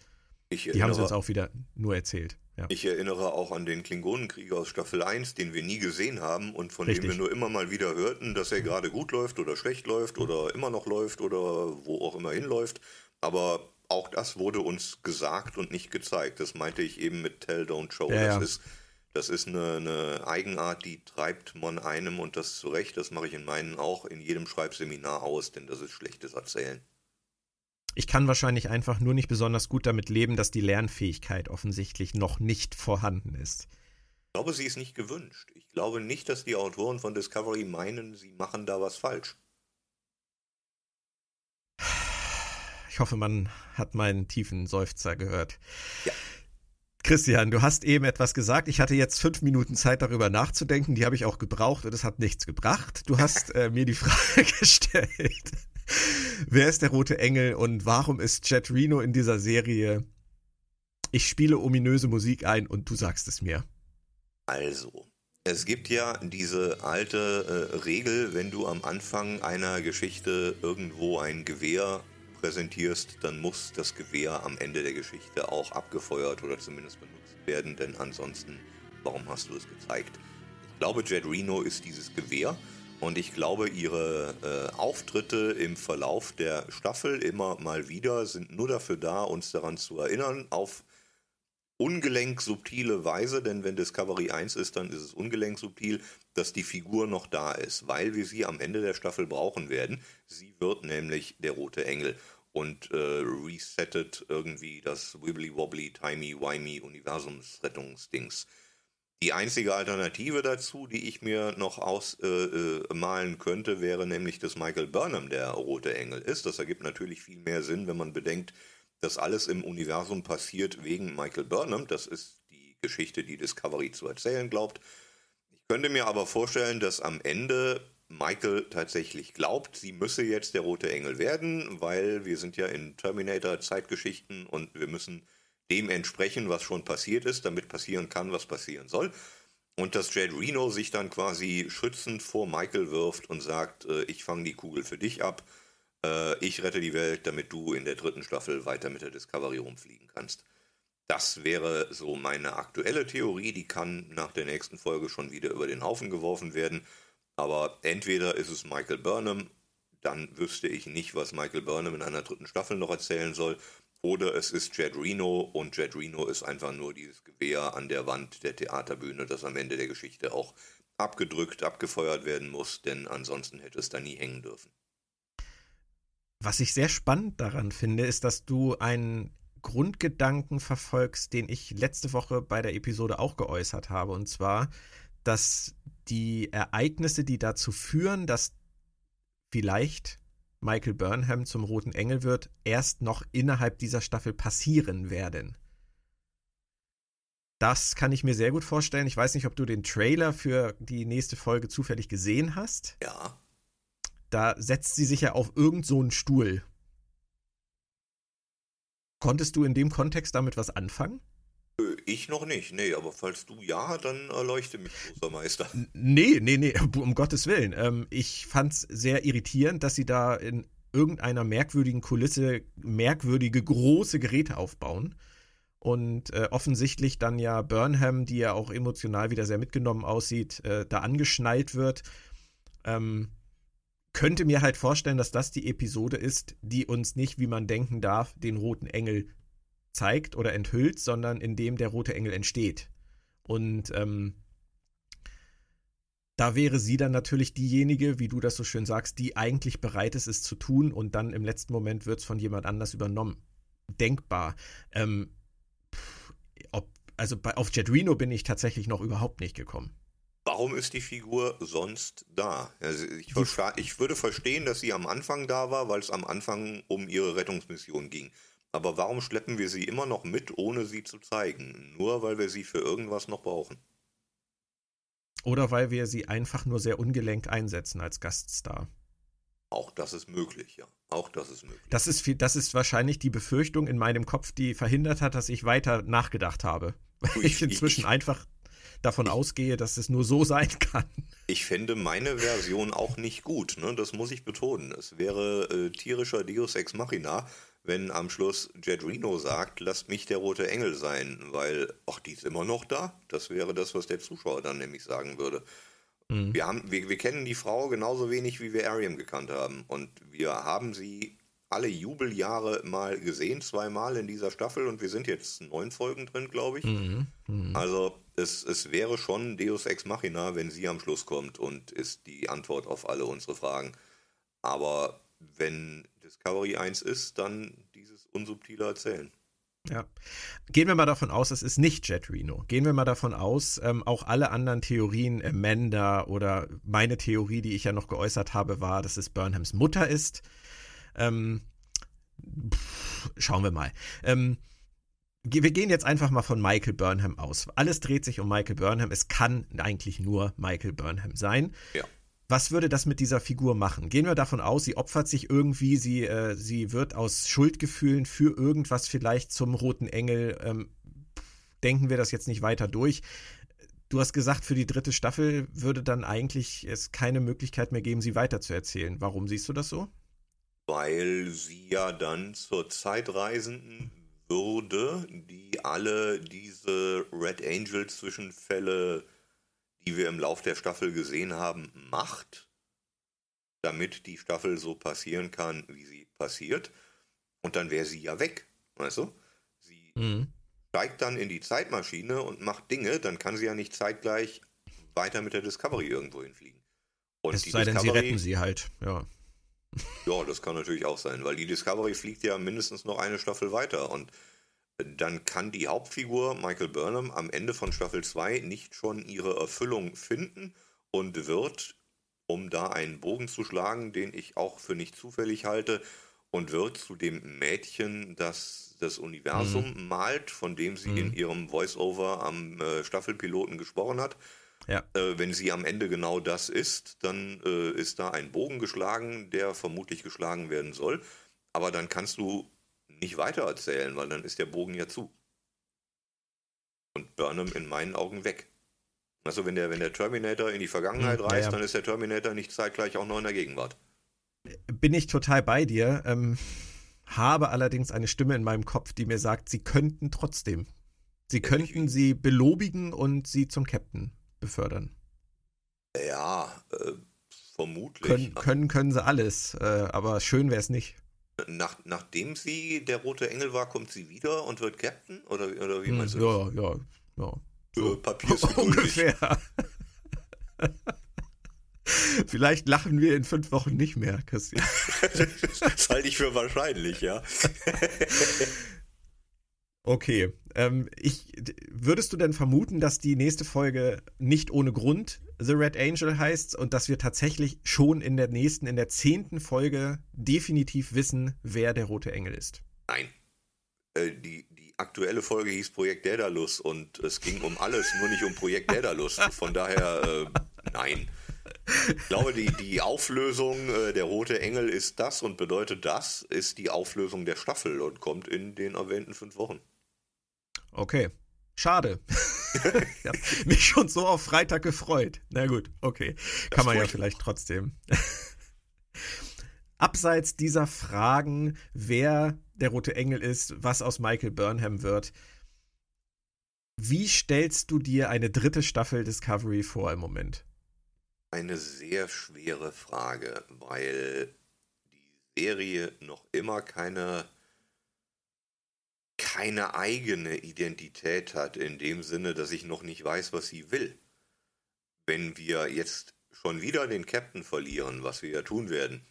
die haben sie uns auch wieder nur erzählt. Ja. Ich erinnere auch an den Klingonenkrieg aus Staffel 1, den wir nie gesehen haben und von Richtig. dem wir nur immer mal wieder hörten, dass er gerade gut läuft oder schlecht läuft oder immer noch läuft oder wo auch immer hinläuft. Aber auch das wurde uns gesagt und nicht gezeigt. Das meinte ich eben mit Tell, Don't Show. Ja, das, ja. Ist, das ist eine, eine, Eigenart, die treibt man einem und das zu Recht, das mache ich in meinen auch in jedem Schreibseminar aus, denn das ist schlechtes Erzählen. Ich kann wahrscheinlich einfach nur nicht besonders gut damit leben, dass die Lernfähigkeit offensichtlich noch nicht vorhanden ist. Ich glaube, sie ist nicht gewünscht. Ich glaube nicht, dass die Autoren von Discovery meinen, sie machen da was falsch. Ich hoffe, man hat meinen tiefen Seufzer gehört. Ja. Christian, du hast eben etwas gesagt. Ich hatte jetzt fünf Minuten Zeit, darüber nachzudenken. Die habe ich auch gebraucht und es hat nichts gebracht. Du hast äh, mir die Frage gestellt. Wer ist der rote Engel und warum ist Jet Reno in dieser Serie? Ich spiele ominöse Musik ein und du sagst es mir. Also, es gibt ja diese alte äh, Regel, wenn du am Anfang einer Geschichte irgendwo ein Gewehr präsentierst, dann muss das Gewehr am Ende der Geschichte auch abgefeuert oder zumindest benutzt werden, denn ansonsten, warum hast du es gezeigt? glaube, Jet Reno ist dieses Gewehr. Und ich glaube, ihre äh, Auftritte im Verlauf der Staffel immer mal wieder sind nur dafür da, uns daran zu erinnern, auf ungelenk subtile Weise, denn wenn Discovery 1 ist, dann ist es ungelenk subtil, dass die Figur noch da ist, weil wir sie am Ende der Staffel brauchen werden. Sie wird nämlich der rote Engel und äh, resettet irgendwie das wibbly-wobbly, timey-wimey Universumsrettungsdings. Die einzige Alternative dazu, die ich mir noch ausmalen äh, könnte, wäre nämlich, dass Michael Burnham der rote Engel ist. Das ergibt natürlich viel mehr Sinn, wenn man bedenkt, dass alles im Universum passiert wegen Michael Burnham. Das ist die Geschichte, die Discovery zu erzählen glaubt. Ich könnte mir aber vorstellen, dass am Ende Michael tatsächlich glaubt, sie müsse jetzt der rote Engel werden, weil wir sind ja in Terminator-Zeitgeschichten und wir müssen dem entsprechen, was schon passiert ist, damit passieren kann, was passieren soll. Und dass Jade Reno sich dann quasi schützend vor Michael wirft und sagt, äh, ich fange die Kugel für dich ab äh, ich rette die Welt, damit du in der dritten Staffel weiter mit der Discovery rumfliegen kannst. Das wäre so meine aktuelle Theorie, die kann nach der nächsten Folge schon wieder über den Haufen geworfen werden. Aber entweder ist es Michael Burnham, dann wüsste ich nicht, was Michael Burnham in einer dritten Staffel noch erzählen soll. Oder es ist Jet Reno und Jet Reno ist einfach nur dieses Gewehr an der Wand der Theaterbühne, das am Ende der Geschichte auch abgedrückt, abgefeuert werden muss, denn ansonsten hätte es da nie hängen dürfen. Was ich sehr spannend daran finde, ist, dass du einen Grundgedanken verfolgst, den ich letzte Woche bei der Episode auch geäußert habe. Und zwar, dass die Ereignisse, die dazu führen, dass vielleicht Michael Burnham zum Roten Engel wird, erst noch innerhalb dieser Staffel passieren werden. Das kann ich mir sehr gut vorstellen. Ich weiß nicht, ob du den Trailer für die nächste Folge zufällig gesehen hast. Ja. Da setzt sie sich ja auf irgend so einen Stuhl. Konntest du in dem Kontext damit was anfangen? Ich noch nicht, nee, aber falls du ja, dann erleuchte mich, großer Meister. Nee, nee, nee, um Gottes Willen. Ähm, ich fand's sehr irritierend, dass sie da in irgendeiner merkwürdigen Kulisse merkwürdige große Geräte aufbauen. Und äh, offensichtlich dann ja Burnham, die ja auch emotional wieder sehr mitgenommen aussieht, äh, da angeschnallt wird. Ähm, könnte mir halt vorstellen, dass das die Episode ist, die uns nicht, wie man denken darf, den roten Engel zeigt oder enthüllt, sondern in dem der rote Engel entsteht. Und ähm, da wäre sie dann natürlich diejenige, wie du das so schön sagst, die eigentlich bereit ist, es zu tun und dann im letzten Moment wird es von jemand anders übernommen. Denkbar. Ähm, ob, also bei, auf Jet Reno bin ich tatsächlich noch überhaupt nicht gekommen. Warum ist die Figur sonst da? Also ich, ich, würde verstehen, dass sie am Anfang da war, weil es am Anfang um ihre Rettungsmission ging. Aber warum schleppen wir sie immer noch mit, ohne sie zu zeigen? Nur weil wir sie für irgendwas noch brauchen. Oder weil wir sie einfach nur sehr ungelenk einsetzen als Gaststar. Auch das ist möglich, ja. Auch das ist möglich. Das ist, viel, das ist wahrscheinlich die Befürchtung in meinem Kopf, die verhindert hat, dass ich weiter nachgedacht habe. Weil ich, ich inzwischen ich, einfach davon ausgehe, dass es nur so sein kann. Ich fände meine Version auch nicht gut, ne? das muss ich betonen. Es wäre äh, tierischer Deus Ex Machina, wenn am Schluss Jet Reno sagt, lasst mich der rote Engel sein, weil, ach, die ist immer noch da. Das wäre das, was der Zuschauer dann nämlich sagen würde. Mhm. Wir, haben, wir, wir kennen die Frau genauso wenig, wie wir Ariam gekannt haben. Und wir haben sie alle Jubeljahre mal gesehen, zweimal in dieser Staffel und wir sind jetzt neun Folgen drin, glaube ich. Mhm. Mhm. Also es, es wäre schon Deus Ex Machina, wenn sie am Schluss kommt und ist die Antwort auf alle unsere Fragen. Aber wenn Discovery 1 ist, dann dieses unsubtile Erzählen. Ja. Gehen wir mal davon aus, es ist nicht Jet Reno. Gehen wir mal davon aus, ähm, auch alle anderen Theorien, Amanda oder meine Theorie, die ich ja noch geäußert habe, war, dass es Burnhams Mutter ist. Ähm, pff, schauen wir mal. Ähm, wir gehen jetzt einfach mal von Michael Burnham aus. Alles dreht sich um Michael Burnham. Es kann eigentlich nur Michael Burnham sein. Ja. Was würde das mit dieser Figur machen? Gehen wir davon aus, sie opfert sich irgendwie, sie, äh, sie wird aus Schuldgefühlen für irgendwas vielleicht zum roten Engel. Ähm, denken wir das jetzt nicht weiter durch. Du hast gesagt, für die dritte Staffel würde dann eigentlich es keine Möglichkeit mehr geben, sie weiterzuerzählen. Warum siehst du das so? Weil sie ja dann zur Zeitreisenden würde, die alle diese Red Angel Zwischenfälle die wir im Lauf der Staffel gesehen haben, macht, damit die Staffel so passieren kann, wie sie passiert. Und dann wäre sie ja weg, weißt du? Sie mhm. steigt dann in die Zeitmaschine und macht Dinge, dann kann sie ja nicht zeitgleich weiter mit der Discovery irgendwo hinfliegen. Und es sei Discovery, denn, sie retten sie halt, ja. Ja, das kann natürlich auch sein, weil die Discovery fliegt ja mindestens noch eine Staffel weiter und dann kann die Hauptfigur Michael Burnham am Ende von Staffel 2 nicht schon ihre Erfüllung finden und wird, um da einen Bogen zu schlagen, den ich auch für nicht zufällig halte, und wird zu dem Mädchen, das das Universum mhm. malt, von dem sie mhm. in ihrem Voice-Over am äh, Staffelpiloten gesprochen hat. Ja. Äh, wenn sie am Ende genau das ist, dann äh, ist da ein Bogen geschlagen, der vermutlich geschlagen werden soll. Aber dann kannst du nicht weitererzählen, weil dann ist der Bogen ja zu. Und Burnham in meinen Augen weg. Also wenn der, wenn der Terminator in die Vergangenheit hm, reist, ja. dann ist der Terminator nicht zeitgleich auch noch in der Gegenwart. Bin ich total bei dir. Ähm, habe allerdings eine Stimme in meinem Kopf, die mir sagt, sie könnten trotzdem. Sie könnten sie belobigen und sie zum Captain befördern. Ja, äh, vermutlich. Können, können, können sie alles, äh, aber schön wäre es nicht. Nach, nachdem sie der rote Engel war, kommt sie wieder und wird Captain? Oder, oder wie hm, meinst du ja, das? Ja, ja, So. Papier Ungefähr. Vielleicht lachen wir in fünf Wochen nicht mehr, Christian. das halte ich für wahrscheinlich, ja. Okay. Ähm, ich, würdest du denn vermuten, dass die nächste Folge nicht ohne Grund The Red Angel heißt und dass wir tatsächlich schon in der nächsten, in der zehnten Folge definitiv wissen, wer der rote Engel ist? Nein. Äh, die, die aktuelle Folge hieß Projekt Daedalus und es ging um alles, nur nicht um Projekt Daedalus. Von daher, äh, nein. Ich glaube, die, die Auflösung, äh, der rote Engel ist das und bedeutet das, ist die Auflösung der Staffel und kommt in den erwähnten fünf Wochen. Okay. Schade. ich habe mich schon so auf Freitag gefreut. Na gut, okay. Kann man ja vielleicht trotzdem. Abseits dieser Fragen, wer der rote Engel ist, was aus Michael Burnham wird, wie stellst du dir eine dritte Staffel Discovery vor im Moment? Eine sehr schwere Frage, weil die Serie noch immer keine keine eigene Identität hat, in dem Sinne, dass ich noch nicht weiß, was sie will. Wenn wir jetzt schon wieder den Captain verlieren, was wir ja tun werden,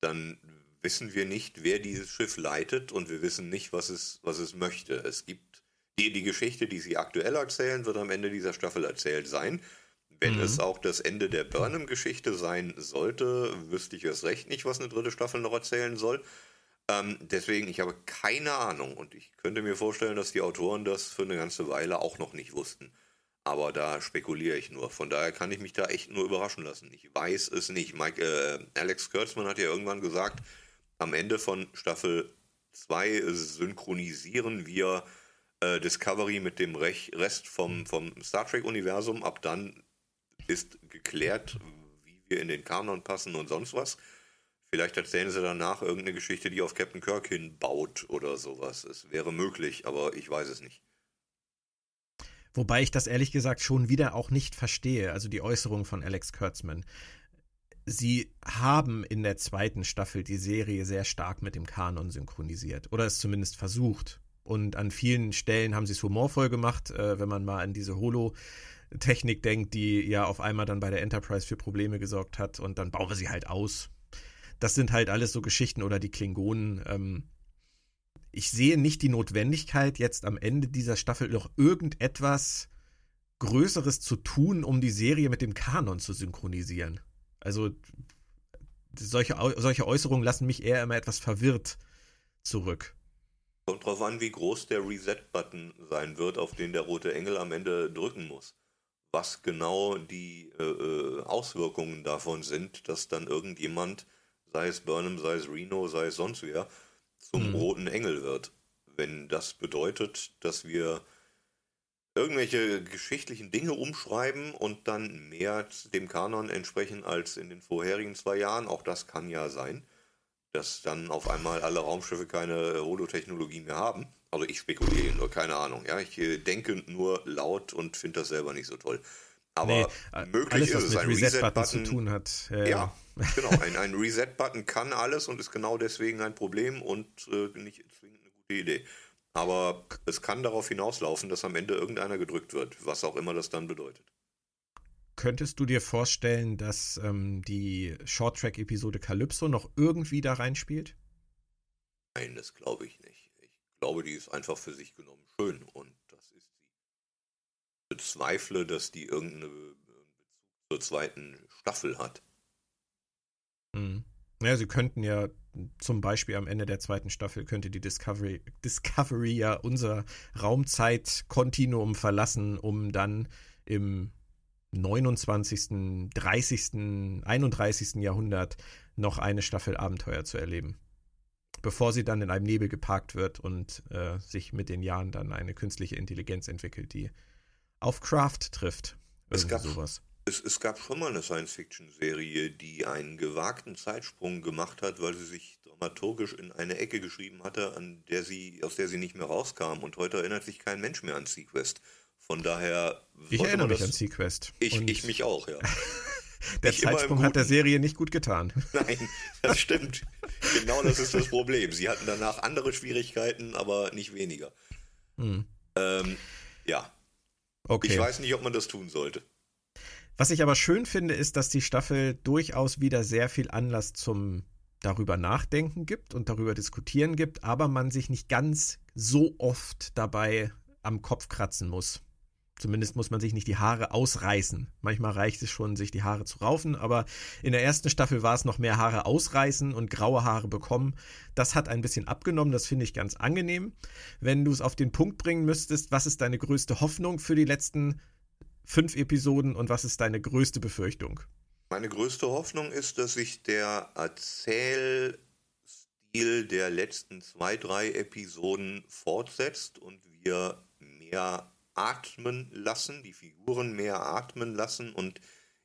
dann wissen wir nicht, wer dieses Schiff leitet und wir wissen nicht, was es, was es möchte. Es gibt die, die Geschichte, die sie aktuell erzählen, wird am Ende dieser Staffel erzählt sein. Wenn mhm. es auch das Ende der Burnham-Geschichte sein sollte, wüsste ich erst recht nicht, was eine dritte Staffel noch erzählen soll. Ähm, deswegen, ich habe keine Ahnung und ich könnte mir vorstellen, dass die Autoren das für eine ganze Weile auch noch nicht wussten. Aber da spekuliere ich nur. Von daher kann ich mich da echt nur überraschen lassen. Ich weiß es nicht. Mike, äh, Alex Kurtzman hat ja irgendwann gesagt, am Ende von Staffel 2 synchronisieren wir äh, Discovery mit dem Rech Rest vom, vom Star Trek-Universum. Ab dann ist geklärt, wie wir in den Kanon passen und sonst was. Vielleicht erzählen sie danach irgendeine Geschichte, die auf Captain Kirk hinbaut oder sowas. Es wäre möglich, aber ich weiß es nicht. Wobei ich das ehrlich gesagt schon wieder auch nicht verstehe, also die Äußerung von Alex Kurtzman. Sie haben in der zweiten Staffel die Serie sehr stark mit dem Kanon synchronisiert oder es zumindest versucht. Und an vielen Stellen haben sie es humorvoll gemacht, äh, wenn man mal an diese Holo-Technik denkt, die ja auf einmal dann bei der Enterprise für Probleme gesorgt hat und dann bauen wir sie halt aus das sind halt alles so Geschichten oder die Klingonen. Ähm, ich sehe nicht die Notwendigkeit, jetzt am Ende dieser Staffel noch irgendetwas Größeres zu tun, um die Serie mit dem Kanon zu synchronisieren. Also solche, solche Äußerungen lassen mich eher immer etwas verwirrt zurück. Kommt drauf an, wie groß der Reset-Button sein wird, auf den der rote Engel am Ende drücken muss. Was genau die äh, äh Auswirkungen davon sind, dass dann irgendjemand sei es Burnham, sei es Reno, sei es sonst wer, zum mhm. roten Engel wird. Wenn das bedeutet, dass wir irgendwelche geschichtlichen Dinge umschreiben und dann mehr dem Kanon entsprechen als in den vorherigen zwei Jahren, auch das kann ja sein, dass dann auf einmal alle Raumschiffe keine Holotechnologie mehr haben. Also ich spekuliere nur, keine Ahnung. Ja, ich äh, denke nur laut und finde das selber nicht so toll. Aber Nee, möglich alles, ist es. mit Ein Reset-Button zu Reset-Button tun hat. Ja, Ja, ja. genau. Ein, ein Reset-Button kann alles und ist genau deswegen ein Problem und äh, nicht zwingend eine gute Idee. Aber es kann darauf hinauslaufen, dass am Ende irgendeiner gedrückt wird, was auch immer das dann bedeutet. Könntest du dir vorstellen, dass ähm, die Short-Track-Episode Calypso noch irgendwie da reinspielt? Nein, das glaube ich nicht. Ich glaube, die ist einfach für sich genommen schön und das ist sie. Ich bezweifle, dass die irgendeinen Bezug zur zweiten Staffel hat. Hm. Ja, sie könnten ja zum Beispiel am Ende der zweiten Staffel könnte die Discovery, Discovery ja unser Raumzeit-Kontinuum verlassen, um dann im 29., 30., 31. Jahrhundert noch eine Staffel Abenteuer zu erleben. Bevor sie dann in einem Nebel geparkt wird und äh, sich mit den Jahren dann eine künstliche Intelligenz entwickelt, die auf Craft trifft. Es gab- sowas. Es, es gab schon mal eine Science-Fiction-Serie, die einen gewagten Zeitsprung gemacht hat, weil sie sich dramaturgisch in eine Ecke geschrieben hatte, an der sie, aus der sie nicht mehr rauskam. Und heute erinnert sich kein Mensch mehr an Sequest. Von daher. Ich erinnere mich an das- Sequest. Ich, ich mich auch, ja. Der nicht Zeitsprung hat der. Serie nicht gut getan. Nein, das stimmt. genau das ist das Problem. Sie hatten danach andere Schwierigkeiten, aber nicht weniger. Hm. Ähm, ja, Okay. ich weiß nicht, ob man das tun sollte. Was ich aber schön finde, ist, dass die Staffel durchaus wieder sehr viel Anlass zum darüber nachdenken gibt und darüber diskutieren gibt, aber man sich nicht ganz so oft dabei am Kopf kratzen muss. Zumindest muss man sich nicht die Haare ausreißen. Manchmal reicht es schon, sich die Haare zu raufen, aber in der ersten Staffel war es noch mehr Haare ausreißen und graue Haare bekommen. Das hat ein bisschen abgenommen, das finde ich ganz angenehm. Wenn du es auf den Punkt bringen müsstest, was ist deine größte Hoffnung für die letzten fünf Episoden und was ist deine größte Befürchtung? Meine größte Hoffnung ist, dass sich der Erzählstil der letzten zwei, drei Episoden fortsetzt und wir mehr atmen lassen, die Figuren mehr atmen lassen und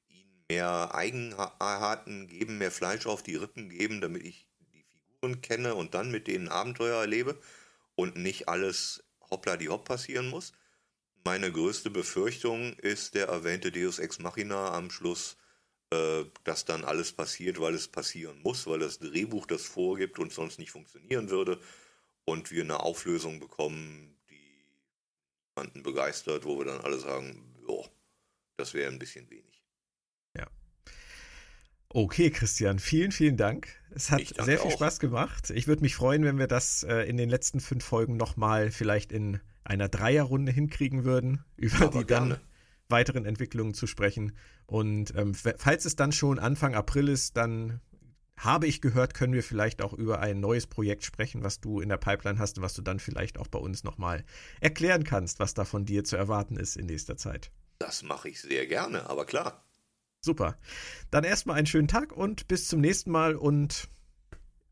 ihnen mehr Eigenarten geben, mehr Fleisch auf die Rippen geben, damit ich die Figuren kenne und dann mit denen Abenteuer erlebe und nicht alles hoppla die hopp passieren muss. Meine größte Befürchtung ist der erwähnte Deus Ex Machina am Schluss, äh, dass dann alles passiert, weil es passieren muss, weil das Drehbuch das vorgibt und sonst nicht funktionieren würde und wir eine Auflösung bekommen, die jemanden begeistert, wo wir dann alle sagen, ja, das wäre ein bisschen wenig. Okay, Christian, vielen, vielen Dank. Es hat sehr viel auch. Spaß gemacht. Ich würde mich freuen, wenn wir das äh, in den letzten fünf Folgen nochmal vielleicht in einer Dreierrunde hinkriegen würden, über Aber die dann gerne. weiteren Entwicklungen zu sprechen. Und ähm, falls es dann schon Anfang April ist, dann habe ich gehört, können wir vielleicht auch über ein neues Projekt sprechen, was du in der Pipeline hast und was du dann vielleicht auch bei uns nochmal erklären kannst, was da von dir zu erwarten ist in nächster Zeit. Das mache ich sehr gerne, aber klar. Super. Dann erstmal einen schönen Tag und bis zum nächsten Mal und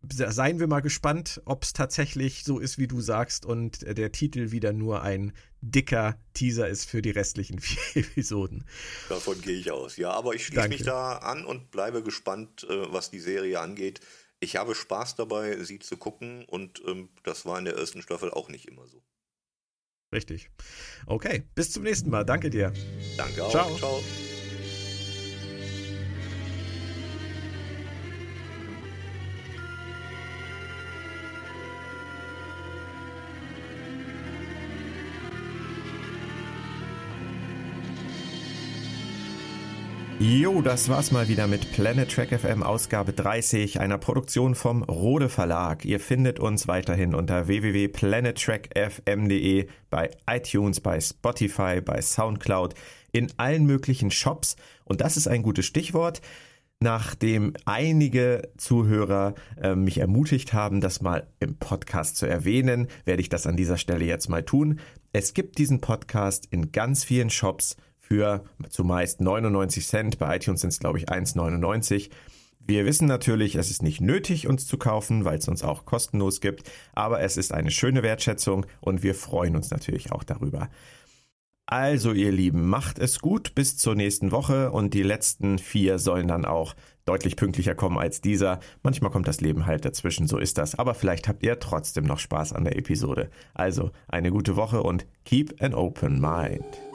seien wir mal gespannt, ob es tatsächlich so ist, wie du sagst und der Titel wieder nur ein dicker Teaser ist für die restlichen vier Episoden. Davon gehe ich aus. Ja, aber ich schließe Danke. mich da an und bleibe gespannt, äh, was die Serie angeht. Ich habe Spaß dabei, sie zu gucken und ähm, das war in der ersten Staffel auch nicht immer so. Richtig. Okay, bis zum nächsten Mal. Danke dir. Danke auch. Ciao. Ciao. Jo, das war's mal wieder mit Planet Trek FM Ausgabe 30, einer Produktion vom Rode Verlag. Ihr findet uns weiterhin unter www.planettrackfm.de bei iTunes, bei Spotify, bei Soundcloud, in allen möglichen Shops. Und das ist ein gutes Stichwort. Nachdem einige Zuhörer äh, mich ermutigt haben, das mal im Podcast zu erwähnen, werde ich das an dieser Stelle jetzt mal tun. Es gibt diesen Podcast in ganz vielen Shops für zumeist 99 Cent. Bei iTunes sind es, glaube ich, 1,99. Wir wissen natürlich, es ist nicht nötig, uns zu kaufen, weil es uns auch kostenlos gibt, aber es ist eine schöne Wertschätzung und wir freuen uns natürlich auch darüber. Also, ihr Lieben, macht es gut bis zur nächsten Woche und die letzten vier sollen dann auch deutlich pünktlicher kommen als dieser. Manchmal kommt das Leben halt dazwischen, so ist das. Aber vielleicht habt ihr trotzdem noch Spaß an der Episode. Also, eine gute Woche und keep an open mind.